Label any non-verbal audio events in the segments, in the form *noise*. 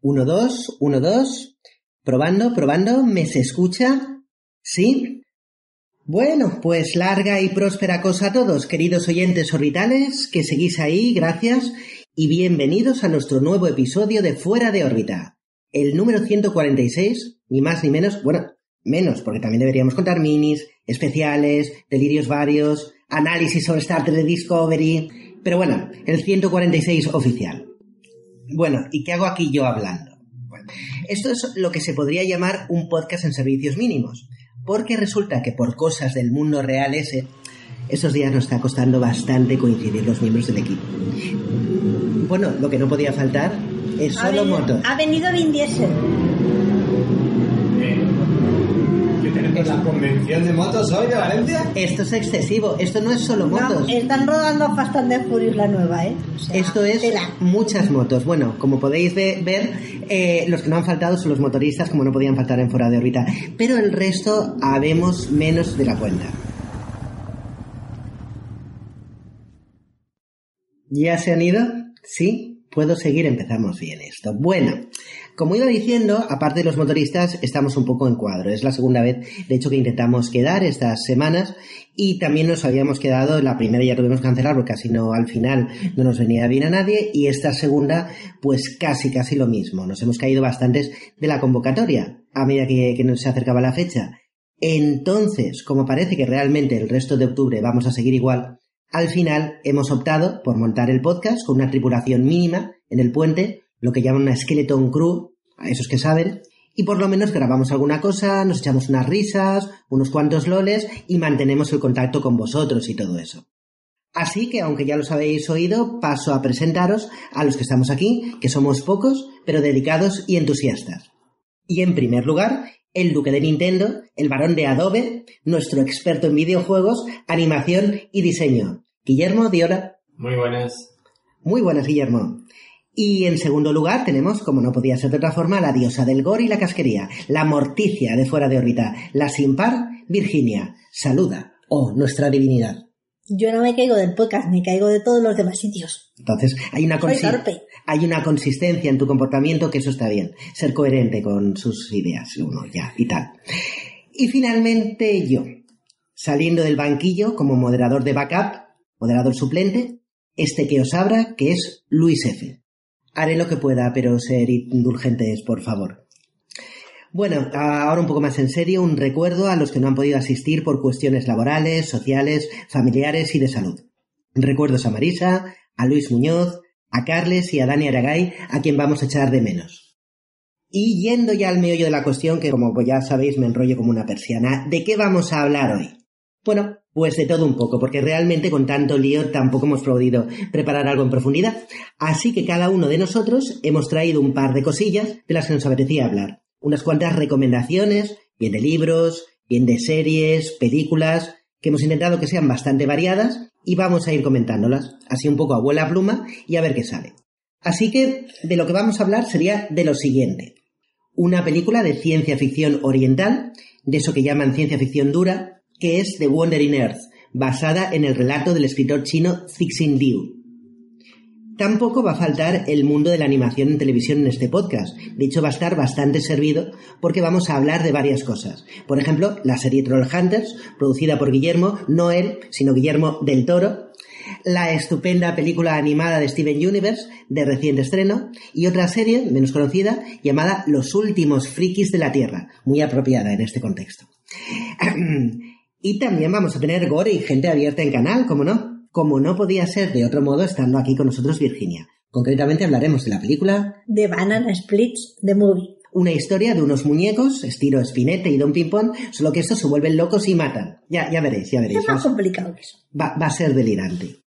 Uno, dos, uno, dos. Probando, probando. ¿Me se escucha? ¿Sí? Bueno, pues larga y próspera cosa a todos, queridos oyentes orbitales, que seguís ahí, gracias, y bienvenidos a nuestro nuevo episodio de Fuera de órbita. El número 146, ni más ni menos, bueno, menos, porque también deberíamos contar minis, especiales, delirios varios, análisis sobre Star Trek Discovery, pero bueno, el 146 oficial. Bueno, ¿y qué hago aquí yo hablando? Esto es lo que se podría llamar un podcast en servicios mínimos, porque resulta que por cosas del mundo real ese, esos días nos está costando bastante coincidir los miembros del equipo. Bueno, lo que no podía faltar es solo motos. Ha venido Vin Diesel. ¿Que la convención de motos hoy de Valencia? Esto es excesivo, esto no es solo No, motos. están rodando Fast and the Furious la nueva, ¿eh? O sea, Esto es tela. muchas motos. Bueno, como podéis ve- ver, eh, los que no han faltado son los motoristas, como no podían faltar en fuera de órbita. Pero el resto habemos menos de la cuenta. ¿Ya se han ido? ¿Sí? Puedo seguir, empezamos bien esto. Bueno, como iba diciendo, aparte de los motoristas, estamos un poco en cuadro. Es la segunda vez, de hecho, que intentamos quedar estas semanas y también nos habíamos quedado, la primera ya tuvimos que cancelar porque casi no, al final no nos venía bien a nadie y esta segunda, pues casi, casi lo mismo. Nos hemos caído bastantes de la convocatoria a medida que, que nos se acercaba la fecha. Entonces, como parece que realmente el resto de octubre vamos a seguir igual, al final hemos optado por montar el podcast con una tripulación mínima en el puente, lo que llaman una skeleton crew, a esos que saben, y por lo menos grabamos alguna cosa, nos echamos unas risas, unos cuantos loles y mantenemos el contacto con vosotros y todo eso. Así que, aunque ya los habéis oído, paso a presentaros a los que estamos aquí, que somos pocos, pero dedicados y entusiastas. Y en primer lugar, el duque de Nintendo, el varón de Adobe, nuestro experto en videojuegos, animación y diseño. Guillermo Diora. Muy buenas. Muy buenas, Guillermo. Y en segundo lugar tenemos, como no podía ser de otra forma, la diosa del gore y la casquería, la morticia de fuera de órbita, la sin par, Virginia. Saluda. Oh, nuestra divinidad. Yo no me caigo del podcast, me caigo de todos los demás sitios. Entonces, hay una, hay una consistencia en tu comportamiento que eso está bien. Ser coherente con sus ideas, uno ya, y tal. Y finalmente yo, saliendo del banquillo como moderador de backup, moderador suplente, este que os abra, que es Luis F. Haré lo que pueda, pero ser indulgentes, por favor. Bueno, ahora un poco más en serio, un recuerdo a los que no han podido asistir por cuestiones laborales, sociales, familiares y de salud. Recuerdos a Marisa, a Luis Muñoz, a Carles y a Dani Aragay, a quien vamos a echar de menos. Y yendo ya al meollo de la cuestión, que como ya sabéis me enrollo como una persiana, ¿de qué vamos a hablar hoy? Bueno, pues de todo un poco, porque realmente con tanto lío tampoco hemos podido preparar algo en profundidad. Así que cada uno de nosotros hemos traído un par de cosillas de las que nos apetecía hablar. Unas cuantas recomendaciones, bien de libros, bien de series, películas, que hemos intentado que sean bastante variadas y vamos a ir comentándolas, así un poco a vuela pluma y a ver qué sale. Así que de lo que vamos a hablar sería de lo siguiente. Una película de ciencia ficción oriental, de eso que llaman ciencia ficción dura, que es The Wandering Earth, basada en el relato del escritor chino Cixin Liu. Tampoco va a faltar el mundo de la animación en televisión en este podcast. De hecho, va a estar bastante servido porque vamos a hablar de varias cosas. Por ejemplo, la serie Trollhunters, producida por Guillermo, no él, sino Guillermo del Toro. La estupenda película animada de Steven Universe, de reciente estreno. Y otra serie, menos conocida, llamada Los últimos frikis de la Tierra, muy apropiada en este contexto. *clears throat* Y también vamos a tener gore y gente abierta en canal, como no. como no podía ser de otro modo estando aquí con nosotros Virginia. Concretamente hablaremos de la película De Banana Splits, The Movie. Una historia de unos muñecos, estilo Spinette y Don Pimpón, solo que estos se vuelven locos y matan. Ya, ya veréis, ya veréis. Es más complicado que eso. Va, va a ser delirante.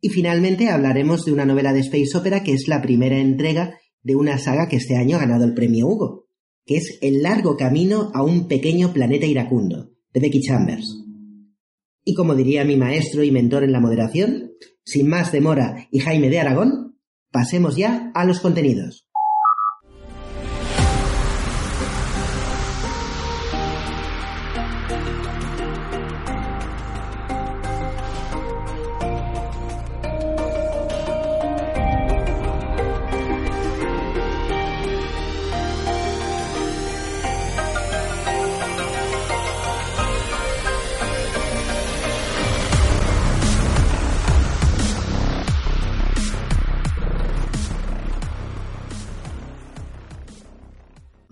Y finalmente hablaremos de una novela de Space Opera que es la primera entrega de una saga que este año ha ganado el premio Hugo, que es El largo camino a un pequeño planeta iracundo, de Becky Chambers. Y como diría mi maestro y mentor en la moderación, sin más demora y Jaime de Aragón, pasemos ya a los contenidos.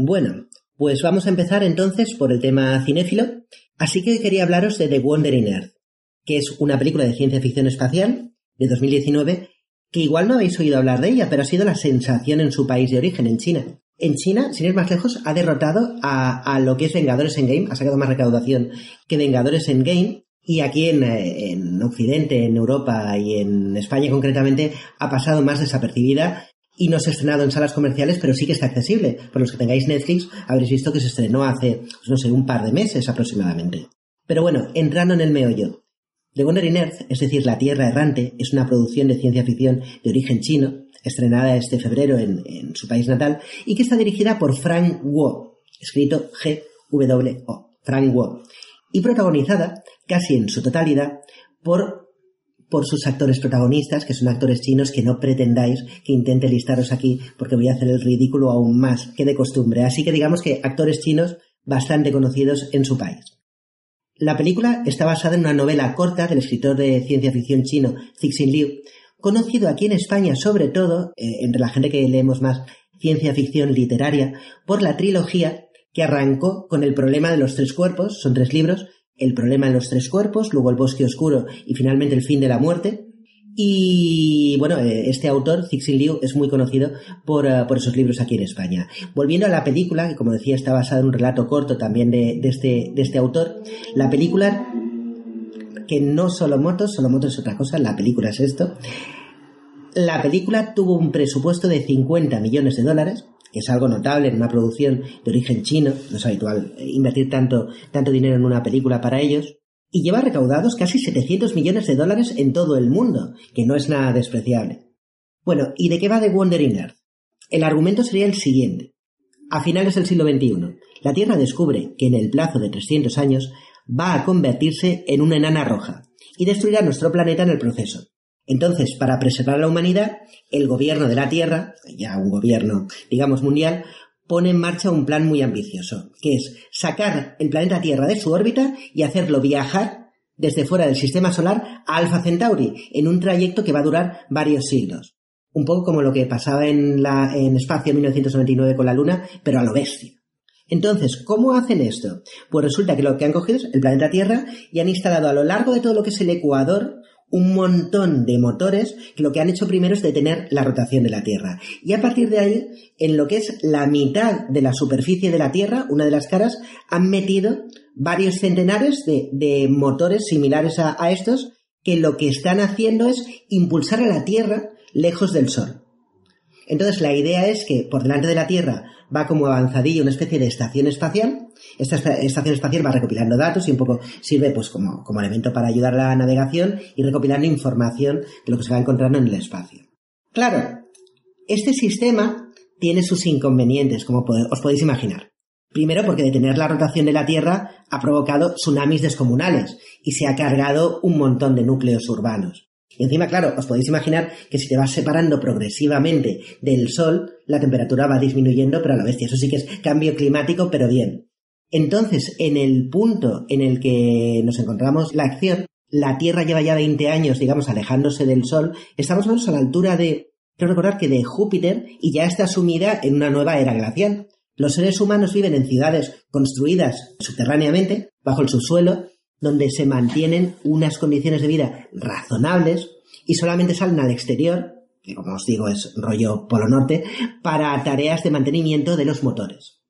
Bueno, pues vamos a empezar entonces por el tema cinéfilo. Así que quería hablaros de The Wandering Earth, que es una película de ciencia ficción espacial de 2019 que igual no habéis oído hablar de ella, pero ha sido la sensación en su país de origen, en China. En China, sin ir más lejos, ha derrotado a, lo que es Vengadores en Game, ha sacado más recaudación que Vengadores en Game, y aquí eh, en Occidente, en Europa y en España concretamente, ha pasado más desapercibida y no se ha estrenado en salas comerciales, pero sí que está accesible. Por los que tengáis Netflix, habréis visto que se estrenó hace, pues no sé, un par de meses aproximadamente. Pero bueno, entrando en el meollo. The Wandering Earth, es decir, La Tierra Errante, es una producción de ciencia ficción de origen chino, estrenada este febrero en, su país natal, y que está dirigida por Frank Wo, escrito G-W-O, Frank Wo, y protagonizada, casi en su totalidad, por por sus actores protagonistas, que son actores chinos que no pretendáis que intente listaros aquí porque voy a hacer el ridículo aún más que de costumbre. Así que digamos que actores chinos bastante conocidos en su país. La película está basada en una novela corta del escritor de ciencia ficción chino Cixin Liu, conocido aquí en España sobre todo, eh, entre la gente que leemos más ciencia ficción literaria, por la trilogía que arrancó con el problema de los tres cuerpos, son tres libros, el problema en los tres cuerpos, luego el bosque oscuro y finalmente el fin de la muerte. Y bueno, eh, este autor, Cixin Liu, es muy conocido por, eh, por, esos libros aquí en España. Volviendo a la película, que como decía está basada en un relato corto también de, de, este, de este autor, la película, que no solo motos, solo motos es otra cosa, la película es esto. La película tuvo un presupuesto de 50 millones de dólares, es algo notable en una producción de origen chino, no es habitual eh, invertir tanto, tanto dinero en una película para ellos, y lleva recaudados casi 700 millones de dólares en todo el mundo, que no es nada despreciable. Bueno, ¿y de qué va The Wandering Earth? El argumento sería el siguiente. A finales del siglo XXI, la Tierra descubre que en el plazo de 300 años va a convertirse en una enana roja y destruirá nuestro planeta en el proceso. Entonces, para preservar la humanidad, el gobierno de la Tierra, ya un gobierno, digamos, mundial, pone en marcha un plan muy ambicioso, que es sacar el planeta Tierra de su órbita y hacerlo viajar desde fuera del sistema solar a Alpha Centauri, en un trayecto que va a durar varios siglos. Un poco como lo que pasaba en, la, en Espacio en 1999 con la Luna, pero a lo bestia. Entonces, ¿cómo hacen esto? Pues resulta que lo que han cogido es el planeta Tierra y han instalado a lo largo de todo lo que es el Ecuador un montón de motores que lo que han hecho primero es detener la rotación de la Tierra. Y a partir de ahí, en lo que es la mitad de la superficie de la Tierra, una de las caras, han metido varios centenares de, motores similares a, estos que lo que están haciendo es impulsar a la Tierra lejos del Sol. Entonces la idea es que por delante de la Tierra va como avanzadillo una especie de estación espacial. Esta estación espacial va recopilando datos y un poco sirve pues como, como elemento para ayudar a la navegación y recopilando información de lo que se va encontrando en el espacio. Claro, este sistema tiene sus inconvenientes, como os podéis imaginar. Primero porque detener la rotación de la Tierra ha provocado tsunamis descomunales y se ha cargado un montón de núcleos urbanos. Y encima, claro, os podéis imaginar que si te vas separando progresivamente del Sol, la temperatura va disminuyendo, pero a la bestia. Eso sí que es cambio climático, pero bien. Entonces, en el punto en el que nos encontramos la acción, la Tierra lleva ya 20 años, digamos, alejándose del Sol. Estamos a la altura de, recordar que de Júpiter y ya está sumida en una nueva era glacial. Los seres humanos viven en ciudades construidas subterráneamente, bajo el subsuelo, donde se mantienen unas condiciones de vida razonables y solamente salen al exterior, que como os digo es rollo Polo Norte, para tareas de mantenimiento de los motores.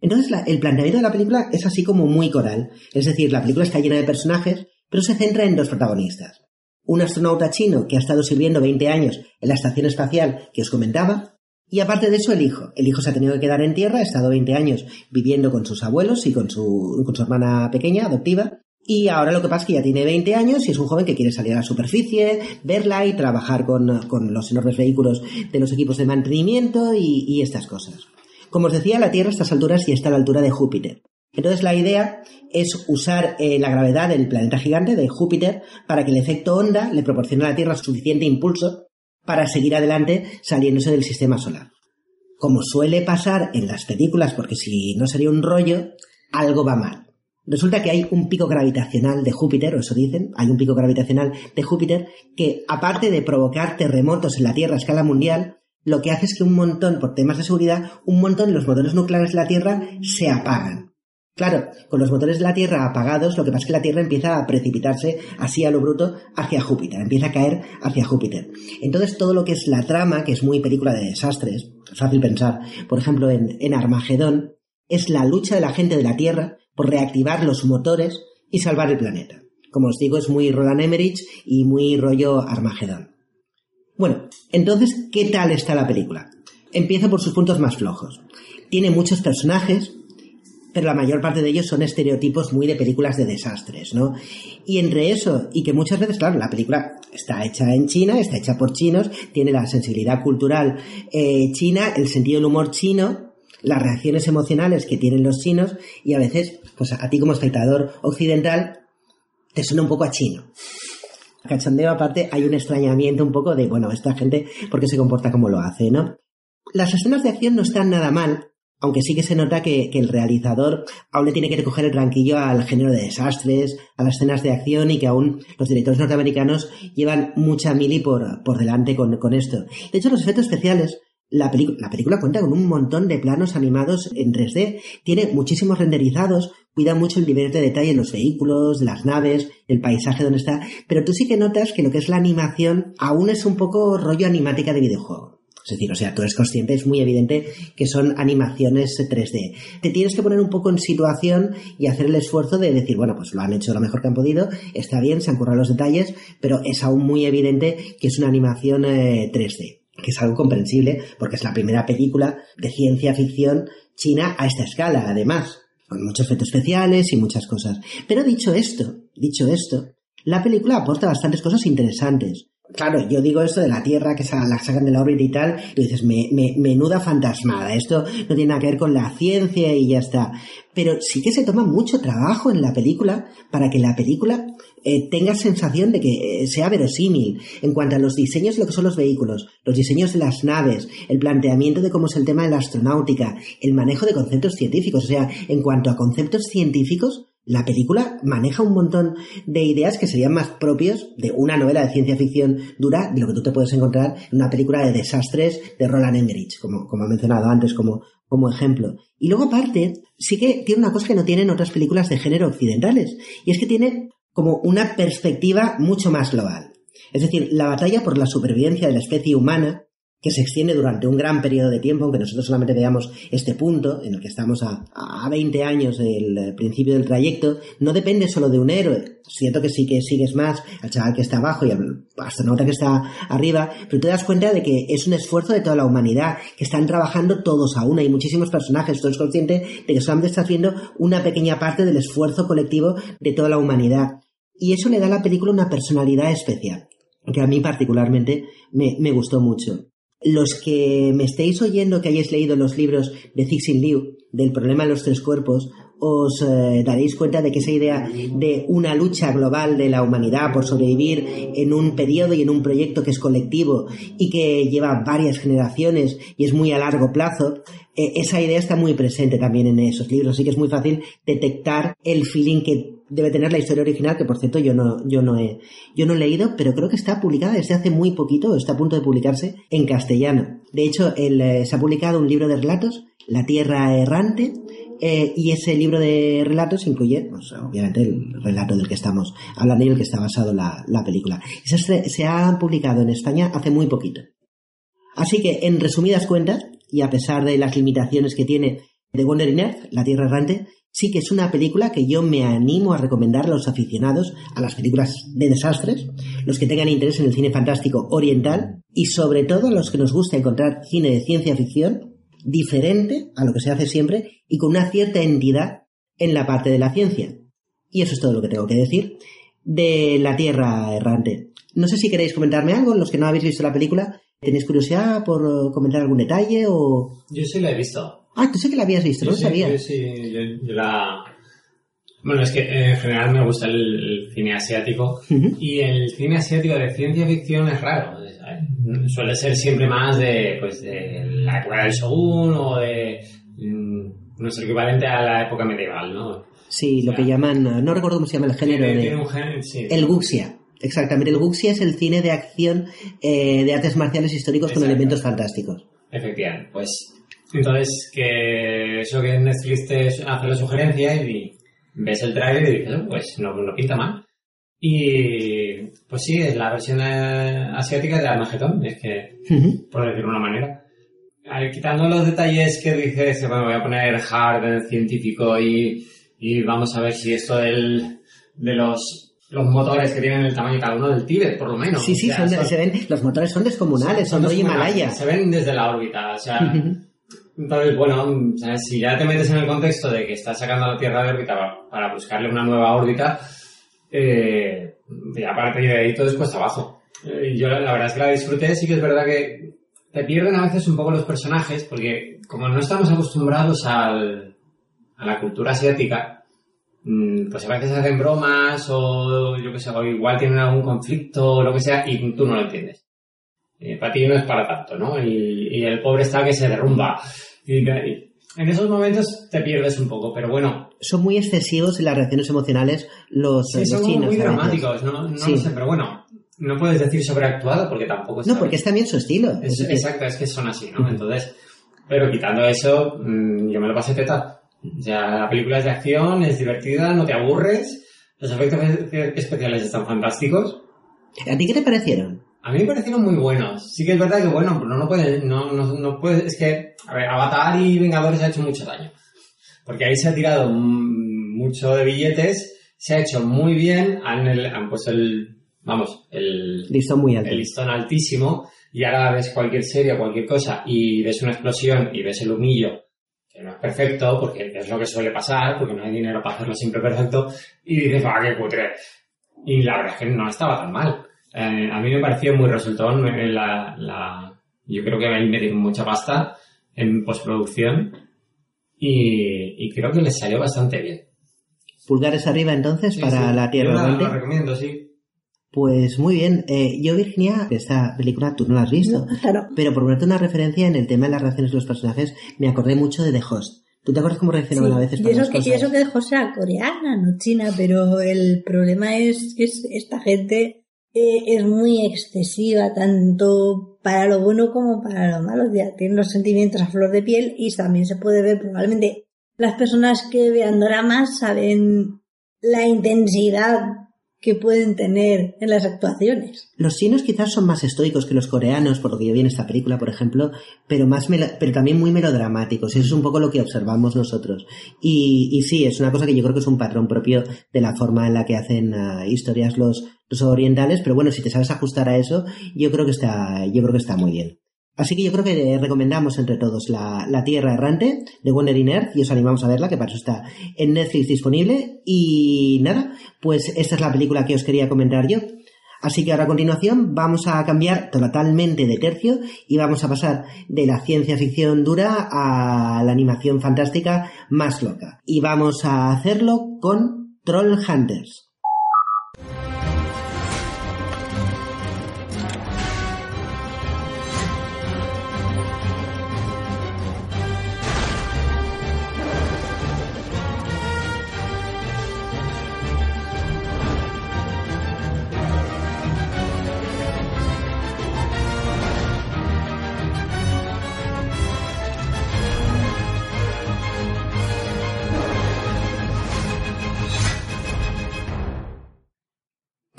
Entonces el planteamiento de la película es así como muy coral, es decir, la película está llena de personajes, pero se centra en dos protagonistas. Un astronauta chino que ha estado sirviendo 20 años en la estación espacial que os comentaba, y aparte de eso, el hijo. El hijo se ha tenido que quedar en tierra, ha estado 20 años viviendo con sus abuelos y con su, con su hermana pequeña, adoptiva, y ahora lo que pasa es que ya tiene 20 años y es un joven que quiere salir a la superficie, verla y trabajar con, los enormes vehículos de los equipos de mantenimiento y, estas cosas. Como os decía, la Tierra a estas alturas ya está a la altura de Júpiter. Entonces la idea es usar eh, la gravedad del planeta gigante de Júpiter para que el efecto onda le proporcione a la Tierra suficiente impulso para seguir adelante saliéndose del sistema solar. Como suele pasar en las películas, porque si no sería un rollo, algo va mal. Resulta que hay un pico gravitacional de Júpiter, o eso dicen, hay un pico gravitacional de Júpiter que, aparte de provocar terremotos en la Tierra a escala mundial, lo que hace es que un montón, por temas de seguridad, un montón de los motores nucleares de la Tierra se apagan. Claro, con los motores de la Tierra apagados, lo que pasa es que la Tierra empieza a precipitarse así a lo bruto hacia Júpiter, empieza a caer hacia Júpiter. Entonces todo lo que es la trama, que es muy película de desastres, fácil pensar, por ejemplo en, en Armagedón, es la lucha de la gente de la Tierra por reactivar los motores y salvar el planeta. Como os digo, es muy Roland Emmerich y muy rollo Armagedón. Bueno, entonces, ¿qué tal está la película? Empiezo por sus puntos más flojos. Tiene muchos personajes, pero la mayor parte de ellos son estereotipos muy de películas de desastres, ¿no? Y entre eso, y que muchas veces, claro, la película está hecha en China, está hecha por chinos, tiene la sensibilidad cultural eh, china, el sentido del humor chino, las reacciones emocionales que tienen los chinos y a veces, pues a ti como espectador occidental, te suena un poco a chino. Cachondeo aparte hay un extrañamiento un poco de, bueno, esta gente, ¿por qué se comporta como lo hace, no? Las escenas de acción no están nada mal, aunque sí que se nota que, el realizador aún le tiene que recoger el tranquillo al género de desastres, a las escenas de acción y que aún los directores norteamericanos llevan mucha mili por, por delante con, con esto. De hecho, los efectos especiales la, película cuenta con un montón de planos animados en 3D, tiene muchísimos renderizados, cuida mucho el nivel de detalle en los vehículos, las naves, el paisaje donde está, pero tú sí que notas que lo que es la animación aún es un poco rollo animática de videojuego. Es decir, o sea, tú eres consciente, es muy evidente que son animaciones 3D. Te tienes que poner un poco en situación y hacer el esfuerzo de decir, bueno, pues lo han hecho lo mejor que han podido, está bien, se han currado los detalles, pero es aún muy evidente que es una animación 3D. Que es algo comprensible porque es la primera película de ciencia ficción china a esta escala, además, con muchos efectos especiales y muchas cosas. Pero dicho esto, dicho esto, la película aporta bastantes cosas interesantes. Claro, yo digo esto de la Tierra que la sacan de la órbita y tal, y dices, me, menuda fantasmada, esto no tiene nada que ver con la ciencia y ya está. Pero sí que se toma mucho trabajo en la película para que la película eh, tenga sensación de que eh, sea verosímil en cuanto a los diseños de lo que son los vehículos, los diseños de las naves, el planteamiento de cómo es el tema de la astronáutica, el manejo de conceptos científicos. O sea, en cuanto a conceptos científicos, la película maneja un montón de ideas que serían más propios de una novela de ciencia ficción dura de lo que tú te puedes encontrar en una película de desastres de Roland Emmerich, como, como mencionado antes como, como ejemplo. Y luego aparte, sí que tiene una cosa que no tienen otras películas de género occidentales, y es que tiene como una perspectiva mucho más global. Es decir, la batalla por la supervivencia de la especie humana, que se extiende durante un gran periodo de tiempo, aunque nosotros solamente veamos este punto, en el que estamos a, a 20 años del principio del trayecto, no depende solo de un héroe. Siento que sí que sigues más al chaval que está abajo y al astronauta que está arriba, pero te das cuenta de que es un esfuerzo de toda la humanidad, que están trabajando todos a una, hay muchísimos personajes, tú eres consciente de que solamente estás viendo una pequeña parte del esfuerzo colectivo de toda la humanidad y eso le da a la película una personalidad especial, que a mí particularmente me, gustó mucho. Los que me estéis oyendo que hayáis leído los libros de Cixin Liu, del problema de los tres cuerpos, os eh, daréis cuenta de que esa idea de una lucha global de la humanidad por sobrevivir en un periodo y en un proyecto que es colectivo y que lleva varias generaciones y es muy a largo plazo, eh, esa idea está muy presente también en esos libros, así que es muy fácil detectar el feeling que debe tener la historia original, que por cierto yo no, yo no he, yo no he leído, pero creo que está publicada desde hace muy poquito, está a punto de publicarse en castellano. De hecho, eh, se ha publicado un libro de relatos, La Tierra Errante, eh, y ese libro de relatos incluye, pues, obviamente, el relato del que estamos hablando y el que está basado la, la película. Se, se ha publicado en España hace muy poquito. Así que, en resumidas cuentas, y a pesar de las limitaciones que tiene The Wandering Earth, La Tierra Errante, sí que es una película que yo me animo a recomendar a los aficionados a las películas de desastres, los que tengan interés en el cine fantástico oriental y sobre todo a los que nos gusta encontrar cine de ciencia ficción diferente a lo que se hace siempre y con una cierta entidad en la parte de la ciencia. Y eso es todo lo que tengo que decir de La Tierra Errante. No sé si queréis comentarme algo, los que no habéis visto la película, ¿tenéis curiosidad por comentar algún detalle o...? Yo sí la he visto. Ah, tú sí que la habías visto, Yo no sí, sabía. Yo sí, yo, yo la... Bueno, es que eh, en general me gusta el, el cine asiático y el cine asiático de ciencia ficción es raro. Suele ser siempre más de, pues, de la época del Shogun o de mm, nuestro equivalente a la época medieval, ¿no? Sí, lo que llaman, no recuerdo cómo se llama el género Tiene, de... tiene un género, sí. El Wuxia. Exactamente, el Wuxia es el cine de acción eh, de artes marciales históricos con elementos fantásticos. Efectivamente, pues entonces que eso que Netflix te hace la sugerencia y ves el trailer y dices, "Oh, pues no, no pinta mal. Y pues sí, es la versión eh, asiática de Armageddon, es que, Ujú. por decirlo de una manera. A ver, quitando los detalles que dices, bueno, voy a poner hard científico y, y vamos a ver si esto del, de los, los motores que tienen el tamaño cada uno del Tíbet, por lo menos. Sí, sí, O sea, son de- se ven, los motores son descomunales, son, rollo humanas, Himalaya. Se ven desde la órbita, o sea, entonces, bueno, ¿sabes? si ya te metes en el contexto de que estás sacando a la Tierra de órbita pa- para buscarle una nueva órbita, eh, ya a partir de ahí todo es cuesta abajo. Eh, y yo la, verdad es que la disfruté, sí que es verdad que te pierden a veces un poco los personajes, porque como no estamos acostumbrados al, a la cultura asiática, mm, pues a veces hacen bromas o yo qué sé, o igual tienen algún conflicto o lo que sea y tú no lo entiendes. Eh, para ti no es para tanto, ¿no? Y, y el pobre está que se derrumba. Y, y en esos momentos te pierdes un poco, pero bueno, Son muy excesivos en las reacciones emocionales los, sí, los son chinos. muy dramáticos, ¿no? No Sí. lo sé, pero bueno, no puedes decir sobreactuado porque tampoco está No, porque es también su estilo. Es- Es exacto, es que son así, ¿no? Entonces, pero quitando eso, mm, yo me lo pasé teta. O sea, la película es de acción, es divertida, no te aburres, los efectos espe- especiales están fantásticos. ¿A ti qué te parecieron? A mí me parecieron muy buenos. Sí que es verdad que, bueno, pero no puede, no, no, no puede, es que, a ver, Avatar y Vengadores ha hecho mucho daño. Porque ahí se ha tirado mucho de billetes, se ha hecho muy bien, han, el- han puesto el, vamos, el, Listo muy alto. el listón altísimo y ahora ves cualquier serie o cualquier cosa y ves una explosión y ves el humillo, que no es perfecto, porque es lo que suele pasar, porque no hay dinero para hacerlo siempre perfecto, y dices, ah, qué cutre. Y la verdad es que no estaba tan mal. Eh, a mí me pareció muy resultón eh, la, la, yo creo que ahí metieron mucha pasta en postproducción y, y creo que les salió bastante bien. Pulgares arriba entonces Sí, para sí. la Tierra Yo la, la recomiendo, sí. Pues muy bien. Eh, yo, Virginia, esta película tú no la has visto. No, claro. Pero por ponerte una referencia en el tema de las reacciones de los personajes, me acordé mucho de The Host. ¿Tú te acuerdas cómo reaccionaban a veces y eso, que, y eso que dejó sea coreana, no china, pero el problema es que es- esta gente eh, es muy excesiva, tanto para lo bueno como para lo malo. Ya tienen los sentimientos a flor de piel y también se puede ver probablemente las personas que vean dramas saben la intensidad que pueden tener en las actuaciones. Los chinos quizás son más estoicos que los coreanos, por lo que yo vi en esta película, por ejemplo, pero más pero también muy melodramáticos. Eso es un poco lo que observamos nosotros. Y, y sí, es una cosa que yo creo que es un patrón propio de la forma en la que hacen ah, historias los, los orientales. Pero bueno, si te sabes ajustar a eso, yo creo que está, yo creo que está muy bien. Así que yo creo que recomendamos entre todos la, la Tierra Errante de Wandering Earth y os animamos a verla, que para eso está en Netflix disponible. Y nada, pues esta es la película que os quería comentar yo. Así que ahora a continuación vamos a cambiar totalmente de tercio y vamos a pasar de la ciencia ficción dura a la animación fantástica más loca. Y vamos a hacerlo con Troll Hunters.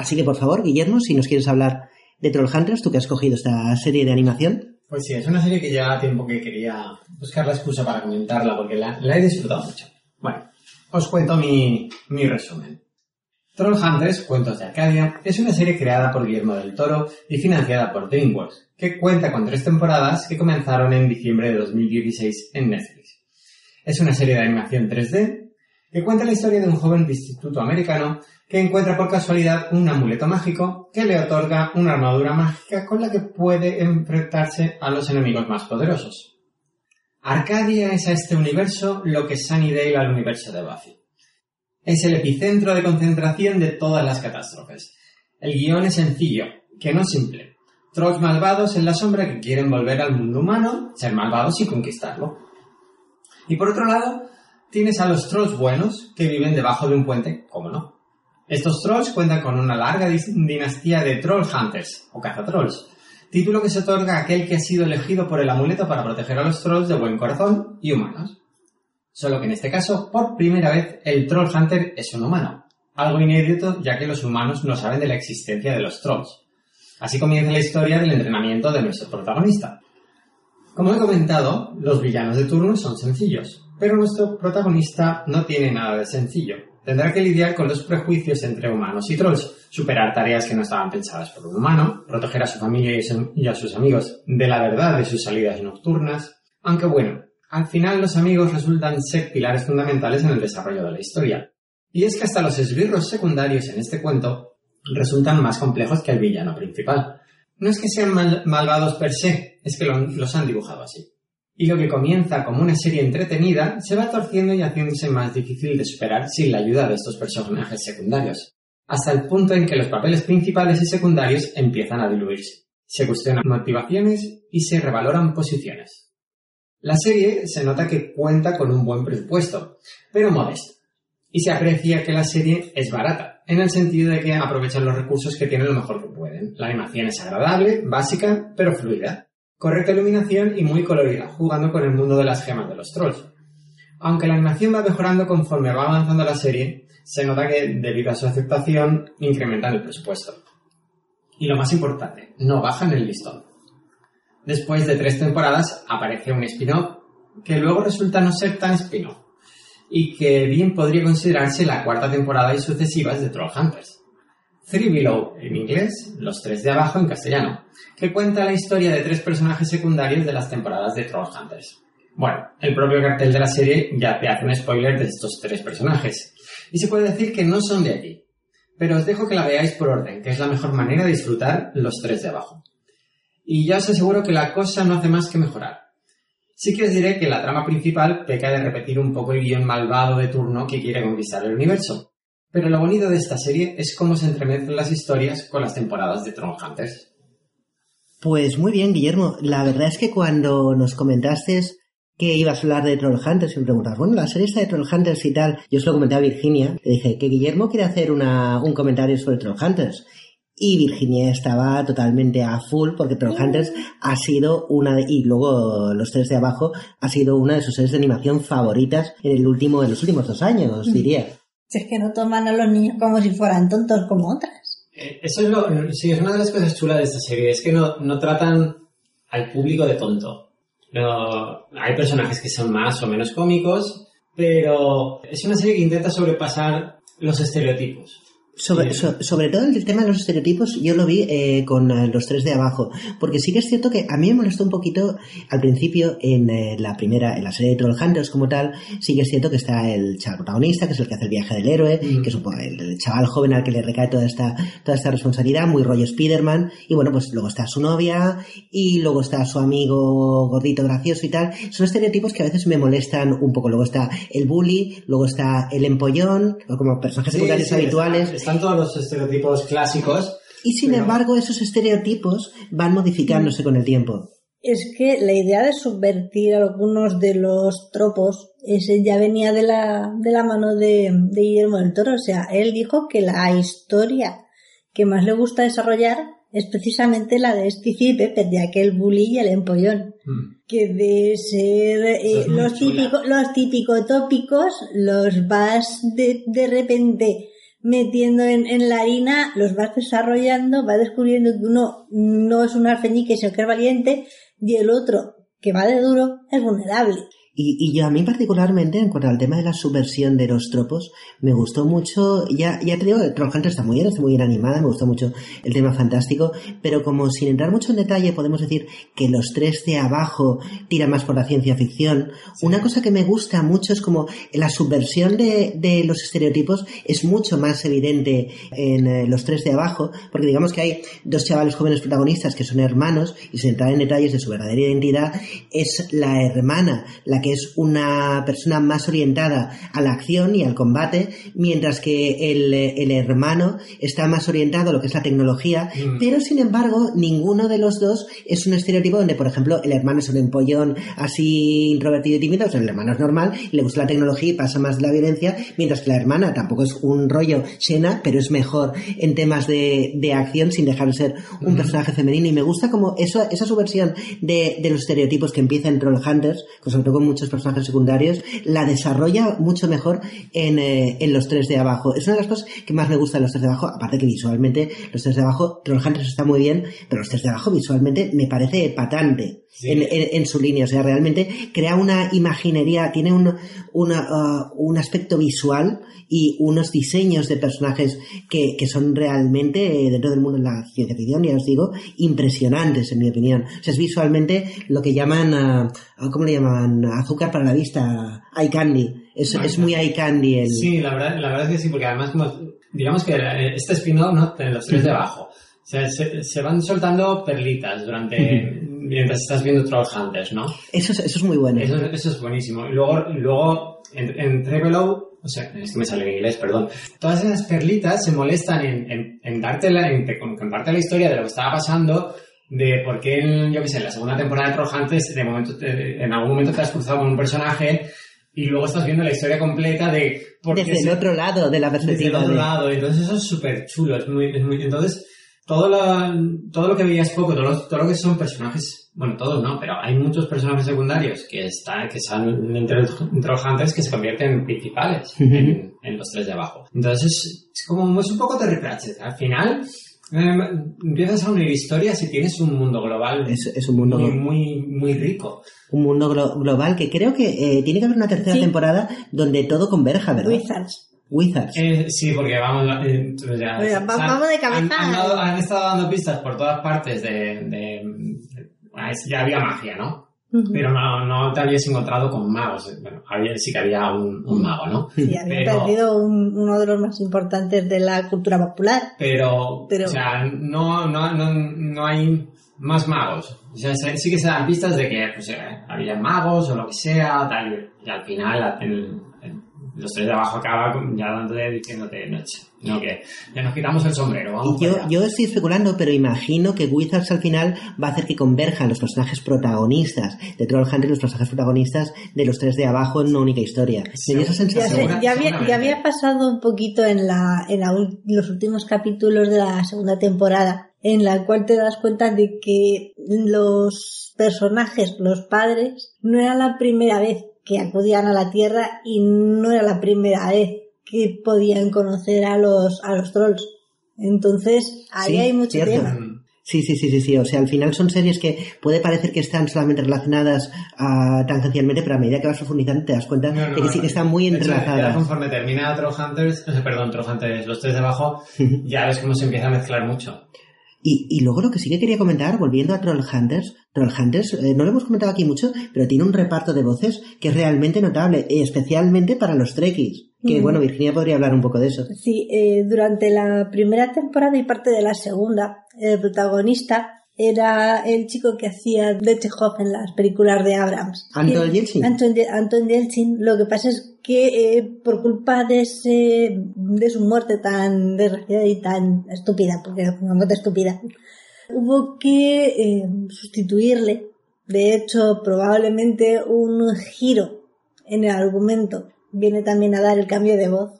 Así que por favor, Guillermo, si nos quieres hablar de Trollhunters, tú que has cogido esta serie de animación. Pues sí, es una serie que ya tiempo que quería buscar la excusa para comentarla porque la, he disfrutado mucho. Bueno, os cuento mi, mi resumen. Trollhunters, Cuentos de Arcadia, es una serie creada por Guillermo del Toro y financiada por DreamWorks, que cuenta con tres temporadas que comenzaron en diciembre de 2016 en Netflix. Es una serie de animación 3D que cuenta la historia de un joven de instituto americano que encuentra por casualidad un amuleto mágico que le otorga una armadura mágica con la que puede enfrentarse a los enemigos más poderosos. Arcadia es a este universo lo que Sunnydale al universo de Buffy. Es el epicentro de concentración de todas las catástrofes. El guion es sencillo, que no simple. Trolls malvados en la sombra que quieren volver al mundo humano, ser malvados y conquistarlo. Y por otro lado, tienes a los trolls buenos que viven debajo de un puente, como no. Estos trolls cuentan con una larga dinastía de troll hunters o cazatrolls, título que se otorga a aquel que ha sido elegido por el amuleto para proteger a los trolls de buen corazón y humanos. Solo que en este caso, por primera vez, el troll hunter es un humano, algo inédito ya que los humanos no saben de la existencia de los trolls. Así comienza la historia del entrenamiento de nuestro protagonista. Como he comentado, los villanos de turno son sencillos, pero nuestro protagonista no tiene nada de sencillo. Tendrá que lidiar con los prejuicios entre humanos y trolls, superar tareas que no estaban pensadas por un humano, proteger a su familia y a sus amigos de la verdad de sus salidas nocturnas. Aunque bueno, al final los amigos resultan ser pilares fundamentales en el desarrollo de la historia. Y es que hasta los esbirros secundarios en este cuento resultan más complejos que el villano principal. No es que sean malvados per se, es que los han dibujado así y lo que comienza como una serie entretenida se va torciendo y haciéndose más difícil de superar sin la ayuda de estos personajes secundarios, hasta el punto en que los papeles principales y secundarios empiezan a diluirse. Se cuestionan motivaciones y se revaloran posiciones. La serie se nota que cuenta con un buen presupuesto, pero modesto. Y se aprecia que la serie es barata, en el sentido de que aprovechan los recursos que tienen lo mejor que pueden. La animación es agradable, básica, pero fluida correcta iluminación y muy colorida, jugando con el mundo de las gemas de los trolls. Aunque la animación va mejorando conforme va avanzando la serie, se nota que debido a su aceptación incrementan el presupuesto. Y lo más importante, no bajan el listón. Después de tres temporadas aparece un spin-off que luego resulta no ser tan spin-off y que bien podría considerarse la cuarta temporada y sucesivas de Trollhunters. Three Below en inglés, Los Tres de Abajo en castellano, que cuenta la historia de tres personajes secundarios de las temporadas de Trollhunters. Bueno, el propio cartel de la serie ya te hace un spoiler de estos tres personajes, y se puede decir que no son de aquí. Pero os dejo que la veáis por orden, que es la mejor manera de disfrutar los tres de abajo. Y ya os aseguro que la cosa no hace más que mejorar. Sí que os diré que la trama principal peca de repetir un poco el guion malvado de turno que quiere conquistar el universo, pero lo bonito de esta serie es cómo se entremezclan las historias con las temporadas de Hunters. Pues muy bien, Guillermo. La verdad es que cuando nos comentaste que ibas a hablar de Trollhunters y me preguntas, bueno, la serie está de Trollhunters y tal, yo se lo comenté a Virginia, le dije que Guillermo quiere hacer una, un comentario sobre Trollhunters. Y Virginia estaba totalmente a full porque Trollhunters ha sido una de, y luego los tres de abajo ha sido una de sus series de animación favoritas en el último, en los últimos dos años, diría. Si es que no toman a los niños como si fueran tontos como otras. Eh, eso es lo, sí, es una de las cosas chulas de esta serie, es que no, no tratan al público de tonto. No, hay personajes que son más o menos cómicos, pero es una serie que intenta sobrepasar los estereotipos. Sobre, sobre todo el tema de los estereotipos, yo lo vi eh, con eh, los tres de abajo, porque sí que es cierto que a mí me molestó un poquito al principio en eh, la primera, en la serie de Trollhunters como tal, sí que es cierto que está el chaval protagonista, que es el que hace el viaje del héroe, mm. que es el, chaval joven al que le recae toda esta, toda esta responsabilidad, muy rollo Spiderman, y bueno, pues luego está su novia, y luego está su amigo gordito gracioso y tal. Son estereotipos que a veces me molestan un poco. Luego está el bully, luego está el empollón, como personajes secundarios habituales están todos los estereotipos clásicos. Y sin embargo, esos estereotipos van modificándose con el tiempo. Es que la idea de subvertir algunos de los tropos ese ya venía de la, de la mano de, de Guillermo del Toro. O sea, él dijo que la historia que más le gusta desarrollar es precisamente la de este Pepe, de aquel bully y el empollón. Mm. Que de ser eh, los, típicos, los típicos tópicos los vas de, de repente metiendo en, en la harina, los vas desarrollando, vas descubriendo que uno no es un alfeñique, sino que es valiente, y el otro, que va de duro, es vulnerable. Y, y yo a mí particularmente, en cuanto al tema de la subversión de los tropos, me gustó mucho, ya, ya te digo, Trollhunter está muy bien, está muy bien animada, me gustó mucho el tema fantástico, pero como sin entrar mucho en detalle, podemos decir que los tres de abajo tiran más por la ciencia ficción. Una cosa que me gusta mucho es como la subversión de, de los estereotipos es mucho más evidente en eh, los tres de abajo, porque digamos que hay dos chavales jóvenes protagonistas que son hermanos, y sin entrar en detalles de su verdadera identidad, es la hermana, la que es una persona más orientada a la acción y al combate, mientras que el, el hermano está más orientado a lo que es la tecnología, Mm. pero sin embargo ninguno de los dos es un estereotipo donde, por ejemplo, el hermano es un empollón así introvertido y tímido, o sea, el hermano es normal, le gusta la tecnología y pasa más de la violencia, mientras que la hermana tampoco es un rollo Xena, pero es mejor en temas de, de acción sin dejar de ser un personaje femenino. Y me gusta como eso, esa subversión de, de los estereotipos que empieza en Trollhunters, con- sobre todo con muchos personajes secundarios, la desarrolla mucho mejor en, eh, en los tres de abajo. Es una de las cosas que más me gusta de los tres de abajo, aparte que visualmente los tres de abajo, Trollhunters está muy bien, pero los tres de abajo visualmente me parece patante Sí. en, en- en su línea, o sea, realmente crea una imaginería, tiene un, una, ah, un aspecto visual y unos diseños de personajes que, que son realmente, eh, dentro del mundo de la ciencia ficción, ya os digo, impresionantes en mi opinión. O sea, es visualmente lo que llaman, ah, ¿cómo le llaman? Azúcar para la vista, eye candy. Es, es muy eye candy el... Sí, la verdad, la verdad es que sí, porque además, como, digamos que eh, este spin-off, ¿no? De los tres de abajo. O sea, se, se van soltando perlitas durante, mientras estás viendo Trollhunters, ¿no? Eso, es, eso es muy bueno. Eso, eso es buenísimo. Y luego, luego en, en Trebelow, o sea, es que me sale en inglés, perdón. Todas esas perlitas se molestan en, en, en darte la, en, te- con- contarte la historia de lo que estaba pasando, de por qué, en, yo qué sé, en la segunda temporada de Trollhunters, de momento, te- en algún momento te has cruzado con un personaje y luego estás viendo la historia completa de por qué Desde el se- otro lado de la desde el perspectiva otro de... lado. Entonces eso es súper chulo. Es muy, es muy, entonces, todo lo, todo lo que veías poco, todo lo, todo lo que son personajes, bueno, todos no, pero hay muchos personajes secundarios que están, que son entre, hunters que se convierten en principales en, en los tres de abajo. Entonces es, es como, es un poco Terry Pratchett. Al final, eh, empiezas a unir historias y tienes un mundo global Es, es un mundo muy, muy, muy rico. un mundo glo- global que creo que eh, tiene que haber una tercera Sí. temporada donde todo converja, ¿verdad? Wizards. Wizards. Eh, sí, porque vamos, eh, pues ya, Oiga, va- vamos de cabeza. Han, han dado- han estado dando pistas por todas partes de, ya había magia, ¿no? Pero no, no te habías encontrado con magos. Bueno, había, sí que había un, un mago, ¿no? Sí, había Pero- perdido un- uno de los más importantes de la cultura popular. Pero, Pero- o sea, no, no, no, no hay más magos. O sea, se- sí que se dan pistas de que pues, eh, había magos o lo que sea, tal, y al final el- el- los tres de abajo acaba con- ya dándote diciéndote, no, ch- no, que ya nos quitamos el sombrero, vamos Y yo, para allá". yo estoy especulando, pero imagino que Wizards al final va a hacer que converjan los personajes protagonistas de Trollhunter y los personajes protagonistas de los tres de abajo en una única historia. Sí. Me dio esa Ya, sensación. Segura- ya había, ya había pasado un poquito en, la, en la los últimos capítulos de la segunda temporada, en la cual te das cuenta de que los personajes, los padres, no era la primera vez que acudían a la Tierra y no era la primera vez que podían conocer a los, a los trolls. Entonces, ahí Sí, hay mucho cierto. tema. Mm. Sí, sí, sí, sí, sí. O sea, al final son series que puede parecer que están solamente relacionadas ah, tangencialmente, pero a medida que vas profundizando te das cuenta No, no, de que sí que están muy de hecho, ya entrelazadas. conforme termina Trollhunters, eh, *laughs* perdón, Trollhunters, los tres de abajo, *laughs* ya ves cómo se empieza a mezclar mucho. Y, y luego lo que sí que quería comentar, volviendo a Trollhunters, Trollhunters, eh, no lo hemos comentado aquí mucho, pero tiene un reparto de voces que es realmente notable, y especialmente para los trekkies. Que bueno, Virginia podría hablar un poco de eso. Sí, eh, durante la primera temporada y parte de la segunda, el protagonista era el chico que hacía de Chekhov en las películas de Abrams. Anton Yelchin. Anton, Anton Yelchin. Lo que pasa es que eh, por culpa de ese, de su muerte tan desgraciada y tan estúpida, porque es una muerte estúpida, hubo que eh, sustituirle. De hecho, probablemente un giro en el argumento viene también a dar el cambio de voz.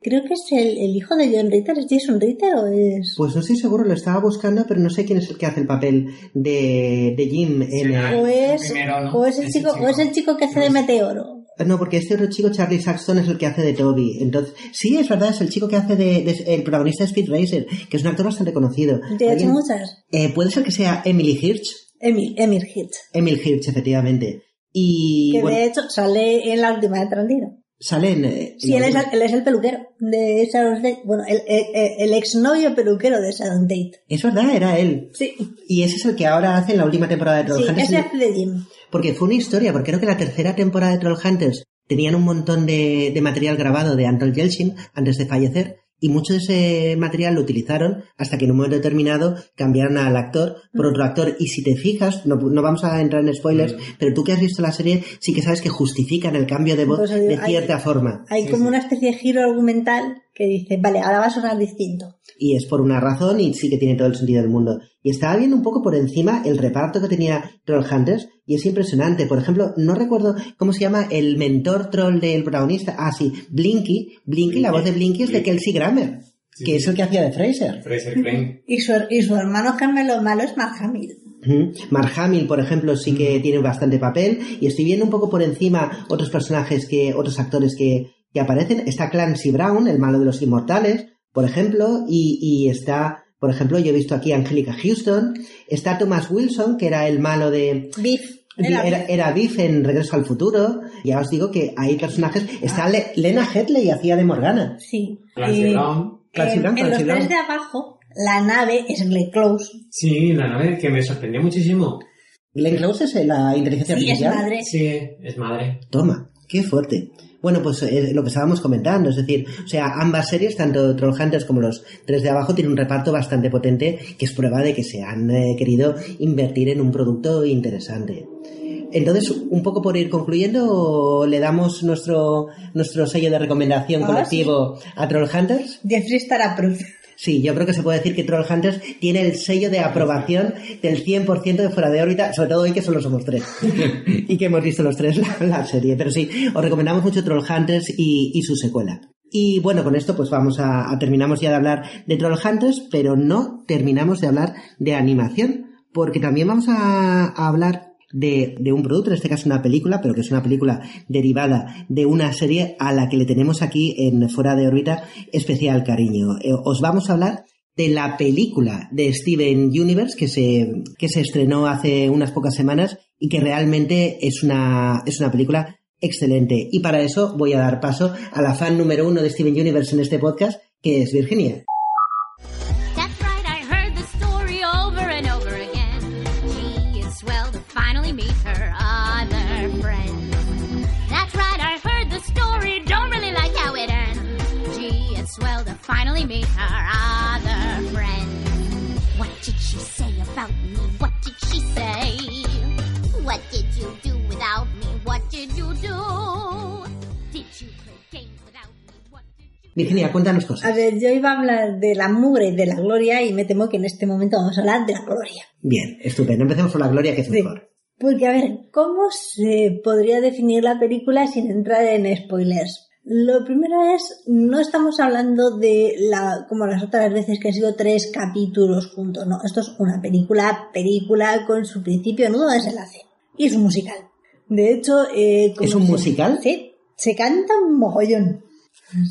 Creo que es el, el hijo de John Ritter. ¿Es Jason Ritter o es...? Pues no estoy seguro, lo estaba buscando, pero no sé quién es el que hace el papel de, de Jim en Sí, el- o es, primero, ¿no? o es el chico, chico. o es el chico que hace de meteoro. No, porque este otro chico, Charlie Saxton, es el que hace de Toby. Entonces, sí, es verdad, es el chico que hace de, de- el protagonista de Speed Racer, que es un actor bastante conocido. Te ha hecho ¿Alguien- muchas. Eh, Puede ser que sea Emily Hirsch. Emil, Emil Hitch. Emil Hirsch, efectivamente. Y Que bueno, de hecho sale en la última de Tarantino. Salen. eh, Sí, él es, el- él es el peluquero de Sharon Tate. Bueno, el, el, el exnovio peluquero de Sharon Tate. Es verdad, era él. Sí, Y ese es el que ahora hace en la última temporada de sí, Trollhunters. ese hace de Jim. Porque fue una historia, porque creo que la tercera temporada de Trollhunters tenían un montón de, de material grabado de Anton Yelchin antes de fallecer y mucho de ese material lo utilizaron hasta que en un momento determinado cambiaron al actor por otro actor. Y si te fijas, no, no vamos a entrar en spoilers, pero tú que has visto la serie sí que sabes que justifican el cambio de voz Pues de hay- cierta forma. Hay Sí, como sí. una especie de giro argumental que dice, vale, ahora va a sonar distinto. Y es por una razón y sí que tiene todo el sentido del mundo. Y estaba viendo un poco por encima el reparto que tenía Trollhunters y es impresionante. Por ejemplo, no recuerdo cómo se llama el mentor troll del protagonista. Ah, sí, Blinky. Blinky, la voz de Blinky es de Blinky. Kelsey Grammer, Sí, que sí. es el que hacía de Fraser. Fraser Crane. Y su, y su hermano gemelo malo es Mark Hamill. Mark Hamill, por ejemplo, sí que tiene bastante papel. Y estoy viendo un poco por encima otros personajes que, otros actores que, que aparecen. Está Clancy Brown, el malo de los inmortales, por ejemplo, y, y está, por ejemplo, yo he visto aquí a Angelica Houston. Está Thomas Wilson, que era el malo de, Biff. Era, Era era, Biff. En Regreso al Futuro. Ya os digo que hay personajes. Está Le- Lena Headley, hacía de Morgana. Sí. Clancy Eh, Brown. Clancy en, Brown, en Clancy los tres de abajo, la nave es Glenn Close. Sí, la nave que me sorprendió muchísimo. Glenn Close es la inteligencia Sí, es artificial. madre. Sí, es madre. Toma, qué fuerte. Bueno, pues eh, lo que estábamos comentando, es decir, o sea, ambas series, tanto Trollhunters como los tres de abajo, tienen un reparto bastante potente, que es prueba de que se han eh, querido invertir en un producto interesante. Entonces, un poco por ir concluyendo, le damos nuestro, nuestro sello de recomendación Ah, colectivo a Trollhunters. Jeffrey estará proof. Sí, yo creo que se puede decir que Trollhunters tiene el sello de aprobación del 100% de fuera de órbita, sobre todo hoy que solo somos tres. *laughs* y que hemos visto los tres la, la serie. Pero sí, os recomendamos mucho Trollhunters y, y su secuela. Y bueno, con esto pues vamos a, a- terminamos ya de hablar de Trollhunters, pero no terminamos de hablar de animación, porque también vamos a, a hablar de, de un producto, en este caso una película, pero que es una película derivada de una serie a la que le tenemos aquí en Fuera de órbita especial cariño. Eh, os vamos a hablar de la película de Steven Universe que se, que se estrenó hace unas pocas semanas y que realmente es una, es una película excelente. Y para eso voy a dar paso a la fan número uno de Steven Universe en este podcast, que es Virginia. Finally meet her other friend. What did she say about me? What did she say? What did you do without me? What did you do? Did you play games without me? What did you Virginia, cuéntanos A cosas. ver, yo iba a hablar de la mugre y de la gloria y me temo que en este momento vamos a hablar de la gloria. Bien, estupendo. Empecemos por la gloria, que es Sí. mejor. Porque, a ver, ¿cómo se podría definir la película sin entrar en spoilers? Lo primero es, no estamos hablando de la, como las otras veces que han sido tres capítulos juntos, no, esto es una película, película con su principio, nudo, desenlace. Y es un musical. De hecho, eh, como ¿Es un se- musical? Sí, se canta un mogollón.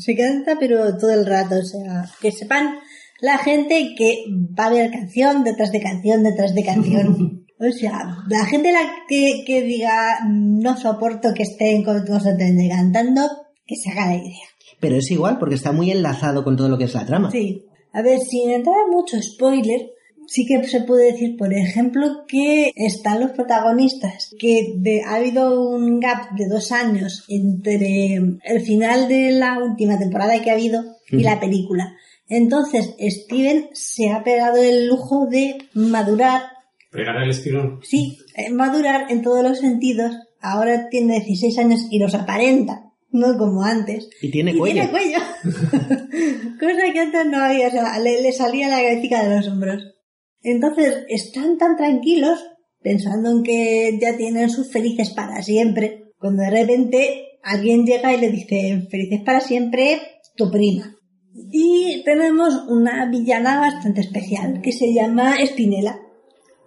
Se canta, pero todo el rato, o sea, que sepan la gente que va a haber canción detrás de canción detrás de canción. *laughs* O sea, la gente la que, que diga no soporto que estén constantemente cantando, que se haga la idea. Pero es igual, porque está muy enlazado con todo lo que es la trama. Sí. A ver, sin entrar en mucho spoiler, sí que se puede decir, por ejemplo, que están los protagonistas, que de- ha habido un gap de dos años entre el final de la última temporada que ha habido y la película. Entonces, Steven se ha pegado el lujo de madurar, Pegar el estirón. sí, eh, madurar en todos los sentidos. Ahora tiene 16 años y los aparenta, no como antes. Y tiene Y cuello. tiene cuello. *laughs* Cosa que antes no había, o sea, le, le salía la cabecita de los hombros. Entonces, están tan tranquilos, pensando en que ya tienen sus felices para siempre, cuando de repente alguien llega y le dice, felices para siempre, tu prima. Y tenemos una villana bastante especial, que se llama Spinella.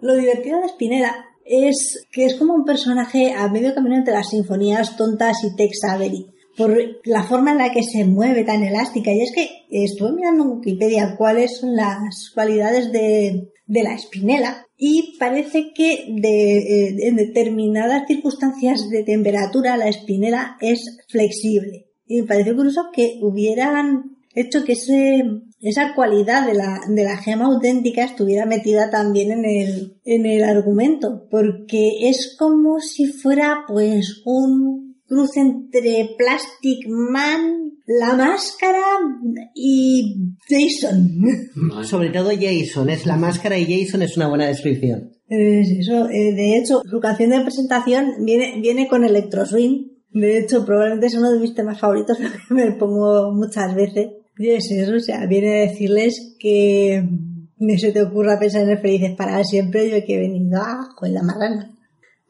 Lo divertido de Spinella es que es como un personaje a medio camino entre las sinfonías tontas y Tex Avery por la forma en la que se mueve tan elástica. Y es que estuve mirando en Wikipedia cuáles son las cualidades de, de la espinela y parece que de, eh, en determinadas circunstancias de temperatura la espinela es flexible. Y me parece curioso que hubieran hecho que ese, esa cualidad de la, de la gema auténtica estuviera metida también en el, en el argumento, porque es como si fuera pues un cruce entre Plastic Man, la máscara y Jason. Sobre todo Jason, es la máscara y Jason es una buena descripción. Es eso, eh, de hecho, su canción de presentación viene, viene con Electro Swing. De hecho, probablemente es uno de mis temas favoritos, *laughs* que me pongo muchas veces. Y es eso, o sea, viene a decirles que no se te ocurra pensar en el felices para siempre, yo que he venido a con la marrana.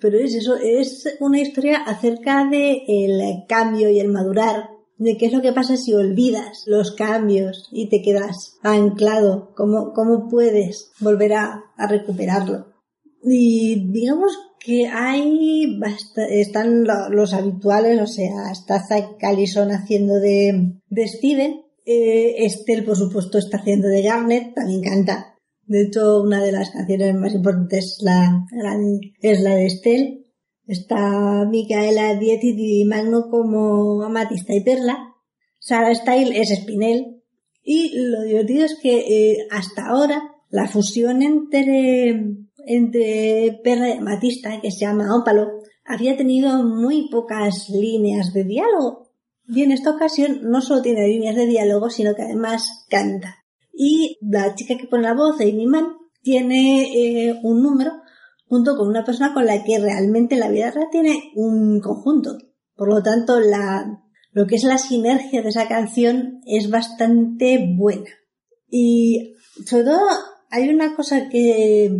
Pero es eso, es una historia acerca de el cambio y el madurar, de qué es lo que pasa si olvidas los cambios y te quedas anclado, cómo, cómo puedes volver a, recuperarlo. Y digamos que hay están lo- los habituales, o sea, está Zack Callison haciendo de, de Steven, eh, Estelle por supuesto está haciendo de Garnet, también canta. De hecho, una de las canciones más importantes es la, de- es la de. Está Micaela Dieti y Magno como Amatista y Perla. Sarah Style es Spinel. Y lo divertido es que eh, hasta ahora la fusión entre, entre Perla y Amatista, que se llama Ópalo, había tenido muy pocas líneas de diálogo. Y en esta ocasión no solo tiene líneas de diálogo, sino que además canta. Y la chica que pone la voz, Amy Mann, tiene eh, un número junto con una persona con la que realmente en la vida real tiene un conjunto. Por lo tanto, la, lo que es la sinergia de esa canción es bastante buena. Y sobre todo hay una cosa que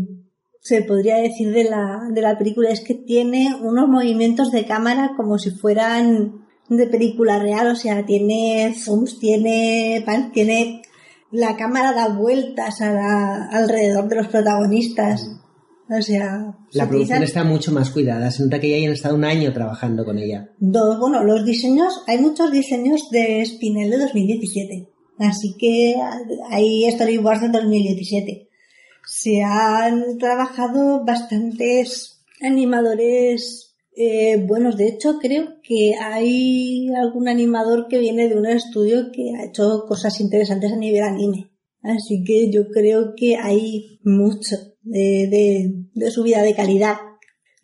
se podría decir de la, de la película es que tiene unos movimientos de cámara como si fueran de película real, o sea, tiene zooms, tiene, pan- tiene la cámara da vueltas a la- alrededor de los protagonistas. O sea, se La producción utilizan está mucho más cuidada. Se nota que ya hayan estado un año trabajando con ella. dos, bueno, los diseños, hay muchos diseños de Spinel de 2017. Así que hay storyboards de 2017. Se han trabajado bastantes animadores eh, buenos. De hecho, creo que hay algún animador que viene de un estudio que ha hecho cosas interesantes a nivel anime. Así que yo creo que hay mucho de, de, de subida de calidad.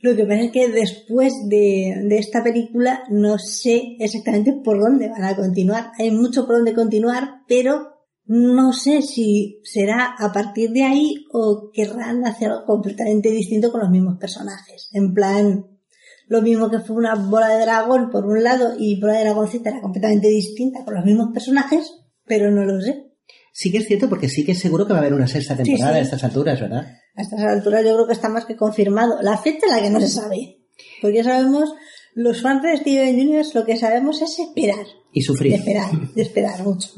Lo que pasa es que después de, de esta película no sé exactamente por dónde van a continuar. Hay mucho por dónde continuar, pero no sé si será a partir de ahí o querrán hacer algo completamente distinto con los mismos personajes. En plan, lo mismo que fue una bola de dragón por un lado y bola de dragoncita era completamente distinta con los mismos personajes, pero no lo sé. Sí que es cierto porque sí que es seguro que va a haber una sexta temporada sí. a estas alturas, ¿verdad? A estas alturas yo creo que está más que confirmado. La fecha es la que no se sabe. Porque sabemos, los fans de Steven Universe lo que sabemos es esperar. Y sufrir. esperar, y esperar mucho.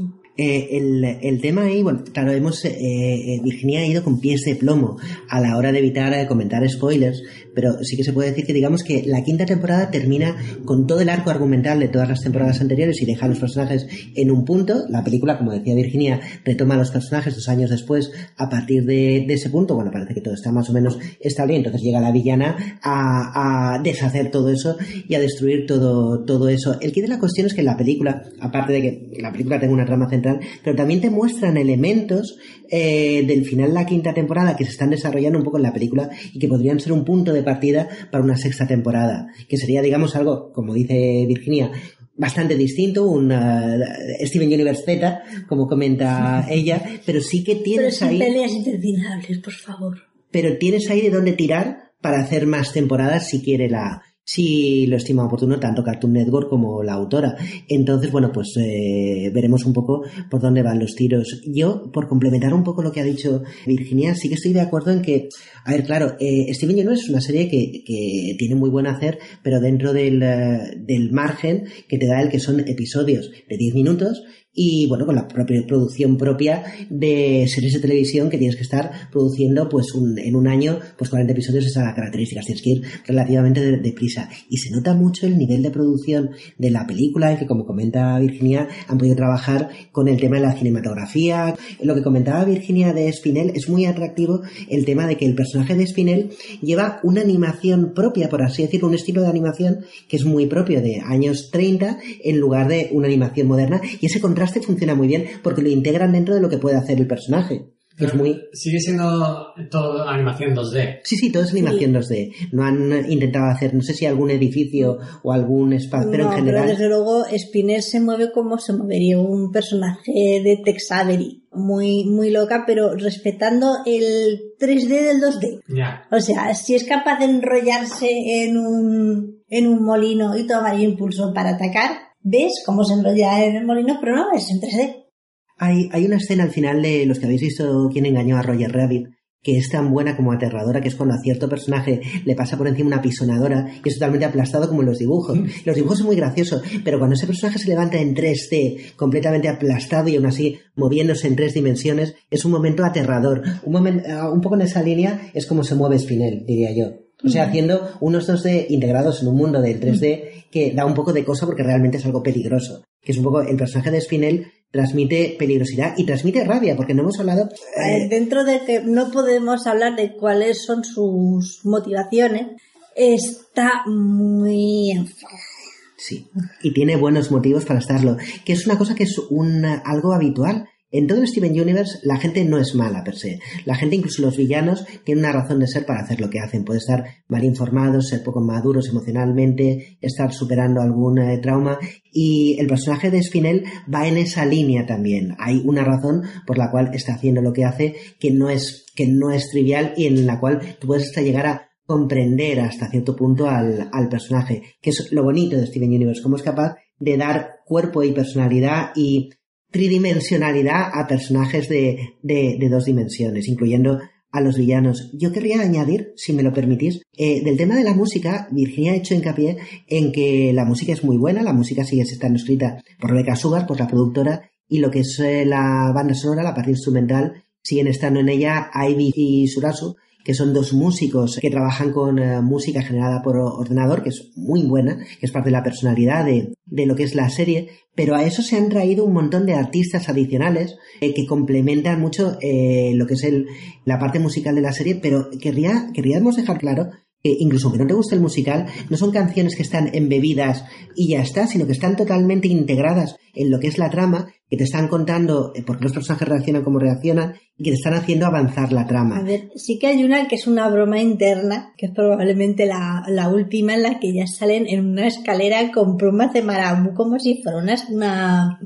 Eh, el, el tema ahí, bueno, claro, hemos, eh, eh, Virginia ha ido con pies de plomo a la hora de evitar eh, comentar spoilers, pero sí que se puede decir que digamos que la quinta temporada termina con todo el arco argumental de todas las temporadas anteriores y deja a los personajes en un punto. La película, como decía Virginia, retoma a los personajes dos años después a partir de, ese punto. Bueno, parece que todo está más o menos estable entonces llega la villana a, a deshacer todo eso y a destruir todo, todo eso. El que de la cuestión es que la película, aparte de que la película tenga una trama central, pero también te muestran elementos eh, del final de la quinta temporada que se están desarrollando un poco en la película y que podrían ser un punto de partida para una sexta temporada, que sería, digamos, algo, como dice Virginia, bastante distinto, un uh, Steven Universe Z, como comenta ella, pero sí que Pero tienes sin ahí, peleas interminables, por favor. pero tienes ahí de dónde tirar para hacer más temporadas si quiere la, si lo estima oportuno tanto Cartoon Network como la autora. Entonces, bueno, pues eh, veremos un poco por dónde van los tiros. Yo, por complementar un poco lo que ha dicho Virginia, sí que estoy de acuerdo en que, a ver, claro, eh, Steven Universe es una serie que, que tiene muy buen hacer, pero dentro del, uh, del margen que te da el que son episodios de 10 minutos y bueno, con la propia producción propia de series de televisión que tienes que estar produciendo pues un- en un año pues 40 episodios esas características, tienes que ir relativamente de- deprisa. Y se nota mucho el nivel de producción de la película y que como comenta Virginia han podido trabajar con el tema de la cinematografía, lo que comentaba Virginia de Spinell es muy atractivo el tema de que el personaje de Spinell lleva una animación propia, por así decirlo, un estilo de animación que es muy propio de años 30 en lugar de una animación moderna. Y ese funciona muy bien porque lo integran dentro de lo que puede hacer el personaje. que es muy... Sigue siendo todo animación 2D. Sí, sí, todo es animación 2D. No han intentado hacer, no sé si algún edificio o algún espacio, pero no, en general... pero desde luego Spinner se mueve como se movería un personaje de Tex Avery. Muy, muy loca, pero respetando el 3D del 2D. Ya. O sea, si es capaz de enrollarse en un, en un molino y tomar impulso para atacar, ves cómo se enrolla en el molino, pero no, es en 3D. Hay, hay una escena al final de los que habéis visto quién engañó a Roger Rabbit que es tan buena como aterradora, que es cuando a cierto personaje le pasa por encima una pisonadora y es totalmente aplastado como en los dibujos. Los dibujos son muy graciosos, pero cuando ese personaje se levanta en 3D, completamente aplastado y aún así moviéndose en tres dimensiones, es un momento aterrador. Un, momento, un poco en esa línea es como se mueve Spinel, diría yo. O sea, haciendo unos 2D integrados en un mundo del 3D que da un poco de cosa porque realmente es algo peligroso. Que es un poco el personaje de Spinel transmite peligrosidad y transmite rabia, porque no hemos hablado. Eh, Dentro de que no podemos hablar de cuáles son sus motivaciones, está muy enfadada. Sí, y tiene buenos motivos para estarlo, que es una cosa que es un, algo habitual. En todo Steven Universe la gente no es mala per se. La gente, incluso los villanos, tienen una razón de ser para hacer lo que hacen. Puede estar mal informados, ser poco maduros emocionalmente, estar superando algún eh, trauma. Y el personaje de Spinel va en esa línea también. Hay una razón por la cual está haciendo lo que hace que no es, que no es trivial y en la cual tú puedes hasta llegar a comprender hasta cierto punto al, al personaje, que es lo bonito de Steven Universe, cómo es capaz de dar cuerpo y personalidad y tridimensionalidad a personajes de, de, dos dimensiones, incluyendo a los villanos. Yo querría añadir, si me lo permitís, eh, del tema de la música, Virginia ha hecho hincapié en que la música es muy buena, la música sigue estando escrita por Rebecca Sugar, por la productora, y lo que es eh, la banda sonora, la parte instrumental, siguen estando en ella Ivy y Surasu, que son dos músicos que trabajan con uh, música generada por ordenador, que es muy buena, que es parte de la personalidad de, de, lo que es la serie, pero a eso se han traído un montón de artistas adicionales eh, que complementan mucho eh, lo que es el, la parte musical de la serie, pero querría, querríamos dejar claro que incluso aunque no te guste el musical, no son canciones que están embebidas y ya está, sino que están totalmente integradas en lo que es la trama, que te están contando por qué los personajes reaccionan como reaccionan y que te están haciendo avanzar la trama. A ver, sí que hay una que es una broma interna, que es probablemente la, última en la que ya salen en una escalera con plumas de marabú como si fuera una,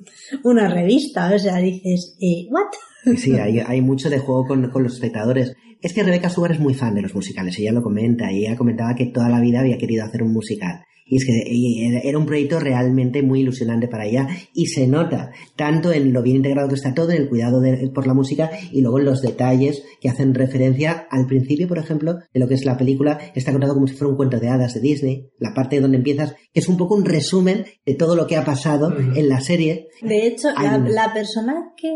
una revista. O sea, dices, eh, ¿what? Sí, hay, *laughs* hay mucho de juego con, con, los espectadores. Es que Rebecca Sugar es muy fan de los musicales, ella lo comenta, y ella comentaba que toda la vida había querido hacer un musical. Y es que era un proyecto realmente muy ilusionante para ella y se nota tanto en lo bien integrado que está todo, en el cuidado de, por la música y luego en los detalles que hacen referencia al principio, por ejemplo, de lo que es la película. Está contado como si fuera un cuento de hadas de Disney, la parte donde empiezas, que es un poco un resumen de todo lo que ha pasado uh -huh. en la serie. De hecho, la, la, persona que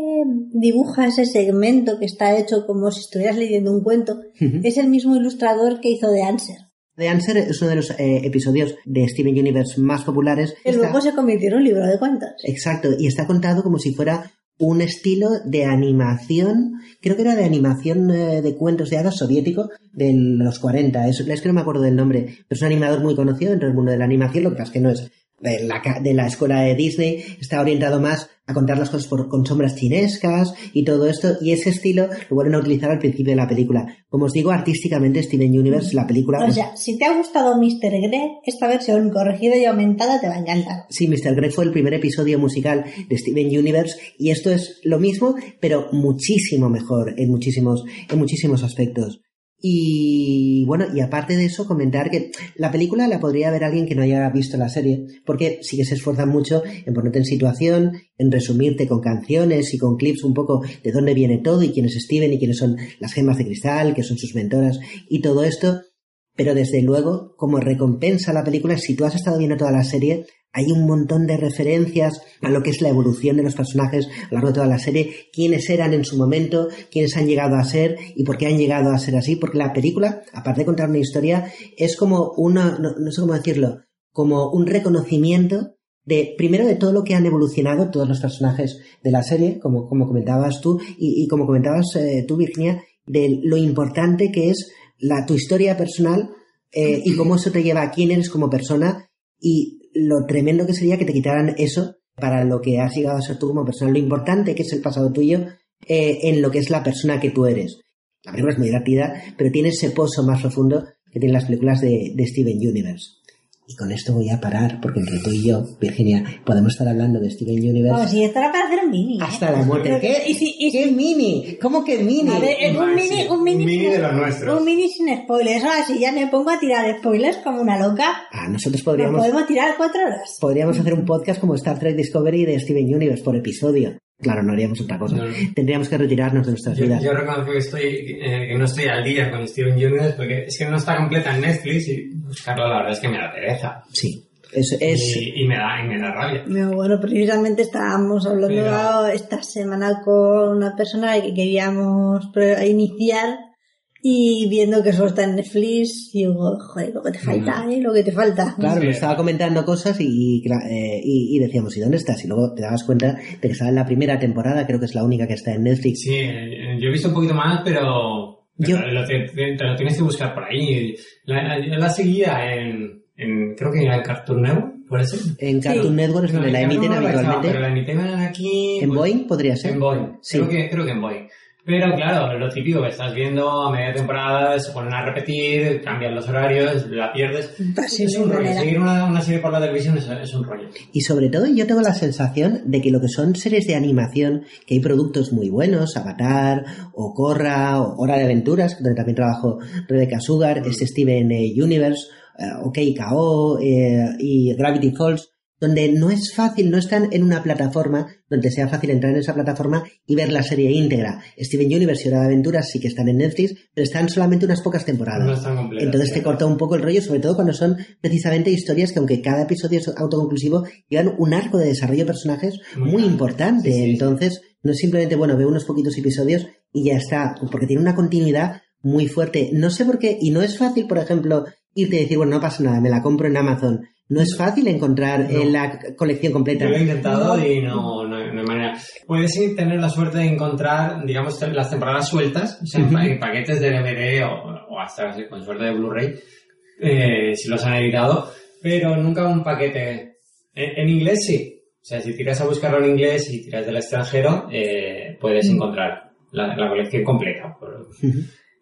dibuja ese segmento que está hecho como si estuvieras leyendo un cuento uh -huh. es el mismo ilustrador que hizo The Answer. The Answer es uno de los eh, episodios de Steven Universe más populares. Que está... luego se convirtió en un libro de cuentos. Exacto, y está contado como si fuera un estilo de animación, creo que era de animación eh, de cuentos de hadas soviético de los 40, es, es que no me acuerdo del nombre, pero es un animador muy conocido dentro del mundo de la animación, lo que pasa es que no es de la, de la escuela de Disney, está orientado más a contar las cosas por, con sombras chinescas y todo esto, y ese estilo lo vuelven a utilizar al principio de la película. Como os digo, artísticamente Steven Universe, la película... O sea, si te ha gustado Mr. Greg, esta versión corregida y aumentada te va a encantar. Sí, Mr. Greg fue el primer episodio musical de Steven Universe, y esto es lo mismo, pero muchísimo mejor en muchísimos, en muchísimos aspectos. Y bueno, y aparte de eso, comentar que la película la podría ver alguien que no haya visto la serie, porque sí que se esfuerzan mucho en ponerte en situación, en resumirte con canciones y con clips un poco de dónde viene todo y quién es Steven y quiénes son las gemas de cristal, que son sus mentoras y todo esto. Pero desde luego, como recompensa a la película, si tú has estado viendo toda la serie, hay un montón de referencias a lo que es la evolución de los personajes a lo largo de toda la serie, quiénes eran en su momento, quiénes han llegado a ser y por qué han llegado a ser así, porque la película, aparte de contar una historia, es como una, no, sé cómo decirlo, como un reconocimiento de, primero de todo lo que han evolucionado todos los personajes de la serie, como, como comentabas tú, y, y como comentabas eh, tú, Virginia, de lo importante que es la, tu historia personal eh, y cómo eso te lleva a quién eres como persona y lo tremendo que sería que te quitaran eso para lo que has llegado a ser tú como persona, lo importante que es el pasado tuyo eh, en lo que es la persona que tú eres. La película es muy divertida, pero tiene ese pozo más profundo que tienen las películas de, de Steven Universe. Y con esto voy a parar, porque entre tú y yo, Virginia, podemos estar hablando de Steven Universe Vamos, si esto era para hacer un mini. ¿eh? hasta la muerte. Pero ¿Qué? y si- y si- ¿Qué mini? ¿Cómo que mini? A ver, es un mini, sí. un mini, Un mini sin- de los nuestros. Un mini sin spoilers. Ahora, si ya me pongo a tirar spoilers como una loca, Ah, nosotros nos podríamos, podemos tirar cuatro horas. podríamos hacer un podcast como Star Trek Discovery de Steven Universe por episodio. Claro, no haríamos otra cosa. No. Tendríamos que retirarnos de nuestras Yo, vidas. yo reconozco que, estoy, eh, que no estoy al día con Steven Universe porque es que no está completa en Netflix y buscarla la verdad es que me da pereza. Sí. Es, es, Y, y me da, y me da rabia. No, bueno, precisamente estábamos hablando Pero- esta semana con una persona que queríamos iniciar y viendo que solo está en Netflix, digo, joder, lo que te falta, ¿eh? Lo que te falta. Claro, Sí. nos estaba comentando cosas y, eh, y- y decíamos, ¿y dónde estás? Y luego te dabas cuenta de que estaba en la primera temporada, creo que es la única que está en Netflix. Sí, yo he visto un poquito más, pero, Yo- lo te, te- te lo tienes que buscar por ahí. La, yo la seguía en, en, creo que era Cartoon Network, ¿puede ser? En Cartoon Network es No, donde en la emiten no la habitualmente. Pero la emiten aquí... ¿En pues, Boeing podría ser? En Boeing. Sí. Creo, que, creo que en Boeing. Pero claro, lo típico que estás viendo a media temporada, se ponen a repetir, cambian los horarios, la pierdes. Así es un rollo. manera. Seguir una, una serie por la televisión es, es un rollo. Y sobre todo yo tengo la sensación de que lo que son series de animación, que hay productos muy buenos, Avatar, o Korra, o Hora de Aventuras, donde también trabajo Rebecca Sugar, este Steven eh, Universe, eh, OK KO eh, y Gravity Falls, donde no es fácil, no están en una plataforma donde sea fácil entrar en esa plataforma y ver la serie íntegra. Steven Universe y Hora de Aventuras sí que están en Netflix, pero están solamente unas pocas temporadas. No están completas. Entonces te corta un poco el rollo, sobre todo cuando son precisamente historias que aunque cada episodio es autoconclusivo, llevan un arco de desarrollo de personajes Muy importante. Sí, sí, sí. Entonces, no es simplemente, bueno, veo unos poquitos episodios y ya está, porque tiene una continuidad muy fuerte. No sé por qué, y no es fácil, por ejemplo, irte y decir, bueno, no pasa nada, me la compro en Amazon. No es fácil encontrar No. en la colección completa. Yo lo he intentado y no, no, hay- no hay manera. Puedes tener la suerte de encontrar, digamos, las temporadas sueltas, o sea, en paquetes de DVD o, o hasta así, con suerte de Blu-ray, eh, si los han editado, pero nunca un paquete. En, en inglés sí. O sea, si tiras a buscarlo en inglés y tiras del extranjero, eh, puedes encontrar la, la colección completa.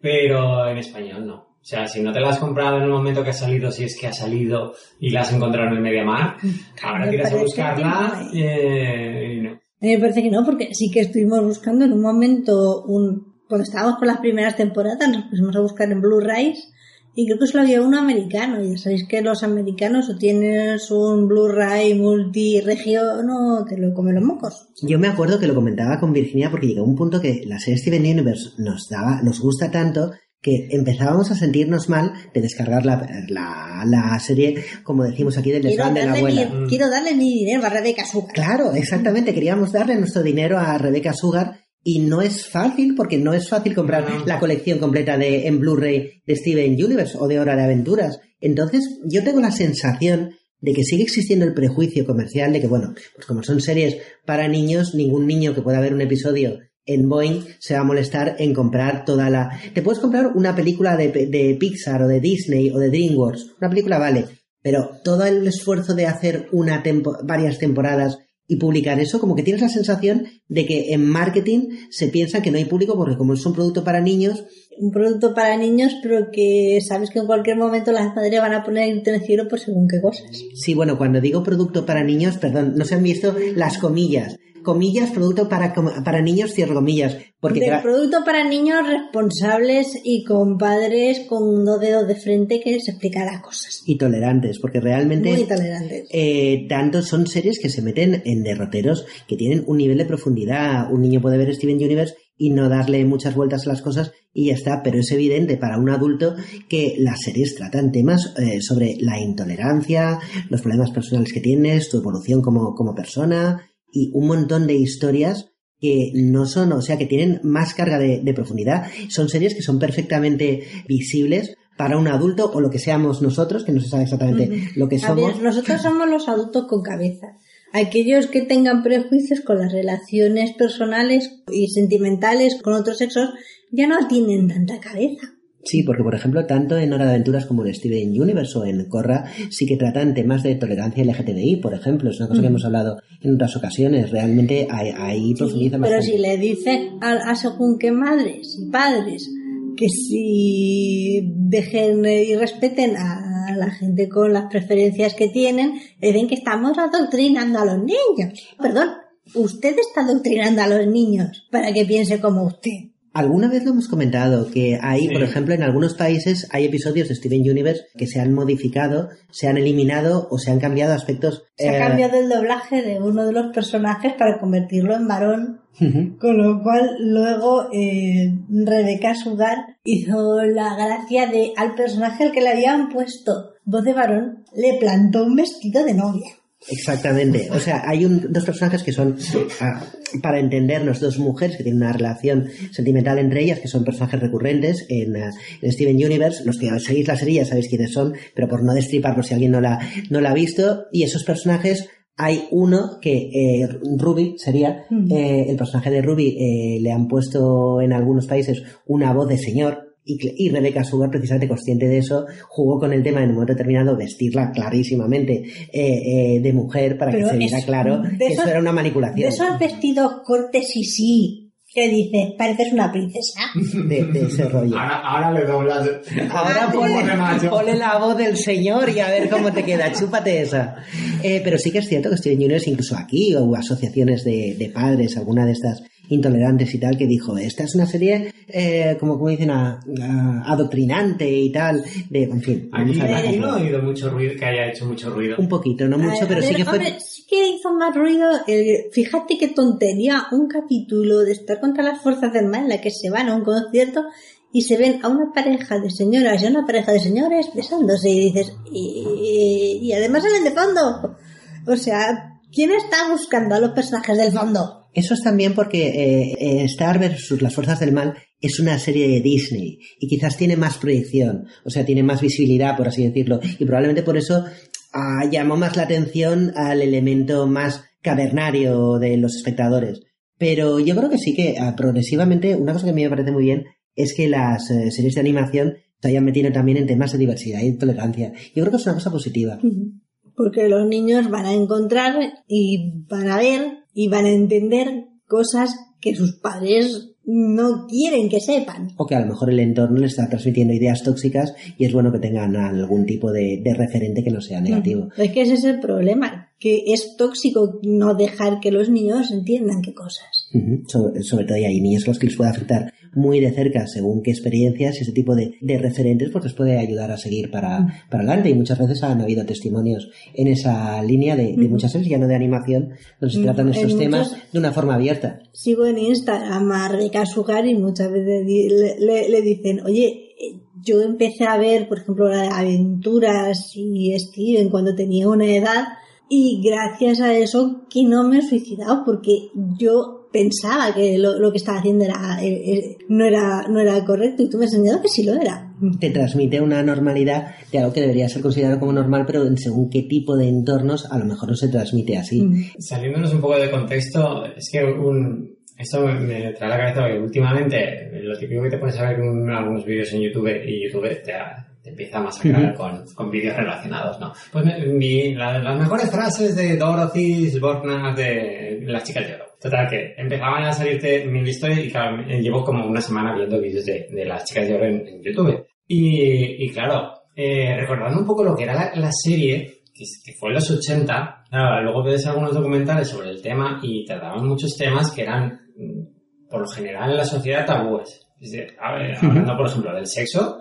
Pero en español no. O sea, si no te la has comprado en el momento que ha salido, si es que ha salido y la has encontrado en el MediaMar, ahora tiras a buscarla que no eh, y no. A mí me parece que no, porque sí que estuvimos buscando en un momento, un, cuando estábamos con las primeras temporadas, nos pusimos a buscar en Blu-rays y creo que solo había uno americano. Y ya sabéis que los americanos o tienes un Blu-ray multiregión o te lo comen los mocos. Yo me acuerdo que lo comentaba con Virginia porque llegó un punto que la serie Steven Universe nos daba, nos gusta tanto que empezábamos a sentirnos mal de descargar la, la, la serie, como decimos aquí, del desván de la abuela. mi, quiero darle mi dinero a Rebeca Sugar. Claro, exactamente. Queríamos darle nuestro dinero a Rebecca Sugar y no es fácil porque no es fácil comprar No. la colección completa de en Blu-ray de Steven Universe o de Hora de Aventuras. Entonces, yo tengo la sensación de que sigue existiendo el prejuicio comercial de que, bueno, pues como son series para niños, ningún niño que pueda ver un episodio en Boeing se va a molestar en comprar toda la... Te puedes comprar una película de, de Pixar o de Disney o de DreamWorks. Una película vale, pero todo el esfuerzo de hacer una tempo- varias temporadas y publicar eso, como que tienes la sensación de que en marketing se piensa que no hay público porque como es un producto para niños, Un producto para niños, pero que sabes que en cualquier momento las madres van a poner el cielo por según qué cosas. sí, bueno, cuando digo producto para niños, perdón, no se han visto las comillas. Comillas, producto para, para niños, cierro comillas. Porque gra- producto para niños responsables y con padres con dos dedos de frente que les explica las cosas. y tolerantes, porque realmente... Muy tolerantes. eh, tanto son series que se meten en derroteros que tienen un nivel de profundidad. Un niño puede ver Steven Universe y no darle muchas vueltas a las cosas y ya está, pero es evidente para un adulto que las series tratan temas eh, sobre la intolerancia, los problemas personales que tienes, tu evolución como, como persona y un montón de historias que no son, o sea, que tienen más carga de, de profundidad. Son series que son perfectamente visibles para un adulto o lo que seamos nosotros, que no se sabe exactamente lo que A somos. ver, nosotros somos los adultos con cabeza. Aquellos que tengan prejuicios con las relaciones personales y sentimentales con otros sexos ya no tienen tanta cabeza. Sí, porque por ejemplo, tanto en Hora de Aventuras como en Steven Universe o en Corra sí que tratan temas de tolerancia LGTBI, por ejemplo. Es una cosa que hemos hablado en otras ocasiones. Realmente ahí, ahí profundiza Pero bastante. si le dicen a, a según qué madres y padres que si dejen y respeten a la gente con las preferencias que tienen, dicen que estamos adoctrinando a los niños. Perdón, usted está adoctrinando a los niños para que piense como usted. Alguna vez lo hemos comentado que hay, Sí. por ejemplo, en algunos países hay episodios de Steven Universe que se han modificado, se han eliminado o se han cambiado aspectos. Se ha eh, cambiado el doblaje de uno de los personajes para convertirlo en varón, con lo cual luego eh, Rebeca Sugar hizo la gracia de al personaje al que le habían puesto voz de varón le plantó un vestido de novia. Exactamente. O sea, hay un- dos personajes que son, ah, para entendernos, dos mujeres que tienen una relación sentimental entre ellas, que son personajes recurrentes en, ah, en Steven Universe. Los que seguís la serie ya sabéis quiénes son, pero por no destripar por si alguien no la, no la ha visto. Y esos personajes, hay uno que, eh, Ruby sería, eh, el personaje de Ruby, eh, le han puesto en algunos países una voz de señor. Y, y Rebecca Sugar, precisamente consciente de eso, jugó con el tema en un momento determinado, vestirla clarísimamente eh, eh, de mujer para Pero que se viera claro de que esos- eso era una De manipulación esos vestidos cortes y sí, que dices, pareces una princesa. de, de ese rollo. Ahora, ahora le doblas. Ahora *laughs* de ponle, ponle la voz del señor y a ver cómo te queda, chúpate esa. Eh, pero sí que es cierto que Steven Universe, incluso aquí, o asociaciones de, de padres, alguna de estas intolerantes y tal, que dijo, esta es una serie, eh, como, como dicen, a- a- adoctrinante y tal, de, en fin, Aquí, de- no he oído mucho ruido, que haya hecho mucho ruido. Un poquito, no mucho, pero sí que fue... hombre, sí que hizo más ruido. el- fíjate qué tontería, un capítulo de estar contra las fuerzas del mal en la que se van a un concierto y se ven a una pareja de señoras y a una pareja de señores besándose y dices, y, y además salen de fondo. O sea, ¿quién está buscando a los personajes del fondo? Eso es también porque eh, Star versus las fuerzas del mal es una serie de Disney y quizás tiene más proyección, o sea, tiene más visibilidad, por así decirlo, y probablemente por eso ah, llamó más la atención al elemento más cavernario de los espectadores. Pero yo creo que sí que ah, progresivamente, una cosa que a mí me parece muy bien es que las eh, series de animación se hayan metido también en temas de diversidad y tolerancia. Yo creo que es una cosa positiva. Porque los niños van a encontrar y van a ver y van a entender cosas que sus padres no quieren que sepan. o que a lo mejor el entorno le está transmitiendo ideas tóxicas y es bueno que tengan algún tipo de, de referente que no sea negativo. Es que ese es el problema, que es tóxico no dejar que los niños entiendan qué cosas. Sobre, sobre todo y hay niños a los que les puede afectar muy de cerca según qué experiencias y ese tipo de, de referentes pues les puede ayudar a seguir para, para adelante. Y muchas veces han habido testimonios en esa línea de, de muchas series, ya no de animación, donde se tratan en estos temas de una forma abierta. Sigo en Instagram a Rebeca Sugar y muchas veces le, le- le dicen, oye, yo empecé a ver, por ejemplo, aventuras y Steven cuando tenía una edad y gracias a eso que no me he suicidado porque yo pensaba que lo, lo que estaba haciendo era, eh, eh, no era no era correcto y tú me has enseñado que sí lo era. Te transmite una normalidad de algo que debería ser considerado como normal, pero en según qué tipo de entornos a lo mejor no se transmite así. Mm. Saliéndonos un poco de contexto, es que un, esto me, me trae a la cabeza porque últimamente lo típico que te pones a ver un- algunos vídeos en YouTube y YouTube te, te empieza a masacrar con, con vídeos relacionados, ¿no? Pues me- mi- la- las mejores frases de Dorothy Sborna de Las chicas de oro. Total, que empezaban a salirte mil historias y claro, me- llevo como una semana viendo vídeos de, de Las chicas de oro en, en YouTube. Y, y claro, eh, recordando un poco lo que era la, la serie, que, que fue en los 80, claro, luego ves algunos documentales sobre el tema y trataban muchos temas que eran, mm, por lo general, en la sociedad tabúes. Es decir, a ver, hablando, por ejemplo, del sexo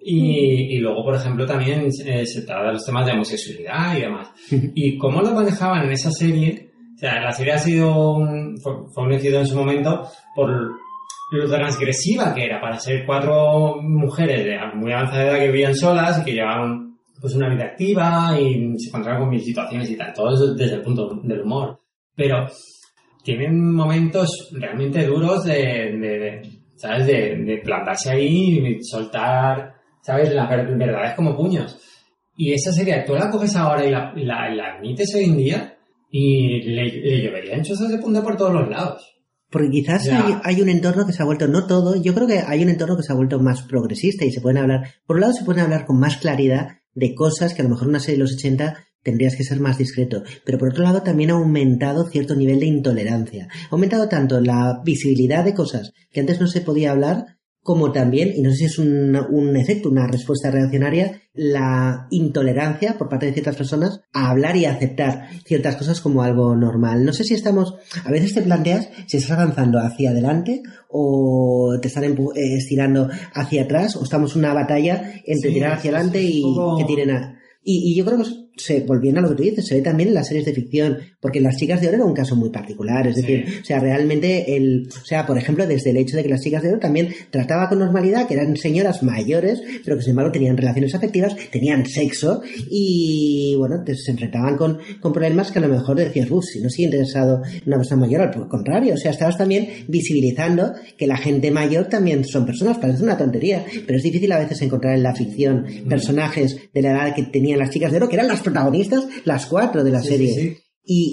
y, y luego, por ejemplo, también eh, se trata de los temas de homosexualidad y demás. Y cómo lo manejaban en esa serie, o sea, la serie ha sido un, fue, fue un éxito en su momento por lo transgresiva que era para ser cuatro mujeres de muy avanzada edad que vivían solas y que llevaban pues una vida activa y se encontraban con mil situaciones y tal, todo eso desde el punto del humor. Pero tienen momentos realmente duros de, de- de, ¿sabes? De, de plantarse ahí y soltar, ¿sabes? Las ver- verdades como puños. Y esa serie, tú la coges ahora y la, la, la admites hoy en día y le, le lloverían de punta por todos los lados. Porque quizás hay, hay un entorno que se ha vuelto, no todo, yo creo que hay un entorno que se ha vuelto más progresista y se pueden hablar, por un lado se pueden hablar con más claridad de cosas que a lo mejor una serie de los 80 tendrías que ser más discreto, pero por otro lado también ha aumentado cierto nivel de intolerancia. Ha aumentado tanto la visibilidad de cosas que antes no se podía hablar, como también, y no sé si es un, un efecto, una respuesta reaccionaria, la intolerancia por parte de ciertas personas a hablar y a aceptar ciertas cosas como algo normal. No sé si estamos, a veces te planteas si estás avanzando hacia adelante o te están eh, estirando hacia atrás o estamos en una batalla entre Sí, tirar hacia es- adelante es y poco- que tiren a... Y, y yo creo que se, volviendo a lo que tú dices, se ve también en las series de ficción, porque Las Chicas de Oro era un caso muy particular, es Sí. decir, o sea, realmente el, o sea, por ejemplo, desde el hecho de que Las Chicas de Oro también trataba con normalidad que eran señoras mayores, pero que sin embargo tenían relaciones afectivas, tenían sexo y, bueno, se enfrentaban con, con problemas que a lo mejor decías, uff, si no estoy interesado en una persona mayor, al contrario, o sea, estabas también visibilizando que la gente mayor también son personas, parece una tontería, pero es difícil a veces encontrar en la ficción personajes de la edad que tenían las chicas de oro, que eran las protagonistas, las cuatro de la Sí, serie. sí, sí. Y,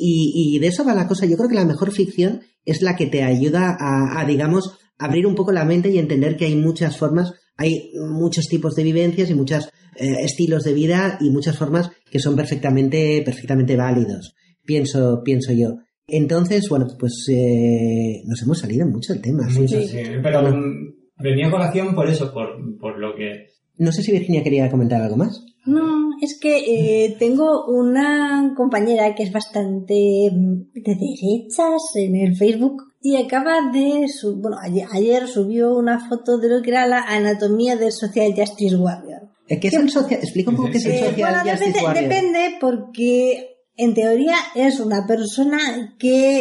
y, y de eso va la cosa. Yo creo que la mejor ficción es la que te ayuda a, a, digamos, abrir un poco la mente y entender que hay muchas formas, hay muchos tipos de vivencias y muchos eh, estilos de vida y muchas formas que son perfectamente, perfectamente válidos. Pienso, pienso yo. Entonces, bueno, pues eh, nos hemos salido mucho del tema. ¿sí? Mucho, sí. Pero mm, venía a colación por eso, por, por lo que... No sé si Virginia quería comentar algo más. No, es que eh, tengo una compañera que es bastante mm, de derechas en el Facebook y acaba de, su, bueno, ayer, ayer subió una foto de lo que era la anatomía del Social Justice Warrior. ¿Qué es el social? Explica un poco qué es el Eh, social bueno, justice depende, warrior. depende porque en teoría es una persona que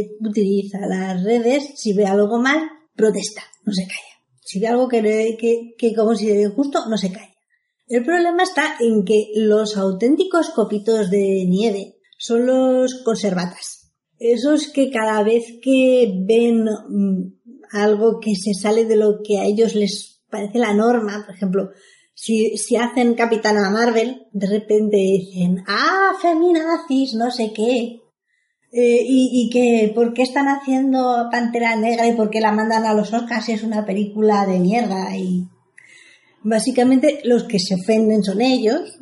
eh, utiliza las redes, si ve algo mal, protesta, no se calla. Si ve algo que, que, que considere injusto, no se calla. El problema está en que los auténticos copitos de nieve son los conservatas. Esos que cada vez que ven mm, algo que se sale de lo que a ellos les parece la norma, por ejemplo, si, si hacen Capitana Marvel, de repente dicen, ah, feminazis, no sé qué. Eh, y, y que, ¿por qué están haciendo Pantera Negra y por qué la mandan a los Oscars si es una película de mierda? Y básicamente los que se ofenden son ellos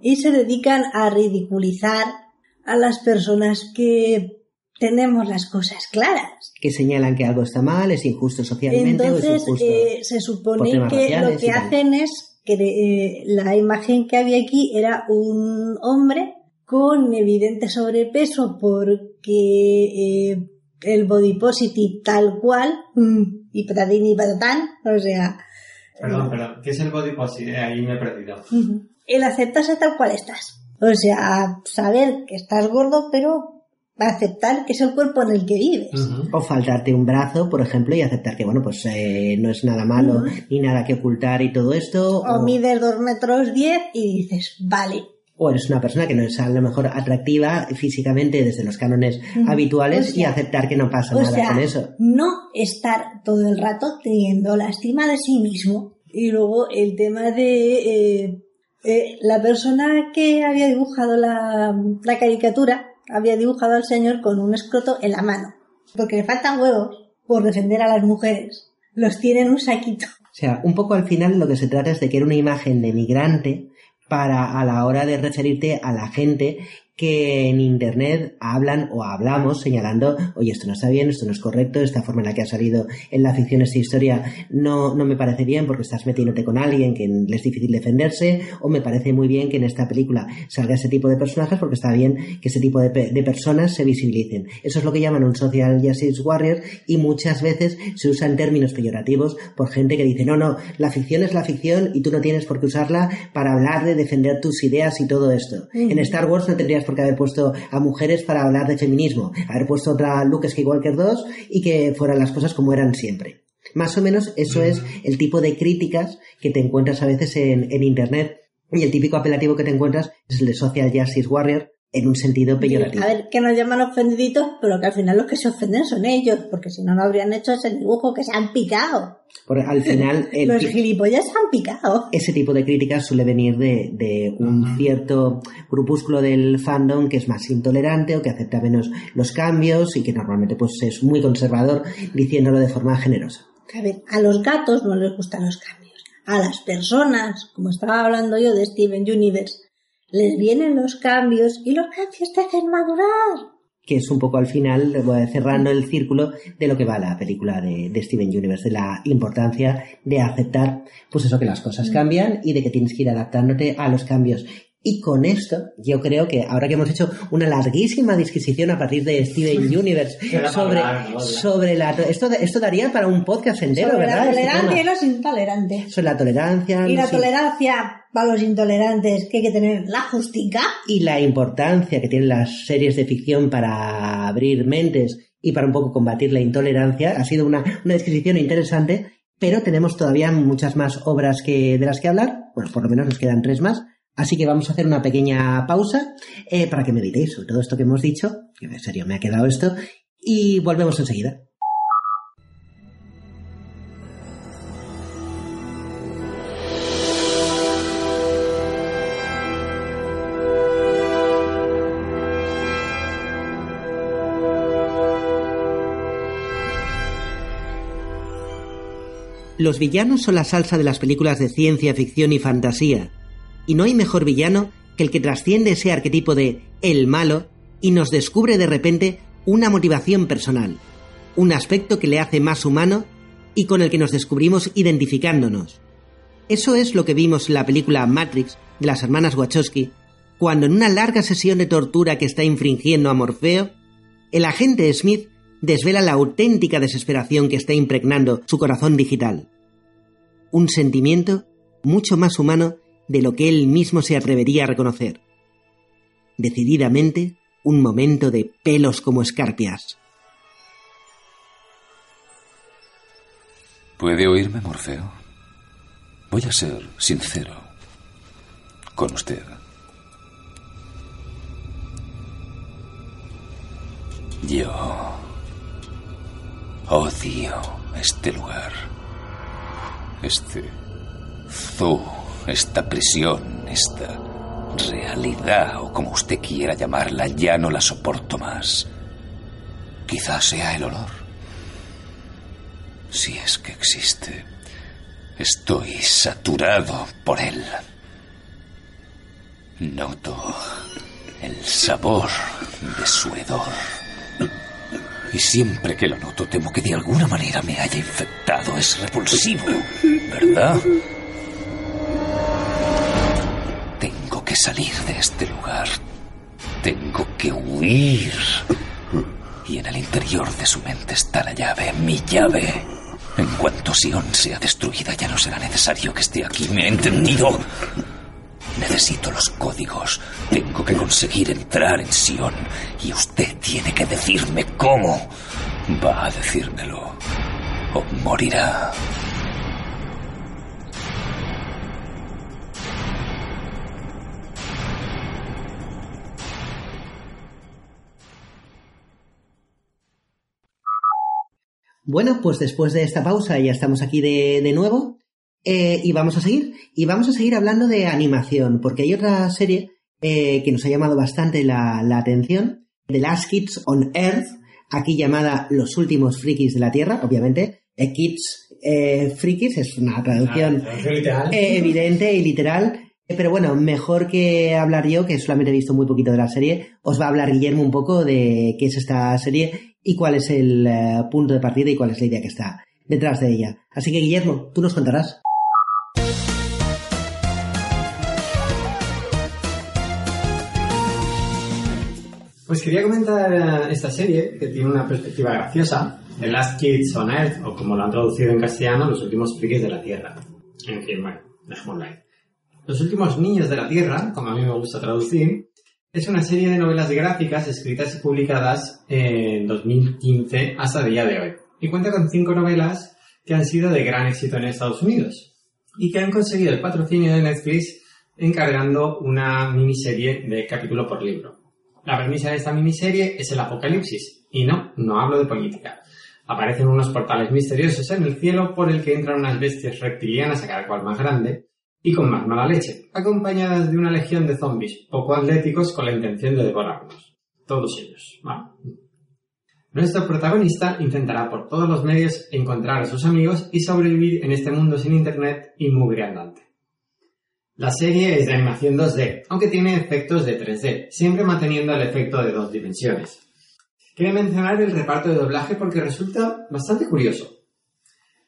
y se dedican a ridiculizar a las personas que tenemos las cosas claras. Que señalan que algo está mal, es injusto socialmente o es Entonces, injusto. eh, se supone que lo que hacen es que eh, la imagen que había aquí era un hombre con evidente sobrepeso porque eh, el body positive tal cual y patatín y patatán, o sea, Perdón, perdón. ¿Qué es el body positive? Ahí me he perdido. el aceptarse tal cual estás. O sea, saber que estás gordo, pero aceptar que es el cuerpo en el que vives. O faltarte un brazo, por ejemplo, y aceptar que, bueno, pues eh, no es nada malo ni nada que ocultar y todo esto. O mides dos metros diez y dices, vale, o eres una persona que no es a lo mejor atractiva físicamente desde los cánones habituales O sea, y aceptar que no pasa O nada sea, con eso. no estar todo el rato teniendo lástima de sí mismo. Y luego el tema de eh, eh, la persona que había dibujado la, la caricatura había dibujado al señor con un escroto en la mano. Porque le faltan huevos por defender a las mujeres. Los tiene en un saquito. O sea, un poco al final lo que se trata es de que era una imagen de migrante para a la hora de referirte a la gente que en internet hablan o hablamos señalando, oye, esto no está bien, esto no es correcto, esta forma en la que ha salido en la ficción esta historia no, no me parece bien porque estás metiéndote con alguien que le es difícil defenderse, o me parece muy bien que en esta película salga ese tipo de personajes porque está bien que ese tipo de, pe- de personas se visibilicen. Eso es lo que llaman un social justice warrior y muchas veces se usan términos peyorativos por gente que dice, no, no, la ficción es la ficción y tú no tienes por qué usarla para hablar de defender tus ideas y todo esto. En Star Wars no tendrías porque haber puesto a mujeres para hablar de feminismo, haber puesto otra Luke Skywalker 2 y que fueran las cosas como eran siempre. Más o menos eso es el tipo de críticas que te encuentras a veces en, en Internet y el típico apelativo que te encuentras es el de Social Justice Warrior en un sentido peyorativo. A ver, que nos llaman ofendiditos, pero que al final los que se ofenden son ellos, porque si no, no habrían hecho ese dibujo que se han picado. Porque al final *laughs* el Los gilipollas se han picado. ese tipo de críticas suele venir de, de un cierto grupúsculo del fandom que es más intolerante o que acepta menos los cambios y que normalmente pues es muy conservador diciéndolo de forma generosa. A ver, a los gatos no les gustan los cambios. A las personas, como estaba hablando yo de Steven Universe, les vienen los cambios y los cambios te hacen madurar. que es un poco al final cerrando el círculo de lo que va la película de, de Steven Universe, de la importancia de aceptar, pues eso, que las cosas cambian y de que tienes que ir adaptándote a los cambios. Y con esto, yo creo que ahora que hemos hecho una larguísima disquisición a partir de Steven Universe sobre, para hablar, ¿no? sobre la... Esto, esto daría para un podcast entero, Sobre ¿verdad? la Este tolerancia y tema. los intolerantes. Sobre la tolerancia. Y la in- tolerancia para los intolerantes, que hay que tener la justica. y la importancia que tienen las series de ficción para abrir mentes y para un poco combatir la intolerancia. Ha sido una, una disquisición interesante, pero tenemos todavía muchas más obras que, de las que hablar. Bueno, por lo menos nos quedan tres más. Así que vamos a hacer una pequeña pausa eh, para que meditéis sobre todo esto que hemos dicho, que en serio me ha quedado esto, y volvemos enseguida. Los villanos son la salsa de las películas de ciencia ficción y fantasía, y no hay mejor villano que el que trasciende ese arquetipo de el malo y nos descubre de repente una motivación personal, un aspecto que le hace más humano y con el que nos descubrimos identificándonos. Eso es lo que vimos en la película Matrix de las hermanas Wachowski, cuando en una larga sesión de tortura que está infringiendo a Morfeo, el agente Smith desvela la auténtica desesperación que está impregnando su corazón digital. Un sentimiento mucho más humano de lo que él mismo se atrevería a reconocer. Decididamente, un momento de pelos como escarpias. ¿Puede oírme, Morfeo? Voy a ser sincero con usted. Yo odio este lugar. Este zoo, esta prisión, esta realidad, o como usted quiera llamarla, ya no la soporto más. Quizás sea el olor. Si es que existe. Estoy saturado por él. Noto el sabor de su hedor. Y siempre que lo noto temo que de alguna manera me haya infectado. Es repulsivo, ¿verdad? Tengo que salir de este lugar. Tengo que huir. Y en el interior de su mente está la llave, mi llave. En cuanto Sion sea destruida, ya no será necesario que esté aquí. ¿Me ha entendido? Necesito los códigos. Tengo que conseguir entrar en Sion. Y usted tiene que decirme cómo. Va a decírmelo. O morirá. Bueno, pues después de esta pausa ya estamos aquí de, de nuevo eh, y vamos a seguir. Y vamos a seguir hablando de animación, porque hay otra serie eh, que nos ha llamado bastante la, la atención, The Last Kids on Earth, aquí llamada Los últimos frikis de la Tierra, obviamente. Eh, Kids eh, Frikis es una traducción traducción eh, evidente y literal. Pero bueno, mejor que hablar yo, que solamente he visto muy poquito de la serie, os va a hablar Guillermo un poco de qué es esta serie y cuál es el punto de partida y cuál es la idea que está detrás de ella. Así que Guillermo, tú nos contarás. Pues quería comentar eh, esta serie que tiene una perspectiva graciosa. The Last Kids on Earth, o como lo han traducido en castellano, Los últimos frikis de la Tierra. En fin, bueno, dejémoslo ahí. Los últimos niños de la Tierra, como a mí me gusta traducir, Es una serie de novelas gráficas escritas y publicadas en 2015 hasta el día de hoy. Y cuenta con cinco novelas que han sido de gran éxito en Estados Unidos y que han conseguido el patrocinio de Netflix encargando una miniserie de capítulo por libro. La premisa de esta miniserie es el apocalipsis. Y no, no hablo de política. Aparecen unos portales misteriosos en el cielo por el que entran unas bestias reptilianas a cada cual más grande y con más mala leche, acompañadas de una legión de zombies poco atléticos con la intención de devorarnos. Todos ellos. Bueno. Nuestro protagonista intentará por todos los medios encontrar a sus amigos y sobrevivir en este mundo sin internet y mugre andante. La serie es de animación 2D, aunque tiene efectos de 3D, siempre manteniendo el efecto de dos dimensiones. Quería mencionar el reparto de doblaje porque resulta bastante curioso.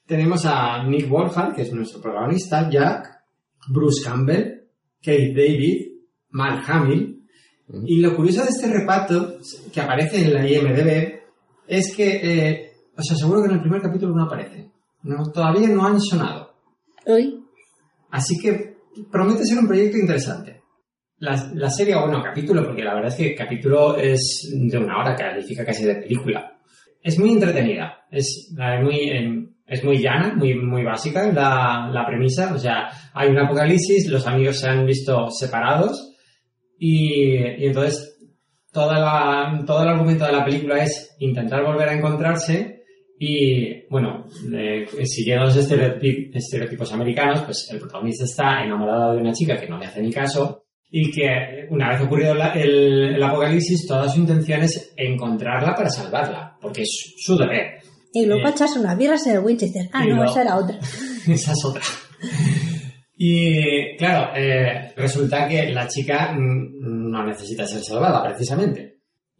Tenemos a Nick Warhol, que es nuestro protagonista, Jack, Bruce Campbell, Kate David, Mark Hamill. Y lo curioso de este reparto que aparece en la IMDB es que eh, os aseguro que en el primer capítulo no aparecen. No, todavía no han sonado. Hoy, Así que promete ser un proyecto interesante. La, la serie, bueno, capítulo, porque la verdad es que el capítulo es de una hora, califica casi de película. Es muy entretenida, es eh, muy, eh, es muy llana, muy, muy básica la, la premisa. O sea, hay un apocalipsis, los amigos se han visto separados y, y entonces toda la, todo el argumento de la película es intentar volver a encontrarse y, bueno, eh, siguiendo los estereotip- estereotipos americanos, pues el protagonista está enamorado de una chica que no le hace ni caso y que una vez ocurrido la- el, el apocalipsis, toda su intención es encontrarla para salvarla, porque es su deber. y luego Eh. echas unas birras en el Winchester. Ah, no, esa era otra. *laughs* Esa es otra. Y claro, eh, resulta que la chica mm, no necesita ser salvada, precisamente.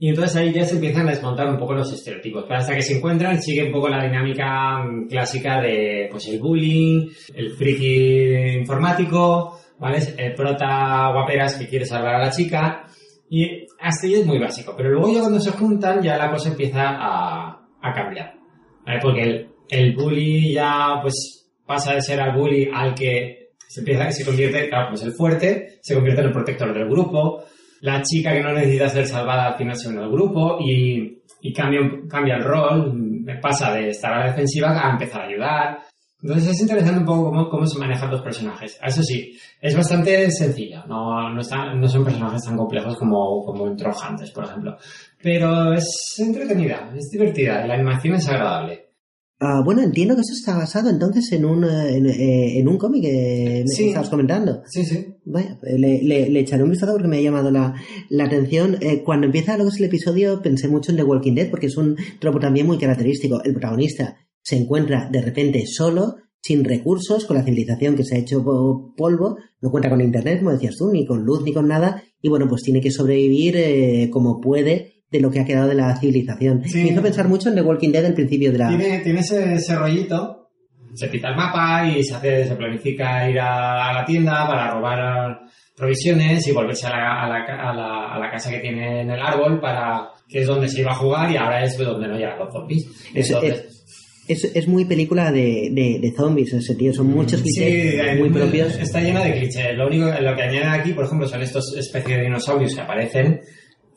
Y entonces ahí ya se empiezan a desmontar un poco los estereotipos. Pero hasta que se encuentran, sigue un poco la dinámica mm, clásica de pues el bullying, el friki informático, ¿vale? El prota guaperas que quiere salvar a la chica. Y ahí es muy básico. Pero luego ya cuando se juntan, ya la cosa empieza a, a cambiar. ¿vale? Porque el, el bully ya pues pasa de ser al bully al que se empieza se convierte, claro, pues el fuerte se convierte en el protector del grupo, la chica que no necesita ser salvada al final se une al grupo y, cambia, cambia el rol, pasa de estar a la defensiva a empezar a ayudar. Entonces es interesante un poco cómo, cómo se manejan los personajes. Eso sí, es bastante sencilla, no, no, están- no son personajes tan complejos como, como en Trojantes, por ejemplo. Pero es entretenida, es divertida, la animación es agradable. Ah, bueno, entiendo que eso está basado entonces en un, eh, en, eh, en un cómic que me Sí. estabas comentando. Sí, sí. Vaya, le, le- le echaré un vistazo porque me ha llamado la, la atención. Eh, cuando empieza lo que es el episodio pensé mucho en The Walking Dead porque es un tropo también muy característico. El protagonista se encuentra de repente solo, sin recursos, con la civilización que se ha hecho po- polvo, no cuenta con internet, como decías tú, ni con luz, ni con nada, y bueno, pues tiene que sobrevivir eh, como puede de lo que ha quedado de la civilización. Sí. Me hizo pensar mucho en The Walking Dead al principio de la... Tiene, tiene ese, ese rollito. Se pita el mapa y se, hace, se planifica ir a, a la tienda para robar provisiones y volverse a la, a, la, a, la, a la casa que tiene en el árbol para que es donde se iba a jugar y ahora es donde no llegan los zombies. Es- Entonces, Es, es muy película de, de, de zombies en ese sentido, son muchos sí, clichés eh, muy propios. Está lleno de clichés. Lo único lo que añaden aquí, por ejemplo, son estos especies de dinosaurios que aparecen,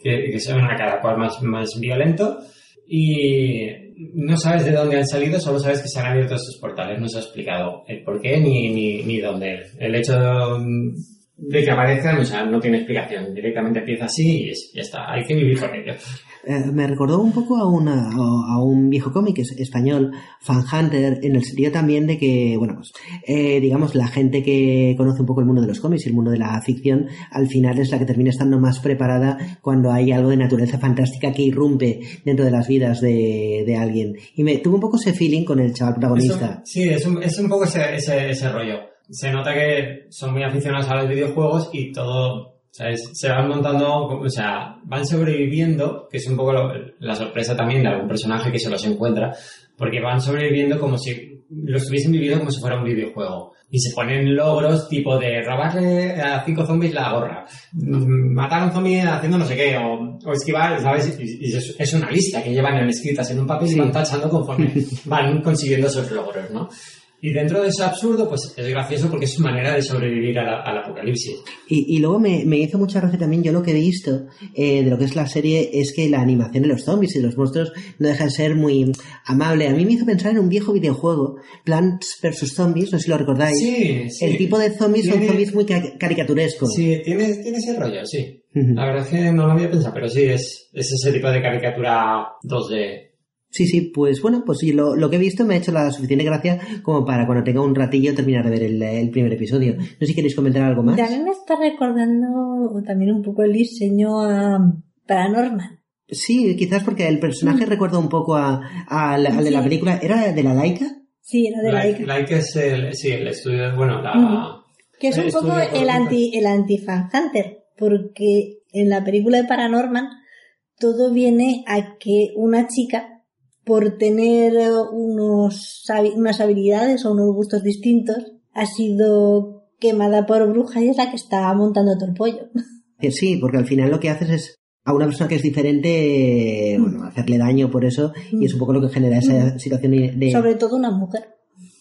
que, que son cada cual más, más violento. Y no sabes de dónde han salido, solo sabes que se han abierto estos portales. No se ha explicado el por qué ni, ni, ni dónde. El hecho de, que aparezcan, o sea, no tiene explicación. Directamente empieza así y es- ya está. Hay que vivir con ello. Eh, me recordó un poco a, una, a, un viejo cómic es- español, Fan Hunter, en el sentido también de que, bueno, pues, eh, digamos, la gente que conoce un poco el mundo de los cómics y el mundo de la ficción, al final es la que termina estando más preparada cuando hay algo de naturaleza fantástica que irrumpe dentro de las vidas de, de alguien. Y me tuvo un poco ese feeling con el chaval protagonista. Es un- sí, es un, es un poco ese, ese, ese rollo. Se nota que son muy aficionados a los videojuegos y todo, ¿sabes? Se van montando, o sea, van sobreviviendo, que es un poco lo- la sorpresa también de algún personaje que se los encuentra, porque van sobreviviendo como si lo estuviesen viviendo como si fuera un videojuego. Y se ponen logros tipo de robarle a cinco zombies la gorra, mm, matar a un zombie haciendo no sé qué, o, o esquivar, ¿sabes? Y, y es, es una lista que llevan escritas en un papel y van tachando conforme *laughs* van consiguiendo esos logros, ¿no? Y dentro de ese absurdo, pues es gracioso porque es su manera de sobrevivir a la- al apocalipsis. Y, y luego me, me hizo mucha gracia también, yo lo que he visto eh, de lo que es la serie es que la animación de los zombies y los monstruos no deja de ser muy amable. A mí me hizo pensar en un viejo videojuego, Plants vs. Zombies, no sé si lo recordáis. Sí, sí. El tipo de zombies son zombies muy ca- caricaturescos. Sí, tiene, tiene ese rollo, sí. La verdad es que no lo había pensado, pero sí, es, es ese tipo de caricatura 2D. Sí, sí, pues bueno, pues sí, lo, lo que he visto me ha hecho la suficiente gracia como para cuando tenga un ratillo terminar de ver el, el primer episodio. No sé si queréis comentar algo más. También me está recordando también un poco el diseño a Paranormal. Sí, quizás porque el personaje recuerda un poco a, a la- al de la película. ¿Era de la Laika? Sí, era de la Like, like es el, sí, el estudio, bueno, la... Que es un poco el anti, el anti Fan Hunter, porque en la película de Paranorman todo viene a que una chica, por tener eh, unos, unas habilidades o unos gustos distintos, ha sido quemada por bruja y es la que está montando todo el pollo. Que sí, porque al final lo que haces es a una persona que es diferente, eh, bueno, hacerle daño por eso, y es un poco lo que genera esa situación de... Sobre todo una mujer.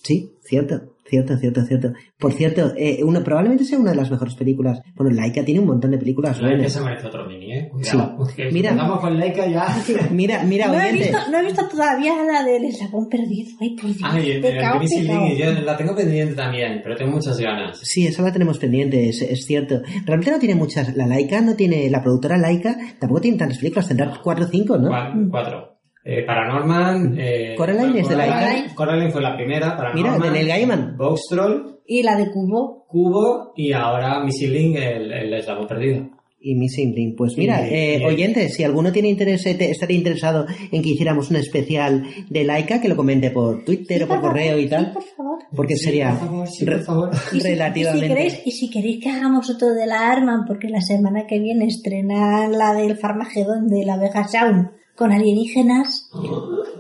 Sí, cierto, cierto, cierto, cierto. Por cierto, eh, una, probablemente sea una de las mejores películas. Bueno, Laika tiene un montón de películas Laika buenas. se merece otro mini, ¿eh? Cuidado, Sí. si Mira. empezamos con Laika ya... *laughs* Mira, mira, No he, visto, no he visto todavía la del eslabón perdido. Ay, por Dios. Ay, el, yo la tengo pendiente también, pero tengo muchas ganas. Sí, esa la tenemos pendiente, es, es cierto. Realmente no tiene muchas. La Laika no tiene. La productora Laika tampoco tiene tantas películas, tendrá cuatro o cinco, ¿no? Cua- Cuatro. Eh, Paranorman... Eh, Coraline es de Coraline- Laika. Coraline fue la primera, Paranorman. Mira, de Neil Gaiman. Box Troll, Y la de Cubo. Cubo y ahora Missing Link, el, el eslabón perdido. Y Missing Link. Pues mira, eh, oyentes, si alguno tiene interés, eh, te- estaría interesado en que hiciéramos un especial de Laika, que lo comente por Twitter o por correo y Sí, tal, por favor. porque sería por favor, sí, re- por favor. Y si- relativamente. Y si, queréis, y si queréis que hagamos otro de la Arman, porque la semana que viene estrenan la del Farmagedón de la Vega Sound con alienígenas.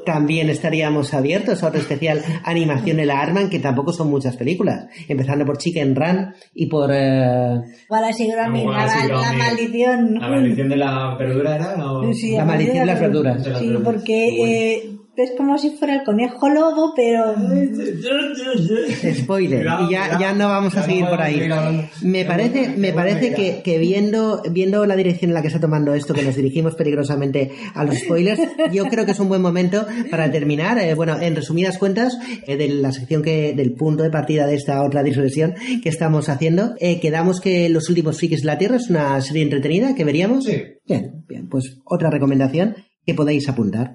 También estaríamos abiertos a otro especial animación en la Arman, que tampoco son muchas películas, empezando por Chicken Run y por... eh, Wallace y Gromit, la, Wallace y la Gromit. maldición. La maldición de la verdura era... ¿no? Sí, La maldición de las verduras. Sí, porque eh, es como si fuera el conejo lobo, pero... Spoiler, y ya, ya no vamos a seguir por ahí. Me parece, me parece que, que viendo, viendo la dirección en la que está tomando esto, que nos dirigimos peligrosamente a los spoilers, yo creo que es un buen momento para terminar. Eh, bueno, en resumidas cuentas, eh, de la sección que, del punto de partida de esta otra disolesión que estamos haciendo, eh, quedamos que Los últimos frikis de la Tierra es una serie entretenida que veríamos. Sí. Bien, bien, pues otra recomendación que podéis apuntar.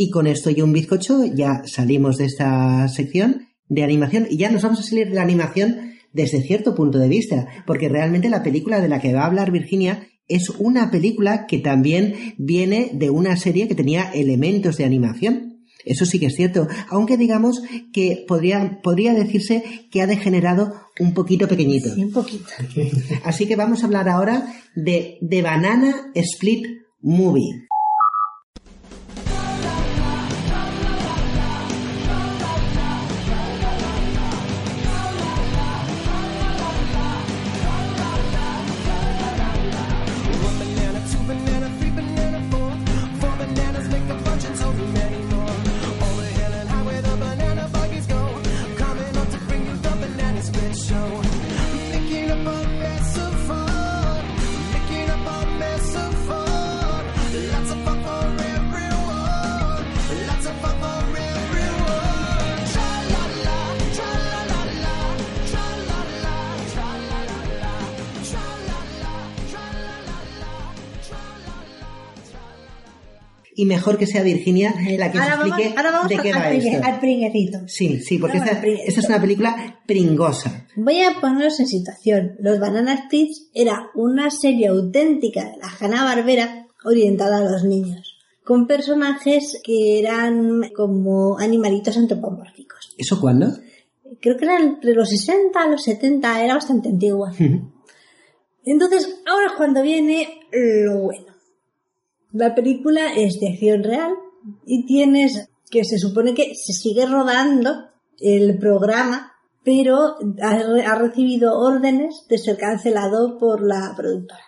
Y con esto y un bizcocho ya salimos de esta sección de animación y ya nos vamos a salir de la animación desde cierto punto de vista, porque realmente la película de la que va a hablar Virginia es una película que también viene de una serie que tenía elementos de animación. Eso sí que es cierto, aunque digamos que podría, podría decirse que ha degenerado un poquito pequeñito. Sí, un poquito. *laughs* Así que vamos a hablar ahora de The Banana Split Movie. Mejor que sea Virginia la que ahora os explique vamos, ahora vamos de al, qué va al esto. al pringuecito. Sí, sí, porque esta, es una película pringosa. Voy a poneros en situación. Los Banana Splits era una serie auténtica de la Hanna-Barbera orientada a los niños, con personajes que eran como animalitos antropomórficos. ¿Eso cuándo? Creo que era entre los 60 a los 70, era bastante antigua. Entonces, ahora es cuando viene lo bueno. La película es de acción real y tienes que se supone que se sigue rodando el programa, pero ha, re- ha recibido órdenes de ser cancelado por la productora.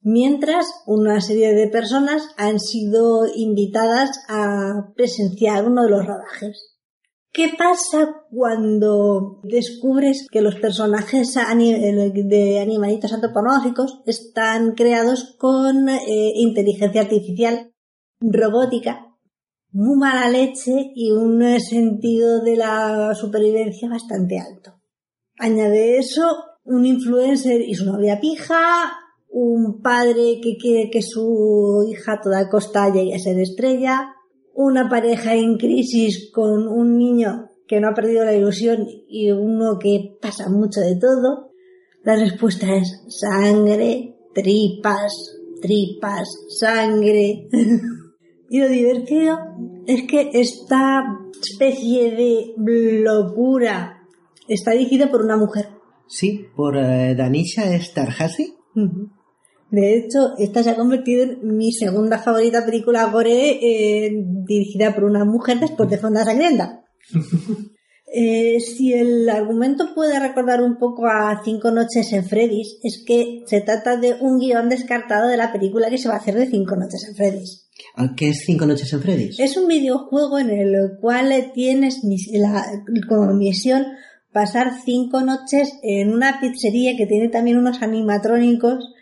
Mientras una serie de personas han sido invitadas a presenciar uno de los rodajes. ¿Qué pasa cuando descubres que los personajes de animalitos antropomórficos están creados con eh, inteligencia artificial, robótica, muy mala leche y un sentido de la supervivencia bastante alto? Añade eso un influencer y su novia pija, un padre que quiere que su hija a toda costa llegue a ser estrella, una pareja en crisis con un niño que no ha perdido la ilusión y uno que pasa mucho de todo. La respuesta es sangre, tripas, tripas, sangre. *laughs* y lo divertido es que esta especie de locura está dirigida por una mujer. Sí, por eh, Danisha Starhasi. De hecho, esta se ha convertido en mi segunda favorita película gore eh, dirigida por una mujer después de Fonda Sangrienta. *laughs* Eh, si el argumento puede recordar un poco a Cinco Noches en Freddy's, es que se trata de un guion descartado de la película que se va a hacer de Cinco Noches en Freddy's. Ah, ¿Qué es Cinco Noches en Freddy's? Es un videojuego en el cual tienes mis- la- como misión pasar cinco noches en una pizzería que tiene también unos animatrónicos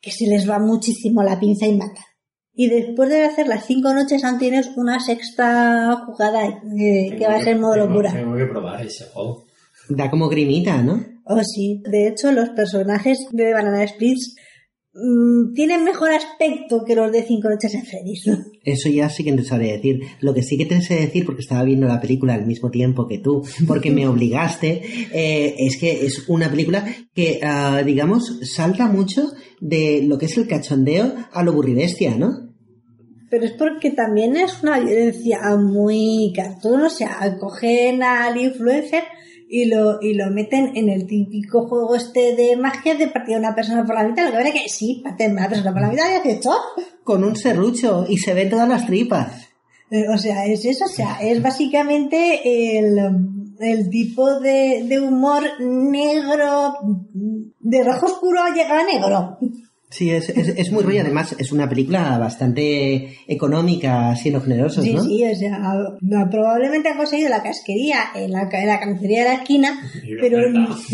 que se les va muchísimo la pinza y matan. Y después de hacer las cinco noches aún tienes una sexta jugada eh, que va a ser modo Tengo- locura. Tengo que probar ese juego. Da como grimita, ¿no? Oh, sí. De hecho, los personajes de Banana Splits mm, tienen mejor aspecto que los de Cinco Noches en Freddy's. *laughs* Eso ya sí que no sabría decir. Lo que sí que te sé decir, porque estaba viendo la película al mismo tiempo que tú, porque me *laughs* obligaste, eh, es que es una película que, ah, digamos, salta mucho de lo que es el cachondeo a lo burribestia, ¿no? Pero es porque también es una violencia muy cartoon, o sea, cogen al influencer y lo, y lo meten en el típico juego este de magia de partir a una persona por la mitad. Lo que veré que sí, parten a una persona por la mitad y hace hecho. Con un serrucho y se ven todas las tripas. Eh, O sea, es eso, o sea, es básicamente el, el tipo de, de humor negro, de rojo oscuro llega a negro. Sí, es, es, es muy rollo. Además, es una película bastante económica, siendo generosos, Sí, ¿no? sí, o sea, no, probablemente han conseguido la casquería en la, en la carnicería de la esquina, pero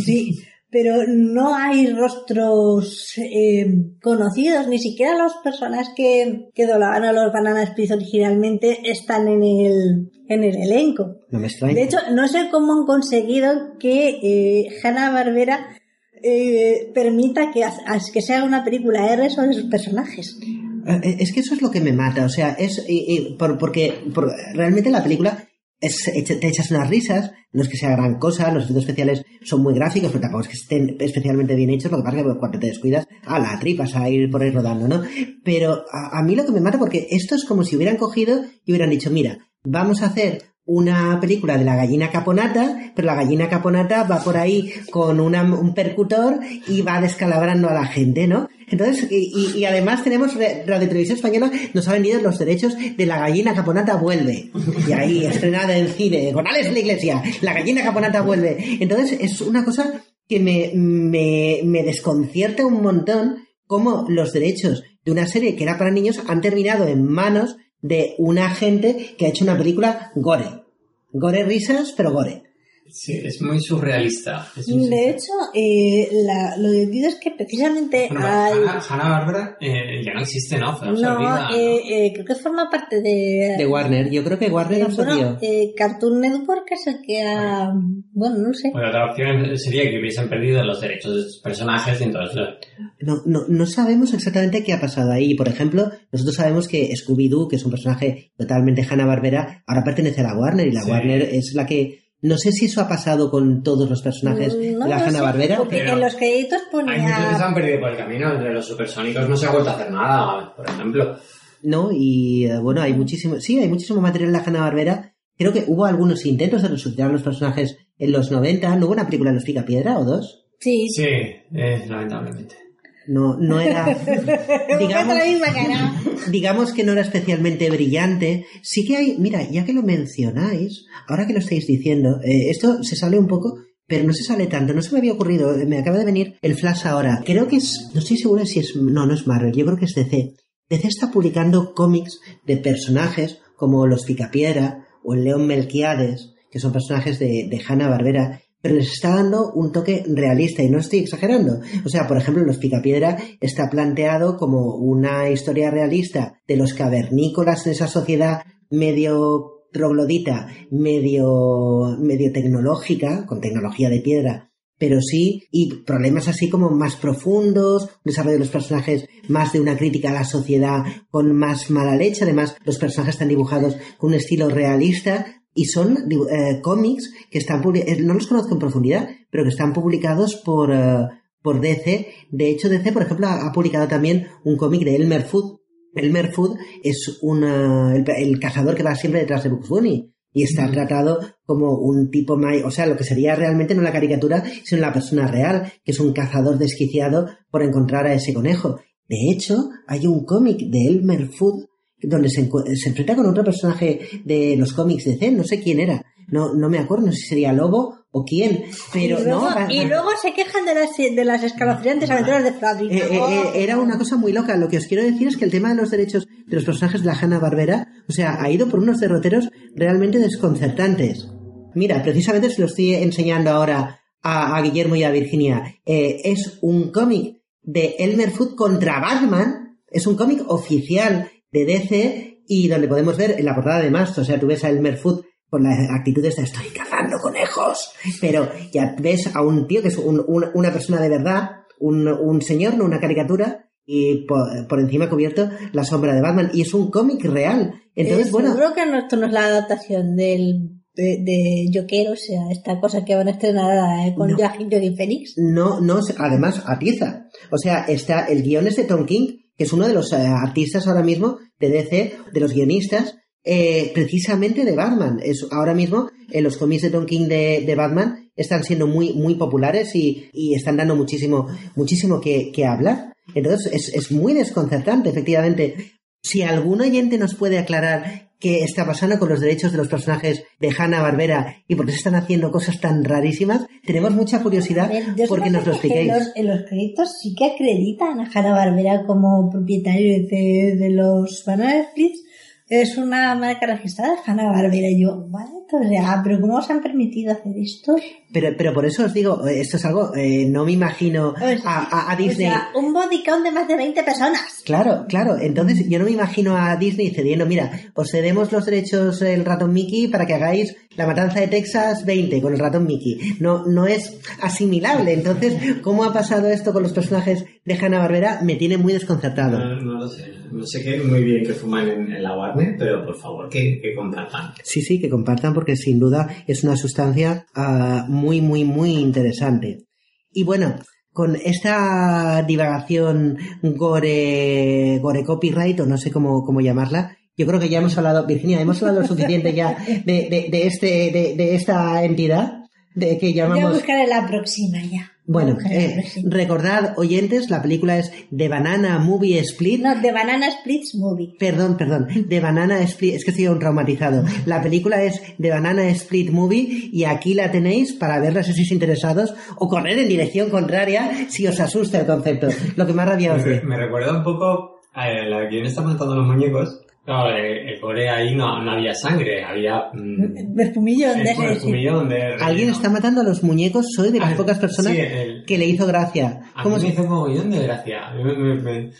sí, pero no hay rostros eh, conocidos, ni siquiera los personas que, que doblaban a los Banana Splits originalmente están en el, en el elenco. No me extraña. De hecho, no sé cómo han conseguido que eh, Hanna Barbera eh, permita que, que se haga una película R sobre sus personajes. Eh, Es que eso es lo que me mata, o sea, es por- porque por- realmente la película es, te echas unas risas, no es que sea gran cosa, los efectos especiales son muy gráficos, pero tampoco es que estén especialmente bien hechos, lo que pasa es que cuando te descuidas, a la tripas a ir por ahí rodando, ¿no? Pero a mí lo que me mata, porque esto es como si hubieran cogido y hubieran dicho, mira, vamos a hacer una película de la gallina caponata, pero la gallina caponata va por ahí con un percutor y va descalabrando a la gente, ¿no? Entonces, y, además tenemos Radio Televisión Española, nos ha vendido los derechos de La Gallina Caponata Vuelve. Y ahí, estrenada en cine, con Alex la Iglesia, La Gallina Caponata Vuelve. Entonces, es una cosa que me, me, me desconcierta un montón cómo los derechos de una serie que era para niños han terminado en manos de una gente que ha hecho una película gore. Gore risas, pero gore. Sí, es muy surrealista. es muy De hecho, eh, la- lo divertido es que precisamente Bueno, hay... Hanna, Hanna Barbera eh, ya no existe, ¿no? Fue No, absorbida, ¿no? eh, eh, creo que forma parte de... De Warner. Yo creo que Warner eh, absorbió. bueno, eh, Cartoon Network es el que ha... Bueno, no sé. Pues otra opción sería que hubiesen perdido los derechos de sus personajes y entonces... No, no, no sabemos exactamente qué ha pasado ahí. Por ejemplo, nosotros sabemos que Scooby-Doo, que es un personaje totalmente Hanna-Barbera, ahora pertenece a la Warner y la Sí. Warner es la que... No sé si eso ha pasado con todos los personajes Mm, de no la lo sé, Hanna-Barbera. Porque pero- en los créditos Hay muchos que se ponía... han perdido por el camino. Entre los supersónicos no se ha vuelto a hacer nada, por ejemplo. ¿no? Y eh, bueno, hay muchísimo, sí, hay muchísimo material de la Hanna-Barbera. Creo que hubo algunos intentos de resucitar a los personajes en los 90. ¿No hubo una película de los Picapiedra o dos? Sí, Sí, eh, lamentablemente. No, no era... *laughs* digamos, digamos que no era especialmente brillante. Sí que hay, mira, ya que lo mencionáis, ahora que lo estáis diciendo, eh, esto se sale un poco, pero no se sale tanto, no se me había ocurrido, me acaba de venir el flash ahora. Creo que es, no estoy segura si es, no, no es Marvel, yo creo que es DC. DC está publicando cómics de personajes como los Picapiedra o el León Melquiades que son personajes de, de Hanna-Barbera, pero les está dando un toque realista y no estoy exagerando. O sea, por ejemplo, Los Picapiedra está planteado como una historia realista de los cavernícolas en esa sociedad medio troglodita, medio, medio tecnológica, con tecnología de piedra, pero sí, y problemas así como más profundos, un desarrollo de los personajes más de una crítica a la sociedad con más mala leche, además los personajes están dibujados con un estilo realista y son eh, cómics que están eh, no los conozco en profundidad, pero que están publicados por, eh, por DC. De hecho, DC, por ejemplo, ha, ha publicado también un cómic de Elmer Fudd. Elmer Fudd es una, el, el cazador que va siempre detrás de Bugs Bunny y está tratado como un tipo mai- o sea, lo que sería realmente no la caricatura, sino la persona real, que es un cazador desquiciado por encontrar a ese conejo. De hecho, hay un cómic de Elmer Fudd donde se, se enfrenta con otro personaje de los cómics de Zen, no sé quién era, no, no me acuerdo, no sé si sería Lobo o quién, pero y luego, no. y luego se quejan de las, de las escalofriantes aventuras de Fabri. eh, eh, eh, era una cosa muy loca. Lo que os quiero decir es que el tema de los derechos de los personajes de la Hanna Barbera, o sea, ha ido por unos derroteros realmente desconcertantes. Mira, precisamente se lo estoy enseñando ahora a, a Guillermo y a Virginia. Eh, es un cómic de Elmer Fudd contra Batman. Es un cómic oficial de DC y donde podemos ver en la portada de Mast, o sea, tú ves a Elmer Fudd con la actitud de estoy cazando conejos, pero ya ves a un tío que es un- un- una persona de verdad, un, un señor, no una caricatura, y por, por encima cubierto la sombra de Batman, y es un cómic real. Entonces, Eh, bueno, Seguro que no, esto no es la adaptación del, de, de Yo Quiero, o sea, esta cosa que van a estrenar eh, con No. Joaquin Phoenix. no, no, además atiza. O sea, está, el guion es de Tom King, que es uno de los eh, artistas ahora mismo de DC, de los guionistas, eh, precisamente de Batman. Es, ahora mismo, eh, los cómics de Tom King de, de Batman están siendo muy, muy populares y, y están dando muchísimo, muchísimo que, que hablar. Entonces, es, es muy desconcertante, efectivamente. Si algún oyente nos puede aclarar qué está pasando con los derechos de los personajes de Hanna Barbera y por qué se están haciendo cosas tan rarísimas, tenemos mucha curiosidad ver, porque nos lo expliquéis. En los, en los créditos sí que acreditan a Hanna Barbera como propietario de, de los Splits. Es una marca registrada, Hanna Barbera. Y yo, vale, o sea, pero ¿cómo os han permitido hacer esto? Pero, pero por eso os digo, eh, esto es algo, eh, no me imagino a, a- a Disney. O sea, un body count de más de 20 personas. Claro, claro. Entonces yo no me imagino a Disney cediendo, mira, os cedemos los derechos del ratón Mickey para que hagáis la matanza de Texas 20 con el ratón Mickey. No, no es asimilable. Entonces, ¿cómo ha pasado esto con los personajes de Hanna Barbera? Me tiene muy desconcertado. No, no lo sé. No sé qué muy bien que fuman en, en la Warner, pero por favor, que, que compartan. Sí, sí, que compartan porque sin duda es una sustancia ah, muy, muy, muy interesante. Y bueno, con esta divagación gore, gore copyright o no sé cómo, cómo llamarla, yo creo que ya hemos hablado, Virginia, hemos hablado lo suficiente ya de, de, de este, de, de esta entidad de que Voy a llamamos... buscar en la próxima ya. Bueno, eh, recordad, oyentes, la película es The Banana Movie Split. No, de Banana Splits Movie. Perdón, perdón, de Banana Split, es que estoy un traumatizado. La película es de Banana Split Movie y aquí la tenéis para verla si sois interesados o correr en dirección contraria si os asusta el concepto. Lo que más rabia os Me, me recuerda un poco a la de quien está matando a los muñecos. No, el, el core ahí no, no había sangre, había... mm, Perfumillo el de perfumillo donde... Alguien está matando a los muñecos, soy de las Ah, pocas personas sí, el- que le hizo gracia. A ¿Cómo mí se- me hizo mogollón de gracia. Me- me- me-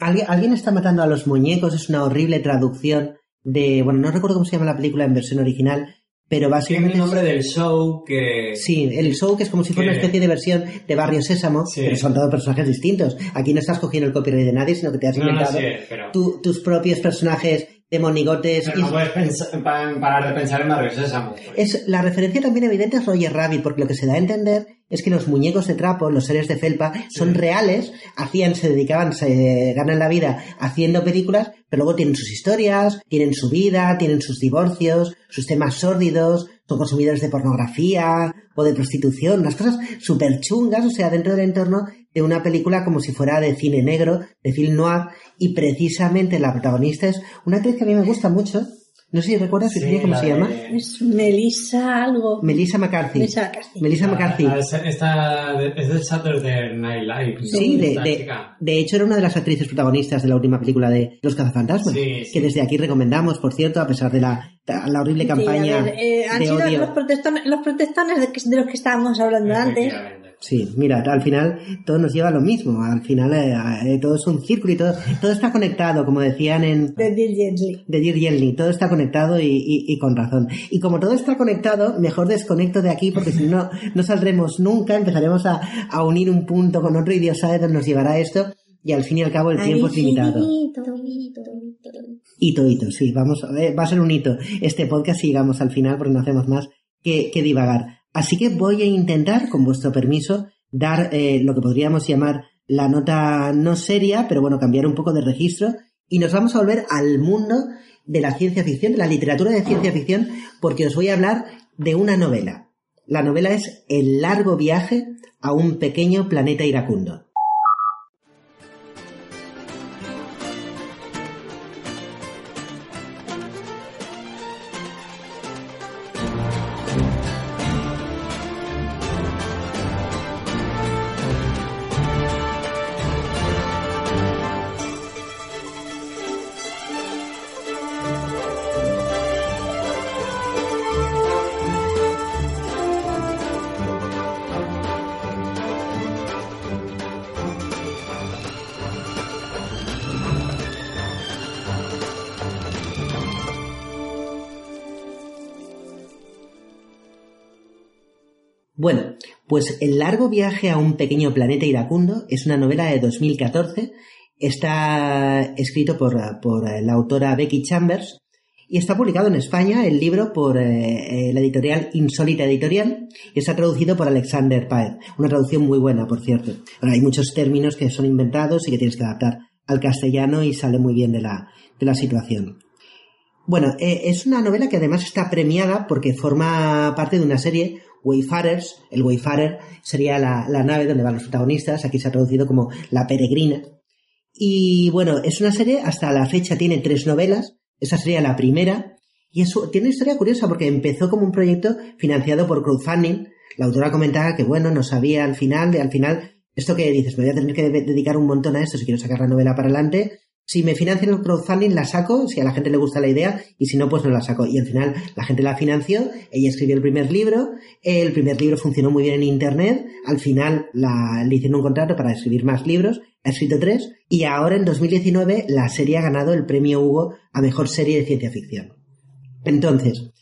¿Alguien, alguien está matando a los muñecos, es una horrible traducción de... Bueno, no recuerdo cómo se llama la película en versión original, pero básicamente... el nombre del show que... Sí, el show que es como si fuera una especie de versión de Barrio Sésamo, Sí. pero son todos personajes distintos. Aquí no estás cogiendo el copyright de nadie, sino que te has No, no, inventado sí, pero... tu- tus propios personajes de monigotes. pero no es- puedes pensar- pa- parar de pensar en Barrio Sésamo. pues. es, la referencia también evidente es Roger Rabbit, porque lo que se da a entender es que los muñecos de trapo, los seres de felpa, son reales, hacían, se dedicaban, se ganan la vida haciendo películas, pero luego tienen sus historias, tienen su vida, tienen sus divorcios, sus temas sórdidos, son consumidores de pornografía o de prostitución, unas cosas súper chungas, o sea, dentro del entorno de una película como si fuera de cine negro, de film noir, y precisamente la protagonista es una actriz que a mí me gusta mucho, No sé si recuerdas, Sí, cómo se de- llama. Es Melissa algo. Melissa McCarthy. Melissa McCarthy. Melissa McCarthy. la- esta de- es del Saturday Night Live. Sí, de, de, chica. de hecho era una de las actrices protagonistas de la última película de Los Cazafantasmas, Sí, que desde aquí recomendamos, por cierto, a pesar de la, la horrible campaña ver, eh, han de sido odio. los protestones, los protestones de, que- de los que estábamos hablando antes. Sí, mira, al final todo nos lleva a lo mismo, al final eh, eh, todo es un círculo y todo, todo está conectado, como decían en De Dirk Gently. de Dear Yelny, todo está conectado y, y- y con razón. Y como todo está conectado, mejor desconecto de aquí porque si no, no saldremos nunca, empezaremos a, a unir un punto con otro y Dios sabe dónde nos llevará esto y al fin y al cabo el tiempo es limitado. Hito, hito, sí, vamos, a ver, va a ser un hito este podcast si llegamos al final porque no hacemos más que, que divagar. Así que voy a intentar, con vuestro permiso, dar eh, lo que podríamos llamar la nota no seria, pero bueno, cambiar un poco de registro y nos vamos a volver al mundo de la ciencia ficción, de la literatura de ciencia ficción, porque os voy a hablar de una novela. La novela es El largo viaje a un pequeño planeta iracundo. Pues El largo viaje a un pequeño planeta iracundo es una novela de 2014. Está escrito por, por la autora Becky Chambers y está publicado en España el libro por eh, eh, la editorial Insólita Editorial y está traducido por Alexander Paez. Una traducción muy buena, por cierto. Hay muchos términos que son inventados y que tienes que adaptar al castellano y sale muy bien de la, de la situación. Bueno, eh, es una novela que además está premiada porque forma parte de una serie Wayfarers. El Wayfarer sería la, la nave donde van los protagonistas. Aquí se ha traducido como La Peregrina. Y bueno, es una serie, hasta la fecha tiene tres novelas. Esa sería la primera. Y eso tiene una historia curiosa porque empezó como un proyecto financiado por crowdfunding. La autora comentaba que bueno, no sabía al final, de al final, esto que dices, me voy a tener que de- dedicar un montón a esto si quiero sacar la novela para adelante. Si me financian el crowdfunding, la saco, si a la gente le gusta la idea, y si no, pues no la saco. Y al final la gente la financió, ella escribió el primer libro, el primer libro funcionó muy bien en internet, al final le hicieron un contrato para escribir más libros, ha escrito tres, y ahora en 2019 la serie ha ganado el premio Hugo a mejor serie de ciencia ficción. Entonces,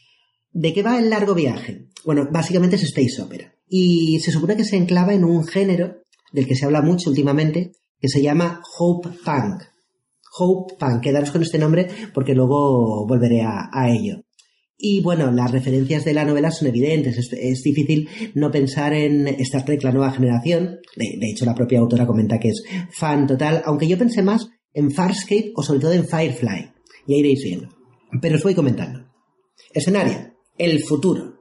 ¿de qué va el largo viaje? Bueno, básicamente es space opera. Y se supone que se enclava en un género del que se habla mucho últimamente, que se llama Hope Punk. Hope Punk, quedaros con este nombre porque luego volveré a, ello. Y bueno, las referencias de la novela son evidentes. Es, difícil no pensar en Star Trek, la nueva generación. De, hecho, la propia autora comenta que es fan total, aunque yo pensé más en Farscape o sobre todo en Firefly. Ya iréis viendo. Pero os voy comentando. Escenario. El futuro.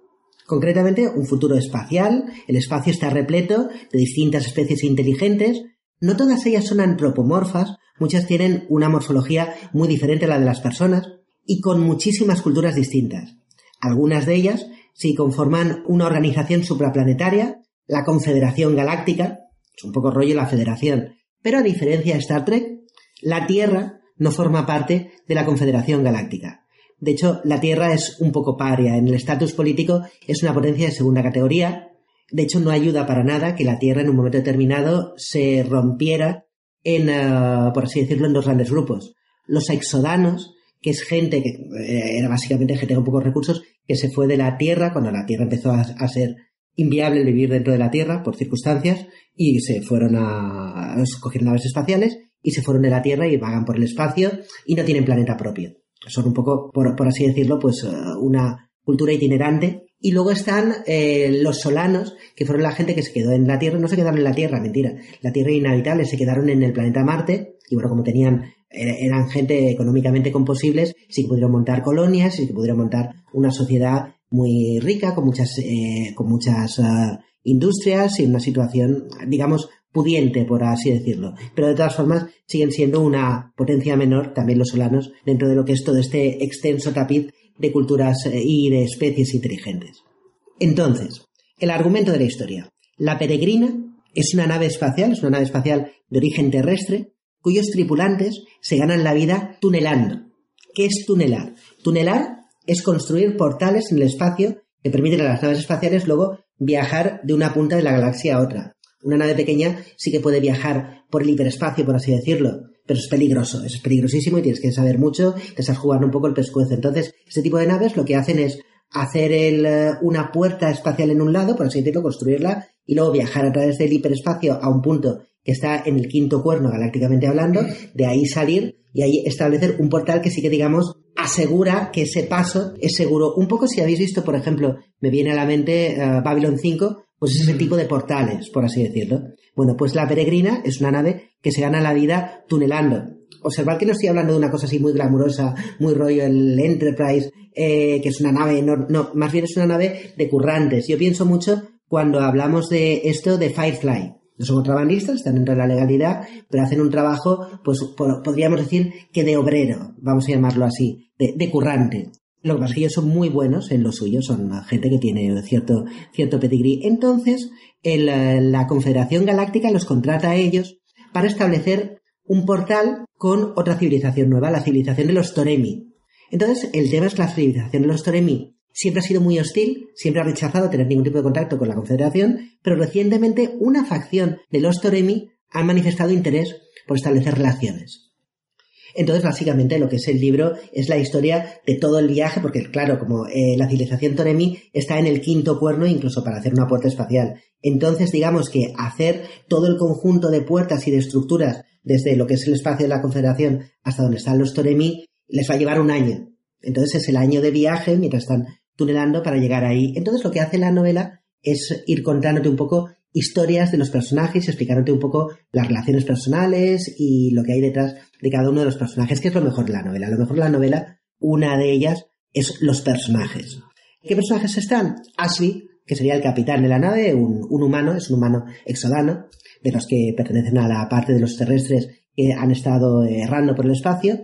Concretamente, un futuro espacial. El espacio está repleto de distintas especies inteligentes. No todas ellas son antropomorfas. Muchas tienen una morfología muy diferente a la de las personas y con muchísimas culturas distintas. Algunas de ellas sí conforman una organización supraplanetaria, la Confederación Galáctica, es un poco rollo la Federación, pero a diferencia de Star Trek, la Tierra no forma parte de la Confederación Galáctica. De hecho, la Tierra es un poco paria. En el estatus político es una potencia de segunda categoría. De hecho, no ayuda para nada que la Tierra en un momento determinado se rompiera en, uh, por así decirlo, en dos grandes grupos. Los exodanos, que es gente que eh, era básicamente gente con pocos recursos, que se fue de la Tierra cuando la Tierra empezó a, ser inviable vivir dentro de la Tierra por circunstancias y se fueron a, a coger naves espaciales y se fueron de la Tierra y vagan por el espacio y no tienen planeta propio. Son un poco, por, por así decirlo, pues uh, una cultura itinerante. Y luego están eh, los solanos, que fueron la gente que se quedó en la Tierra, no se quedaron en la Tierra, mentira. La Tierra inhabitable, se quedaron en el planeta Marte, y bueno, como tenían, eran gente económicamente composibles, sí que pudieron montar colonias, sí que pudieron montar una sociedad muy rica, con muchas, eh, con muchas uh, industrias y una situación, digamos, pudiente, por así decirlo. Pero de todas formas siguen siendo una potencia menor, también los solanos, dentro de lo que es todo este extenso tapiz de culturas eh, y de especies inteligentes. Entonces, el argumento de la historia. La peregrina es una nave espacial, es una nave espacial de origen terrestre, cuyos tripulantes se ganan la vida tunelando. ¿Qué es tunelar? Tunelar es construir portales en el espacio que permiten a las naves espaciales luego viajar de una punta de la galaxia a otra. Una nave pequeña sí que puede viajar por el hiperespacio, por así decirlo, pero es peligroso, es peligrosísimo y tienes que saber mucho, te estás jugando un poco el pescuezo. Entonces, este tipo de naves lo que hacen es hacer el, eh, una puerta espacial en un lado, por así decirlo, construirla y luego viajar a través del hiperespacio a un punto que está en el quinto cuerno galácticamente hablando, de ahí salir y ahí establecer un portal que sí que digamos asegura que ese paso es seguro. Un poco si habéis visto, por ejemplo, me viene a la mente uh, Babylon 5, pues ese tipo de portales, por así decirlo. Bueno, pues la peregrina es una nave que se gana la vida tunelando. Observad que no estoy hablando de una cosa así muy glamurosa, muy rollo el Enterprise, eh, que es una nave enorme. No, más bien es una nave de currantes. Yo pienso mucho cuando hablamos de esto de Firefly. No son contrabandistas, están dentro de la legalidad, pero hacen un trabajo, pues podríamos decir que de obrero, vamos a llamarlo así, de, currante. Lo que son muy buenos en lo suyo, son gente que tiene cierto, cierto pedigrí. Entonces, la Confederación Galáctica los contrata a ellos para establecer un portal con otra civilización nueva, la civilización de los Toremi. Entonces, el tema es que la civilización de los Toremi siempre ha sido muy hostil, siempre ha rechazado tener ningún tipo de contacto con la Confederación, pero recientemente una facción de los Toremi ha manifestado interés por establecer relaciones. Entonces, básicamente, lo que es el libro es la historia de todo el viaje, porque, claro, como eh, la civilización Toremi está en el quinto cuerno, incluso para hacer una puerta espacial. Entonces, digamos que hacer todo el conjunto de puertas y de estructuras desde lo que es el espacio de la Confederación hasta donde están los Toremi les va a llevar un año. Entonces, es el año de viaje mientras están tunelando para llegar ahí. Entonces, lo que hace la novela es ir contándote un poco historias de los personajes, explicándote un poco las relaciones personales y lo que hay detrás de cada uno de los personajes, que es lo mejor de la novela. Lo mejor de la novela, una de ellas, es los personajes. ¿Qué personajes están? Ashley, que sería el capitán de la nave, un, humano, es un humano exodano, de los que pertenecen a la parte de los terrestres que han estado errando por el espacio.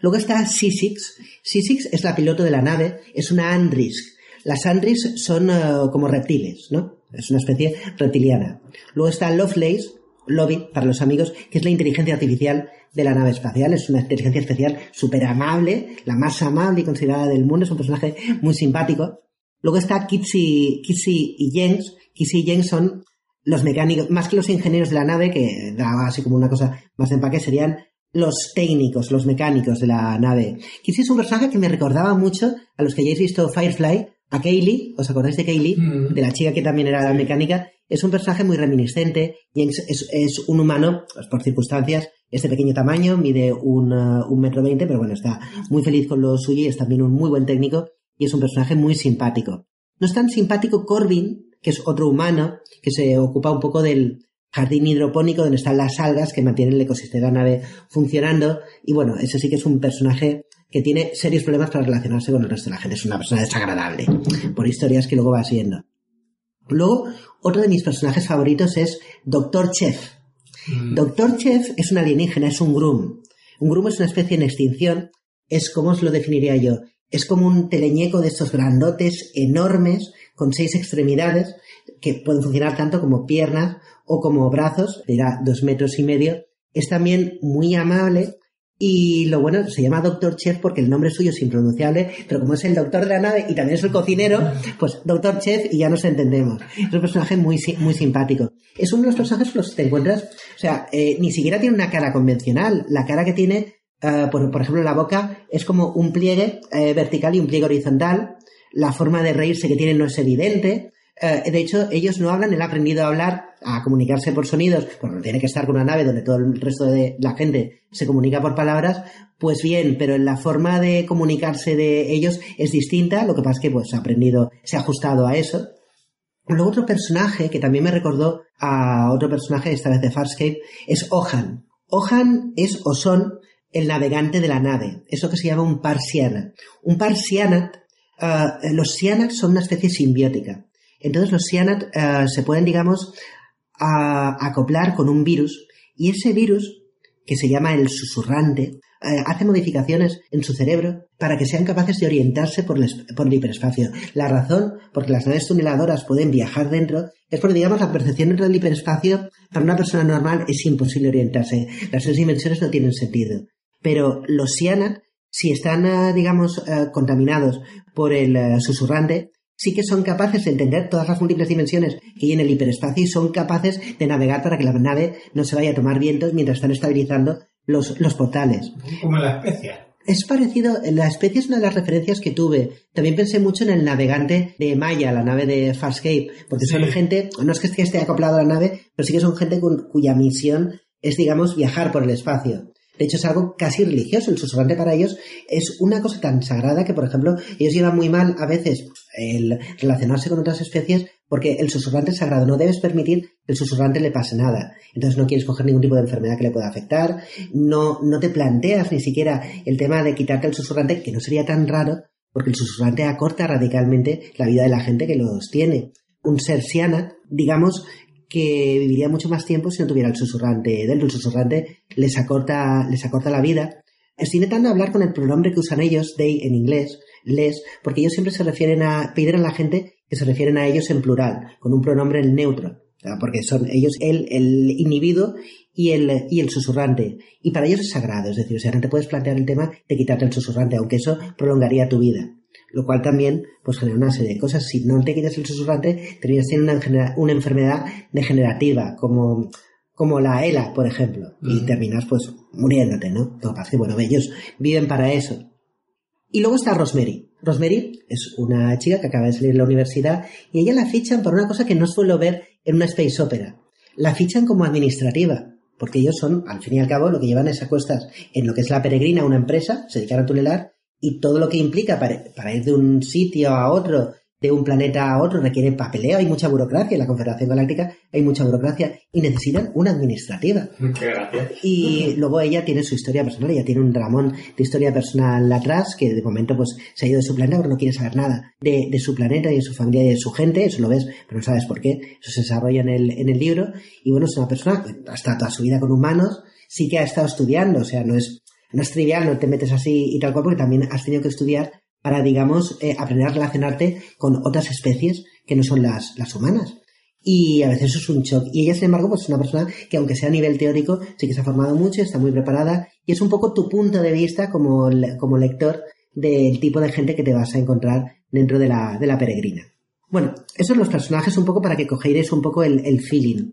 Luego está Sisix. Sisix es la piloto de la nave, es una Andrisk. Las Andris son eh, como reptiles, ¿no? Es una especie reptiliana. Luego está Lovelace, Lobby, para los amigos, que es la inteligencia artificial de la nave espacial. Es una inteligencia especial súper amable, la más amable y considerada del mundo. Es un personaje muy simpático. Luego está Kitsy, y Jenks. Kitsy y Jenks son los mecánicos, más que los ingenieros de la nave, que da así como una cosa más de empaque, serían los técnicos, los mecánicos de la nave. Kitsy es un personaje que me recordaba mucho a los que hayáis visto Firefly, a Kaylee, ¿os acordáis de Kaylee? Mm. De la chica que también era la mecánica. Es un personaje muy reminiscente y es, un humano, pues, por circunstancias, es de pequeño tamaño, mide un, uh, un metro veinte, pero bueno, está muy feliz con lo suyo y es también un muy buen técnico y es un personaje muy simpático. No es tan simpático Corbin, que es otro humano que se ocupa un poco del jardín hidropónico donde están las algas que mantienen el ecosistema de la nave funcionando y bueno, ese sí que es un personaje que tiene serios problemas para relacionarse con el resto de la gente. Es una persona desagradable, por historias que luego va siguiendo. Luego, otro de mis personajes favoritos es Doctor Chef. Mm. Doctor Chef es un alienígena, es un Grum. Un Grum es una especie en extinción. Es, como os lo definiría yo? Es como un teleñeco de estos grandotes, enormes, con seis extremidades, que pueden funcionar tanto como piernas o como brazos, dirá dos metros y medio. Es también muy amable, y lo bueno, se llama Doctor Chef porque el nombre suyo es impronunciable, pero como es el doctor de la nave y también es el cocinero, pues Doctor Chef y ya nos entendemos. Es un personaje muy, muy simpático. Es uno de los personajes que te encuentras, o sea, eh, ni siquiera tiene una cara convencional. La cara que tiene, eh, por, por, ejemplo, la boca es como un pliegue eh, vertical y un pliegue horizontal. La forma de reírse que tiene no es evidente. Eh, de hecho, ellos no hablan, él ha aprendido a hablar, a comunicarse por sonidos, porque tiene que estar con una nave donde todo el resto de la gente se comunica por palabras, pues bien, pero la forma de comunicarse de ellos es distinta, lo que pasa es que pues ha aprendido, se ha ajustado a eso. Luego otro personaje que también me recordó a otro personaje, esta vez de Farscape, es Ohan. Ohan es o son el navegante de la nave, eso que se llama un parsiana. Un parsianat, uh, los sianats son una especie simbiótica. Entonces los Cyanat eh, se pueden, digamos, acoplar con un virus y ese virus, que se llama el susurrante, eh, hace modificaciones en su cerebro para que sean capaces de orientarse por el, por el hiperespacio. La razón por que las naves tuneladoras pueden viajar dentro es porque, digamos, la percepción dentro del hiperespacio para una persona normal es imposible orientarse. Las tres dimensiones no tienen sentido. Pero los Sianak, si están, eh, digamos, eh, contaminados por el susurrante, sí que son capaces de entender todas las múltiples dimensiones que hay en el hiperespacio y son capaces de navegar para que la nave no se vaya a tomar vientos mientras están estabilizando los, los portales. Como la especie. Es parecido, la especie es una de las referencias que tuve. También pensé mucho en el navegante de Maya, la nave de Farscape, porque son gente, no es que esté acoplado a la nave, pero sí que son gente con- cuya misión es, digamos, viajar por el espacio. De hecho, es algo casi religioso. El susurrante para ellos es una cosa tan sagrada que, por ejemplo, ellos llevan muy mal a veces el relacionarse con otras especies porque el susurrante es sagrado. No debes permitir que el susurrante le pase nada. Entonces no quieres coger ningún tipo de enfermedad que le pueda afectar. No, no te planteas ni siquiera el tema de quitarte el susurrante, que no sería tan raro, porque el susurrante acorta radicalmente la vida de la gente que los tiene. Un ser siana, digamos, que viviría mucho más tiempo si no tuviera el susurrante dentro. El susurrante les acorta, les acorta la vida. Estoy intentando hablar con el pronombre que usan ellos, they en inglés, les, porque ellos siempre se refieren a, piden a la gente que se refieren a ellos en plural, con un pronombre neutro. Porque son ellos el, el individuo y el, y el susurrante. Y para ellos es sagrado, es decir, o sea, no te puedes plantear el tema de quitarte el susurrante, aunque eso prolongaría tu vida. Lo cual también pues genera una serie de cosas. Si no te quitas el susurrante, terminas teniendo una, una enfermedad degenerativa, como, como la ELA, por ejemplo. Y terminas pues muriéndote, ¿no? Que pasa bueno, ellos viven para eso. Y luego está Rosemary. Rosemary es una chica que acaba de salir de la universidad y ella la fichan por una cosa que no suelo ver en una space opera. La fichan como administrativa, porque ellos son, al fin y al cabo, lo que llevan es a cuestas en lo que es la peregrina, una empresa, se dedican a tunelar, y todo lo que implica para, para ir de un sitio a otro, de un planeta a otro, requiere papeleo, hay mucha burocracia, en la Confederación Galáctica hay mucha burocracia, y necesitan una administrativa. *laughs* Qué gracia. Y luego ella tiene su historia personal, ella tiene un ramón de historia personal atrás, que de momento pues se ha ido de su planeta porque no quiere saber nada de, de su planeta y de su familia y de su gente, eso lo ves, pero no sabes por qué, eso se desarrolla en el, en el libro, y bueno, es una persona que ha estado toda su vida con humanos, sí que ha estado estudiando, o sea, no es, no es trivial, no te metes así y tal cual, porque también has tenido que estudiar para, digamos, eh, aprender a relacionarte con otras especies que no son las, las humanas. Y a veces eso es un shock. Y ella, sin embargo, pues es una persona que, aunque sea a nivel teórico, sí que se ha formado mucho, está muy preparada y es un poco tu punto de vista como, como lector del tipo de gente que te vas a encontrar dentro de la, de la peregrina. Bueno, esos son los personajes un poco para que cogéis un poco el, el feeling.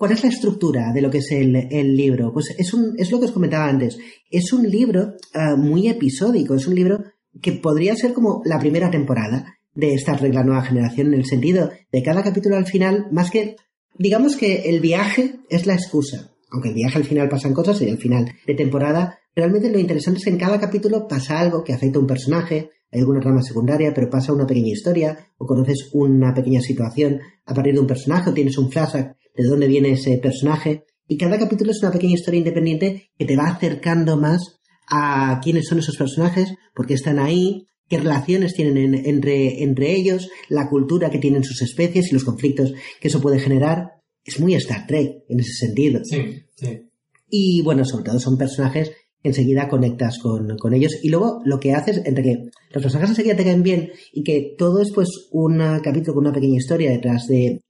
¿Cuál es la estructura de lo que es el, el libro? Pues es, un, es lo que os comentaba antes. Es un libro ah, muy episódico, es un libro que podría ser como la primera temporada de Star Trek La Nueva Generación, en el sentido de cada capítulo al final, más que, digamos que el viaje es la excusa. Aunque el viaje al final pasan cosas y al final de temporada, realmente lo interesante es que en cada capítulo pasa algo que afecta a un personaje, hay alguna trama secundaria, pero pasa una pequeña historia, o conoces una pequeña situación a partir de un personaje, o tienes un flashback de dónde viene ese personaje, y cada capítulo es una pequeña historia independiente que te va acercando más a quiénes son esos personajes, por qué están ahí, qué relaciones tienen en- entre, entre ellos, la cultura que tienen sus especies y los conflictos que eso puede generar. Es muy Star Trek en ese sentido. Sí, sí. Y bueno, sobre todo son personajes que enseguida conectas con, con ellos. Y luego lo que haces, entre que los personajes enseguida te caen bien y que todo es pues un capítulo con una pequeña historia detrás de...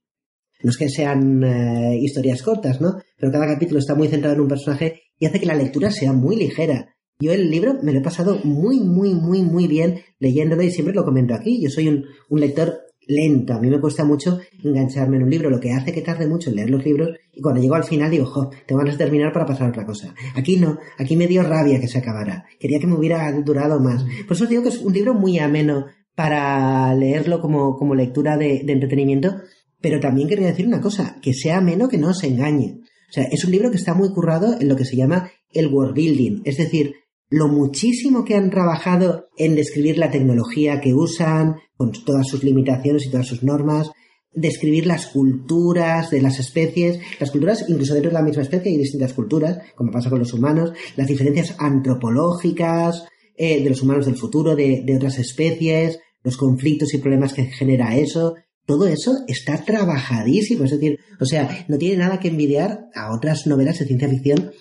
No es que sean eh, historias cortas, ¿no? Pero cada capítulo está muy centrado en un personaje y hace que la lectura sea muy ligera. Yo el libro me lo he pasado muy, muy, muy, muy bien leyéndolo y siempre lo comento aquí. Yo soy un, un lector lento. A mí me cuesta mucho engancharme en un libro, lo que hace que tarde mucho en leer los libros y cuando llego al final digo, jo, tengo ganas de terminar para pasar a otra cosa. Aquí no, aquí me dio rabia que se acabara. Quería que me hubiera durado más. Por eso os digo que es un libro muy ameno para leerlo como, como lectura de, de entretenimiento, pero también quería decir una cosa, que sea ameno que no os engañe. O sea, es un libro que está muy currado en lo que se llama el world building, es decir, lo muchísimo que han trabajado en describir la tecnología que usan, con todas sus limitaciones y todas sus normas, describir las culturas de las especies, las culturas, incluso dentro de la misma especie hay distintas culturas, como pasa con los humanos, las diferencias antropológicas eh, de los humanos del futuro, de, de otras especies, los conflictos y problemas que genera eso, todo eso está trabajadísimo. Es decir, o sea, no tiene nada que envidiar a otras novelas de ciencia ficción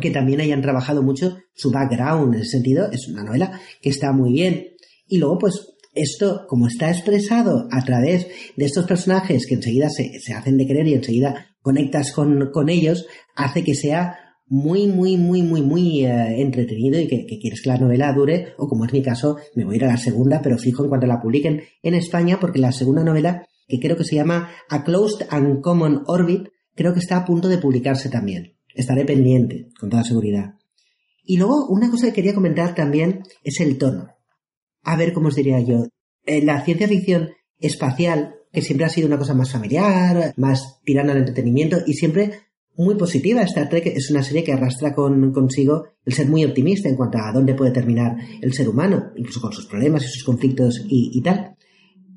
que también hayan trabajado mucho su background. En ese sentido, es una novela que está muy bien. Y luego, pues, esto, como está expresado a través de estos personajes que enseguida se, se hacen de querer y enseguida conectas con, con ellos, hace que sea muy, muy, muy, muy, muy eh, entretenido y que, que, quieres que la novela dure, o como es mi caso, me voy a ir a la segunda, pero fijo en cuanto la publiquen en España, porque la segunda novela, que creo que se llama A Closed and Common Orbit, creo que está a punto de publicarse también. Estaré pendiente, con toda seguridad. Y luego, una cosa que quería comentar también es el tono. A ver cómo os diría yo. En la ciencia ficción espacial, que siempre ha sido una cosa más familiar, más tirando al entretenimiento y siempre muy positiva. Star Trek es una serie que arrastra con, consigo el ser muy optimista en cuanto a dónde puede terminar el ser humano, incluso con sus problemas y sus conflictos y, tal.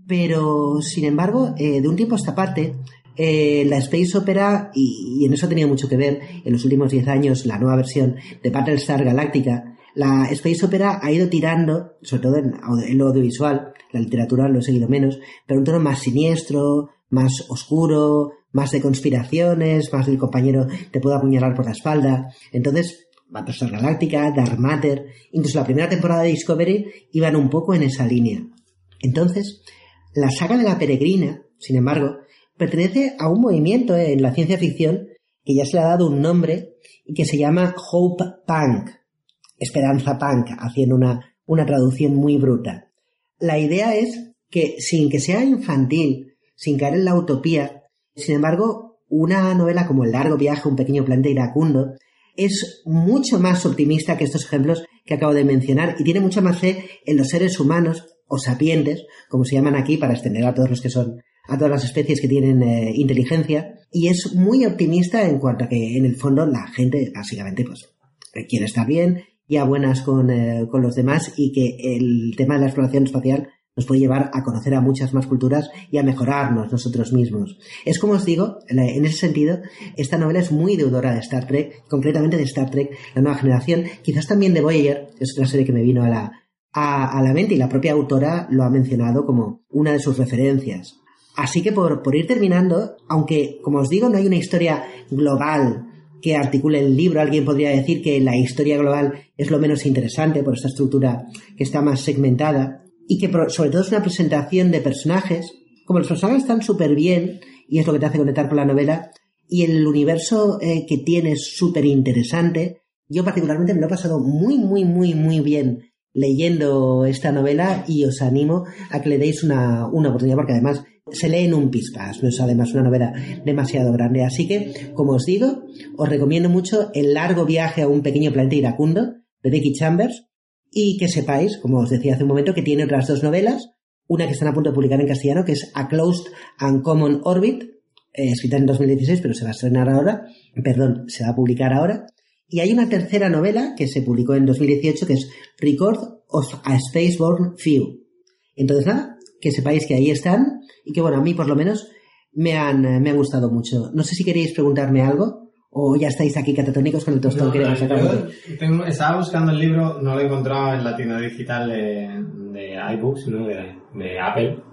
Pero, sin embargo, eh, de un tiempo a esta parte, eh, la Space Opera, y, en eso tenido mucho que ver en los últimos 10 años la nueva versión de Battlestar Galactica, la Space Opera ha ido tirando, sobre todo en, lo audiovisual, la literatura lo he seguido menos, pero un tono más siniestro, más oscuro, más de conspiraciones, más del compañero te puede apuñalar por la espalda. Entonces, Battlestar Galáctica, Dark Matter, incluso la primera temporada de Discovery iban un poco en esa línea. Entonces, la saga de la peregrina, sin embargo, pertenece a un movimiento en la ciencia ficción que ya se le ha dado un nombre y que se llama Hope Punk Esperanza Punk, haciendo una, una traducción muy bruta. La idea es que, sin que sea infantil, sin caer en la utopía, sin embargo, una novela como El largo viaje, un pequeño planeta iracundo, es mucho más optimista que estos ejemplos que acabo de mencionar y tiene mucha más fe en los seres humanos o sapientes, como se llaman aquí para extender a todos los que son, a todas las especies que tienen eh, inteligencia, y es muy optimista en cuanto a que en el fondo la gente básicamente pues quiere estar bien y a buenas con, eh, con los demás y que el tema de la exploración espacial nos puede llevar a conocer a muchas más culturas y a mejorarnos nosotros mismos. Es como os digo, en ese sentido, esta novela es muy deudora de Star Trek, concretamente de Star Trek, la nueva generación, quizás también de Voyager, es otra serie que me vino a la, a, la mente y la propia autora lo ha mencionado como una de sus referencias. Así que por, por ir terminando, aunque, como os digo, no hay una historia global que articule el libro. Alguien podría decir que la historia global es lo menos interesante por esta estructura que está más segmentada y que sobre todo es una presentación de personajes. Como los personajes están súper bien y es lo que te hace conectar con la novela y el universo eh, que tiene es súper interesante. Yo particularmente me lo he pasado muy, muy, muy, muy bien leyendo esta novela y os animo a que le deis una, una oportunidad porque además se lee en un pispas, no es además una novela demasiado grande. Así que, como os digo, os recomiendo mucho El largo viaje a un pequeño planeta iracundo de Becky Chambers y que sepáis, como os decía hace un momento, que tiene otras dos novelas, una que están a punto de publicar en castellano, que es A Closed and Common Orbit, eh, escrita en 2016, pero se va a estrenar ahora, perdón, se va a publicar ahora. Y hay una tercera novela que se publicó en 2018 que es Record of a Spaceborne Few. Entonces nada, que sepáis que ahí están y que bueno, a mí por lo menos me han, me han gustado mucho. No sé si queréis preguntarme algo o ya estáis aquí catatónicos con el tostón que hemos sacado. estaba buscando el libro, no lo he encontrado en la tienda digital de, de iBooks, ¿no? de, de Apple.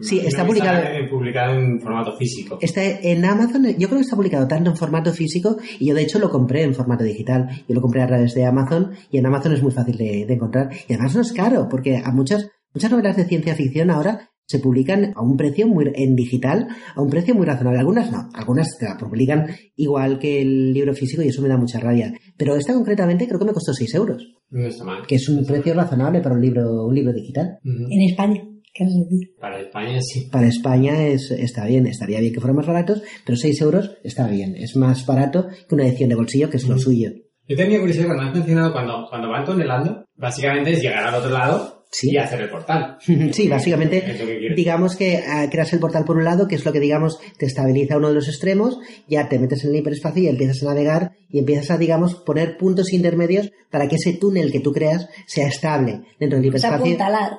Sí, está publicado. publicado en formato físico. Está en Amazon, yo creo que está publicado tanto en formato físico y yo de hecho lo compré en formato digital. Yo lo compré a través de Amazon y en Amazon es muy fácil de, de encontrar. Y además no es caro, porque a muchas Muchas novelas de ciencia ficción ahora se publican a un precio muy en digital, a un precio muy razonable. Algunas no, algunas se la publican igual que el libro físico y eso me da mucha rabia. Pero esta concretamente creo que me costó 6 euros. No está mal. Que es un precio razonable para un libro, un libro digital. En España. ¿Qué decir? Para España sí. Para España es, está bien, estaría bien que fueran más baratos, pero 6 euros está bien. Es más barato que una edición de bolsillo, que es lo suyo. Yo tenía curiosidad cuando has mencionado cuando, cuando van tonelando, básicamente es llegar al otro lado Sí. y hacer el portal. *laughs* Sí, básicamente, que digamos que eh, creas el portal por un lado, que es lo que, digamos, te estabiliza uno de los extremos, ya te metes en el hiperespacio y empiezas a navegar y empiezas a, digamos, poner puntos intermedios para que ese túnel que tú creas sea estable dentro del O sea, hiperespacio. apuntalar.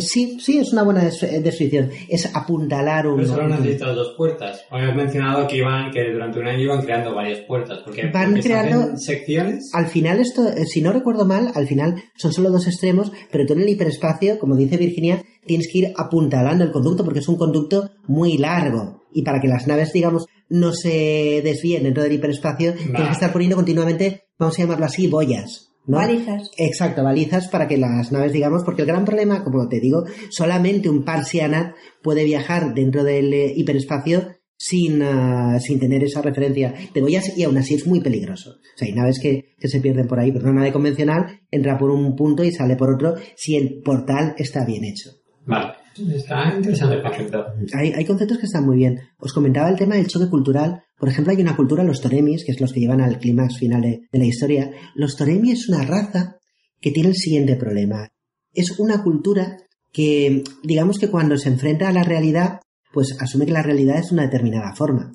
Sí, sí, es una buena des- descripción. Es apuntalar un... Pero solo necesitas dos puertas. Habías mencionado que iban que durante un año iban creando varias puertas. Porque, Van porque creando- secciones. Al final esto, eh, si no recuerdo mal, al final son solo dos extremos, pero tú en el hiperespacio, como dice Virginia, tienes que ir apuntalando el conducto porque es un conducto muy largo. Y para que las naves, digamos, no se desvíen dentro del hiperespacio, tienes que estar poniendo continuamente, vamos a llamarlo así, boyas. ¿No? Valijas. Exacto, balizas para que las naves, digamos, porque el gran problema, como te digo, solamente un Parsianat puede viajar dentro del eh, hiperespacio sin, ah, sin tener esa referencia de boyas y aún así es muy peligroso. O sea, hay naves que, que se pierden por ahí, pero una nave convencional entra por un punto y sale por otro si el portal está bien hecho. Vale. Está interesante el. Hay, conceptos que están muy bien. Os comentaba el tema del choque cultural. Por ejemplo, hay una cultura, los Toremis, que es los que llevan al clímax final de, la historia. Los Toremi es una raza que tiene el siguiente problema. Es una cultura que, digamos que cuando se enfrenta a la realidad, pues asume que la realidad es una determinada forma.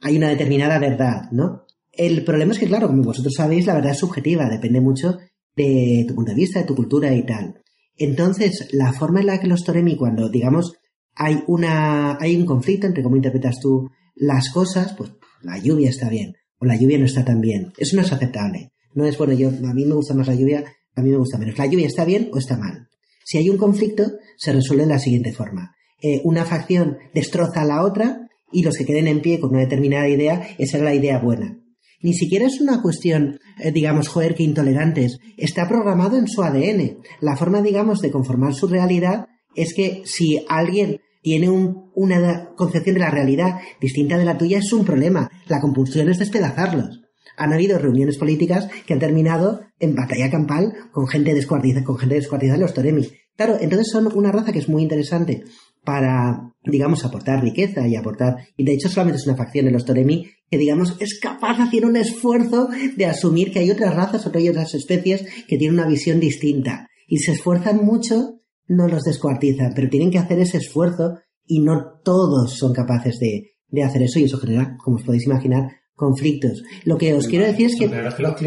Hay una determinada verdad, ¿no? El problema es que, claro, como vosotros sabéis, la verdad es subjetiva, depende mucho de tu punto de vista, de tu cultura y tal. Entonces, la forma en la que los Toremi, cuando, digamos, hay una, hay un conflicto entre cómo interpretas tú las cosas, pues la lluvia está bien, o la lluvia no está tan bien. Eso no es aceptable. No es, bueno, yo, a mí me gusta más la lluvia, a mí me gusta menos. La lluvia está bien o está mal. Si hay un conflicto, se resuelve de la siguiente forma. Eh, una facción destroza a la otra y los que queden en pie con una determinada idea, esa es la idea buena. Ni siquiera es una cuestión, eh, digamos, joder, que intolerantes. Está programado en su ADN. La forma, digamos, de conformar su realidad es que si alguien tiene un- una concepción de la realidad distinta de la tuya, es un problema. La compulsión es despedazarlos. Han habido reuniones políticas que han terminado en batalla campal con gente descuartizada, con gente descuartizada en los Toremi. Claro, entonces son una raza que es muy interesante para, digamos, aportar riqueza y aportar, y de hecho solamente es una facción de los Toremi que, digamos, es capaz de hacer un esfuerzo de asumir que hay otras razas, o hay otras especies que tienen una visión distinta. Y se esfuerzan mucho, no los descuartizan, pero tienen que hacer ese esfuerzo y no todos son capaces de, de hacer eso y eso genera, como os podéis imaginar, conflictos. Lo que os quiero decir es que ¿Pero es que los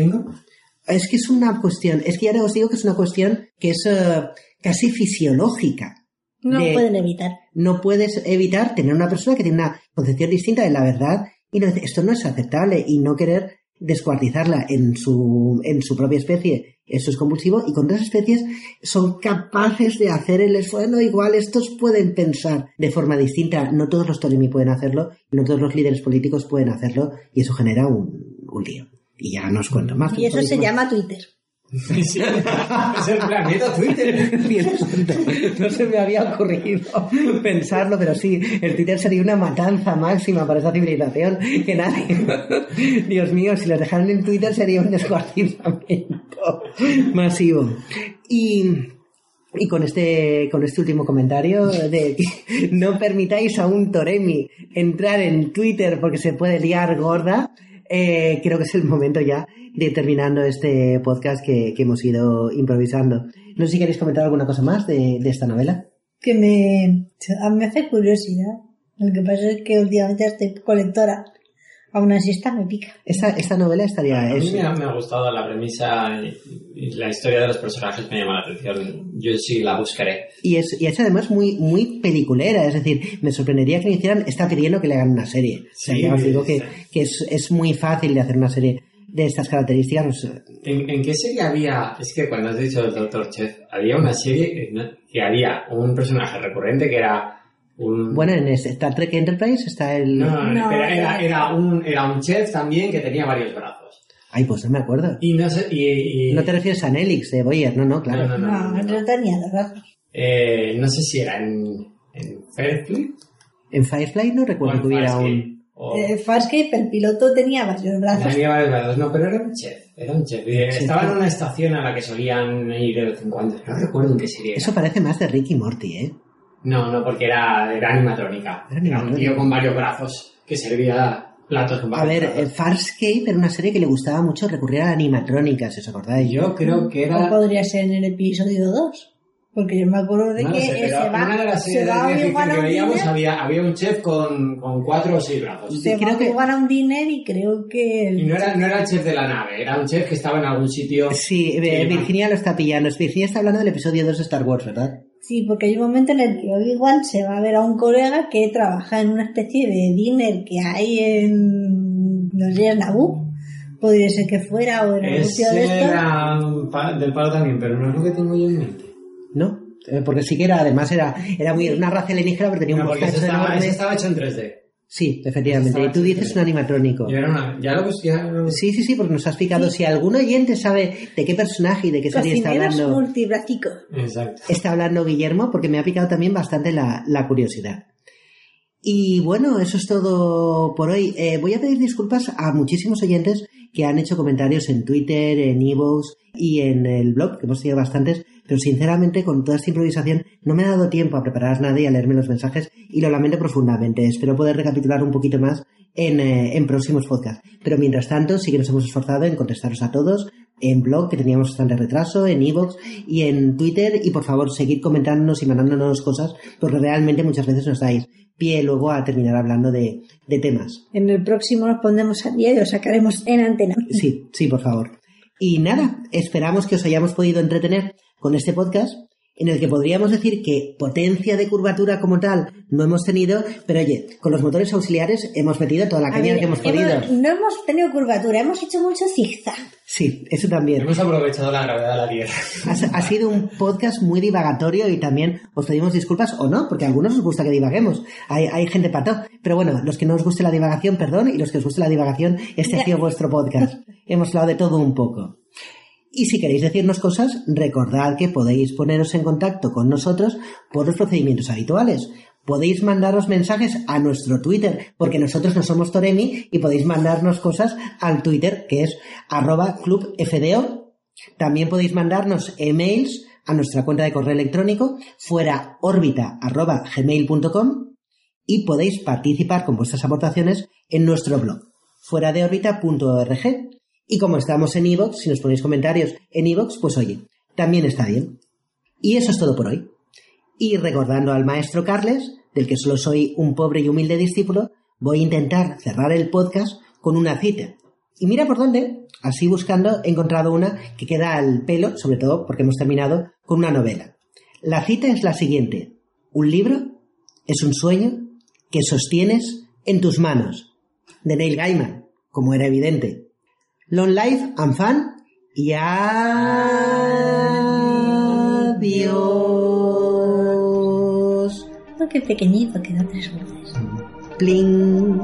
es que es una cuestión, es que ya os digo que es una cuestión que es eh, casi fisiológica. No de- pueden evitar. no puedes evitar tener una persona que tiene una concepción distinta de la verdad y no esto no es aceptable y no querer descuartizarla en su, en su propia especie. Eso es compulsivo y con otras especies son capaces de hacer el esfuerzo. Igual estos pueden pensar de forma distinta. No todos los Toremi pueden hacerlo, no todos los líderes políticos pueden hacerlo y eso genera un, un lío. Y ya no os cuento más. Y eso se llama Twitter. Es el planeta Twitter. *laughs* No se me había ocurrido pensarlo, pero sí, el Twitter sería una matanza máxima para esa civilización que nadie. *laughs* Dios mío, si los dejaran en Twitter sería un descuartizamiento masivo. Y, y con este, con este último comentario de que *laughs* no permitáis a un Toremi entrar en Twitter porque se puede liar gorda, eh, creo que es el momento ya de ir terminando este podcast que, que hemos ido improvisando. No sé si queréis comentar alguna cosa más de, de esta novela. Que me, a mí me hace curiosidad. Lo que pasa es que últimamente estoy colectora. Aún así esta me pica. Esta, esta novela estaría... A mí me ha, me ha gustado la premisa y, y la historia de los personajes me llama la atención. Yo sí la buscaré. y, es, y es además muy, muy peliculera, es decir, me sorprendería que me hicieran, está pidiendo que le hagan una serie. O sea, Sí, ya os digo que, sí. que es, es muy fácil de hacer una serie de estas características. pues, ¿En, en qué serie había? Es que cuando has dicho el Doctor Chef, había una serie que, había un personaje recurrente que era un... bueno, en Star Trek Enterprise está el... no, no, No, era, era, un, era un chef también que tenía varios brazos. Ay, pues no me acuerdo. Y no sé, y... y- No te refieres a Nelix de Boyer, no, no, claro. No, no, No, no, no. no tenía dos brazos. Eh, no sé si era en, en Fairfield En Firefly no recuerdo que hubiera un... o- Eh, Farscape, el piloto tenía varios brazos. Tenía varios brazos, no, pero era un chef, era un chef. Y Estaba en una estación a la que solían ir de vez en cuando. No recuerdo en qué serie. Eso parece más de Ricky Morty, ¿eh? No, no, porque era, era animatrónica. Era Era un tío con varios brazos que servía platos con A varios ver, brazos. eh, Farscape era una serie que le gustaba mucho recurrir a animatrónicas, si os acordáis. Yo creo que O era... podría ser en el episodio 2. Porque yo me acuerdo de No que se va, una de las se va de que un veíamos diner, había, había un chef con, con cuatro o seis brazos. se creo va a que- a un diner y creo que... el- Y no era, no era el chef de la nave, era un chef que estaba en algún sitio... Sí, eh, Virginia lo está pillando. Virginia está hablando del episodio 2 de Star Wars, ¿verdad? Sí, porque hay un momento en el que Obi-Wan se va a ver a un colega que trabaja en una especie de dinner que hay en, no sé, en Naboo. Podría ser que fuera o en algún sitio de Ese esto. era del palo también, pero no es lo que tengo yo en mente. ¿No? Eh, Porque sí que era, además era, era muy, una raza alienígena, pero tenía un No, bostazo estaba, estaba hecho en 3D. Sí, efectivamente. Y tú dices 3D. un animatrónico. Yo era una, ya lo busqué. ya lo- Sí, sí, sí, porque nos has explicado. Si algún oyente sabe de qué personaje y de qué serie está hablando. Exacto. está hablando Guillermo, porque me ha picado también bastante la, la curiosidad. Y bueno, eso es todo por hoy. Eh, voy a pedir disculpas a muchísimos oyentes que han hecho comentarios en Twitter, en Evox y en el blog, que hemos tenido bastantes, pero sinceramente con toda esta improvisación no me ha dado tiempo a preparar nada y a leerme los mensajes y lo lamento profundamente. Espero poder recapitular un poquito más en, eh, en próximos podcasts. Pero mientras tanto sí que nos hemos esforzado en contestaros a todos en blog, que teníamos bastante retraso, en Evox y en Twitter. Y por favor, seguid comentándonos y mandándonos cosas, porque realmente muchas veces nos dais pie luego a terminar hablando de, de temas. En el próximo nos pondremos al día y lo sacaremos en antena. Sí, sí, por favor. Y nada, esperamos que os hayamos podido entretener con este podcast en el que podríamos decir que potencia de curvatura como tal no hemos tenido, pero oye, con los motores auxiliares hemos metido toda la caña ver, que hemos podido. hemos- no hemos tenido curvatura, hemos hecho mucho zigzag. Sí, eso también. Hemos aprovechado la gravedad de la Tierra. Ha, ha sido un podcast muy divagatorio y también os pedimos disculpas o no, porque a algunos os gusta que divaguemos. Hay, hay gente pato. Pero bueno, los que no os guste la divagación, perdón, y los que os guste la divagación, este ha sido *laughs* vuestro podcast. Hemos hablado de todo un poco. Y si queréis decirnos cosas, recordad que podéis poneros en contacto con nosotros por los procedimientos habituales. Podéis mandaros mensajes a nuestro Twitter, porque nosotros no somos Toremi, y podéis mandarnos cosas al Twitter, que es arroba clubfdo. También podéis mandarnos emails a nuestra cuenta de correo electrónico fuera y podéis participar con vuestras aportaciones en nuestro blog fuera de. Y como estamos en iVoox, si nos ponéis comentarios en iVoox, pues oye, también está bien. Y eso es todo por hoy. Y recordando al maestro Carles, del que solo soy un pobre y humilde discípulo, voy a intentar cerrar el podcast con una cita. Y mira por dónde, así buscando he encontrado una que queda al pelo, sobre todo porque hemos terminado con una novela. La cita es la siguiente. Un libro es un sueño que sostienes en tus manos. De Neil Gaiman, como era evidente. Long life and fun y adiós. Oh, qué pequeñito, queda tres veces. Pling.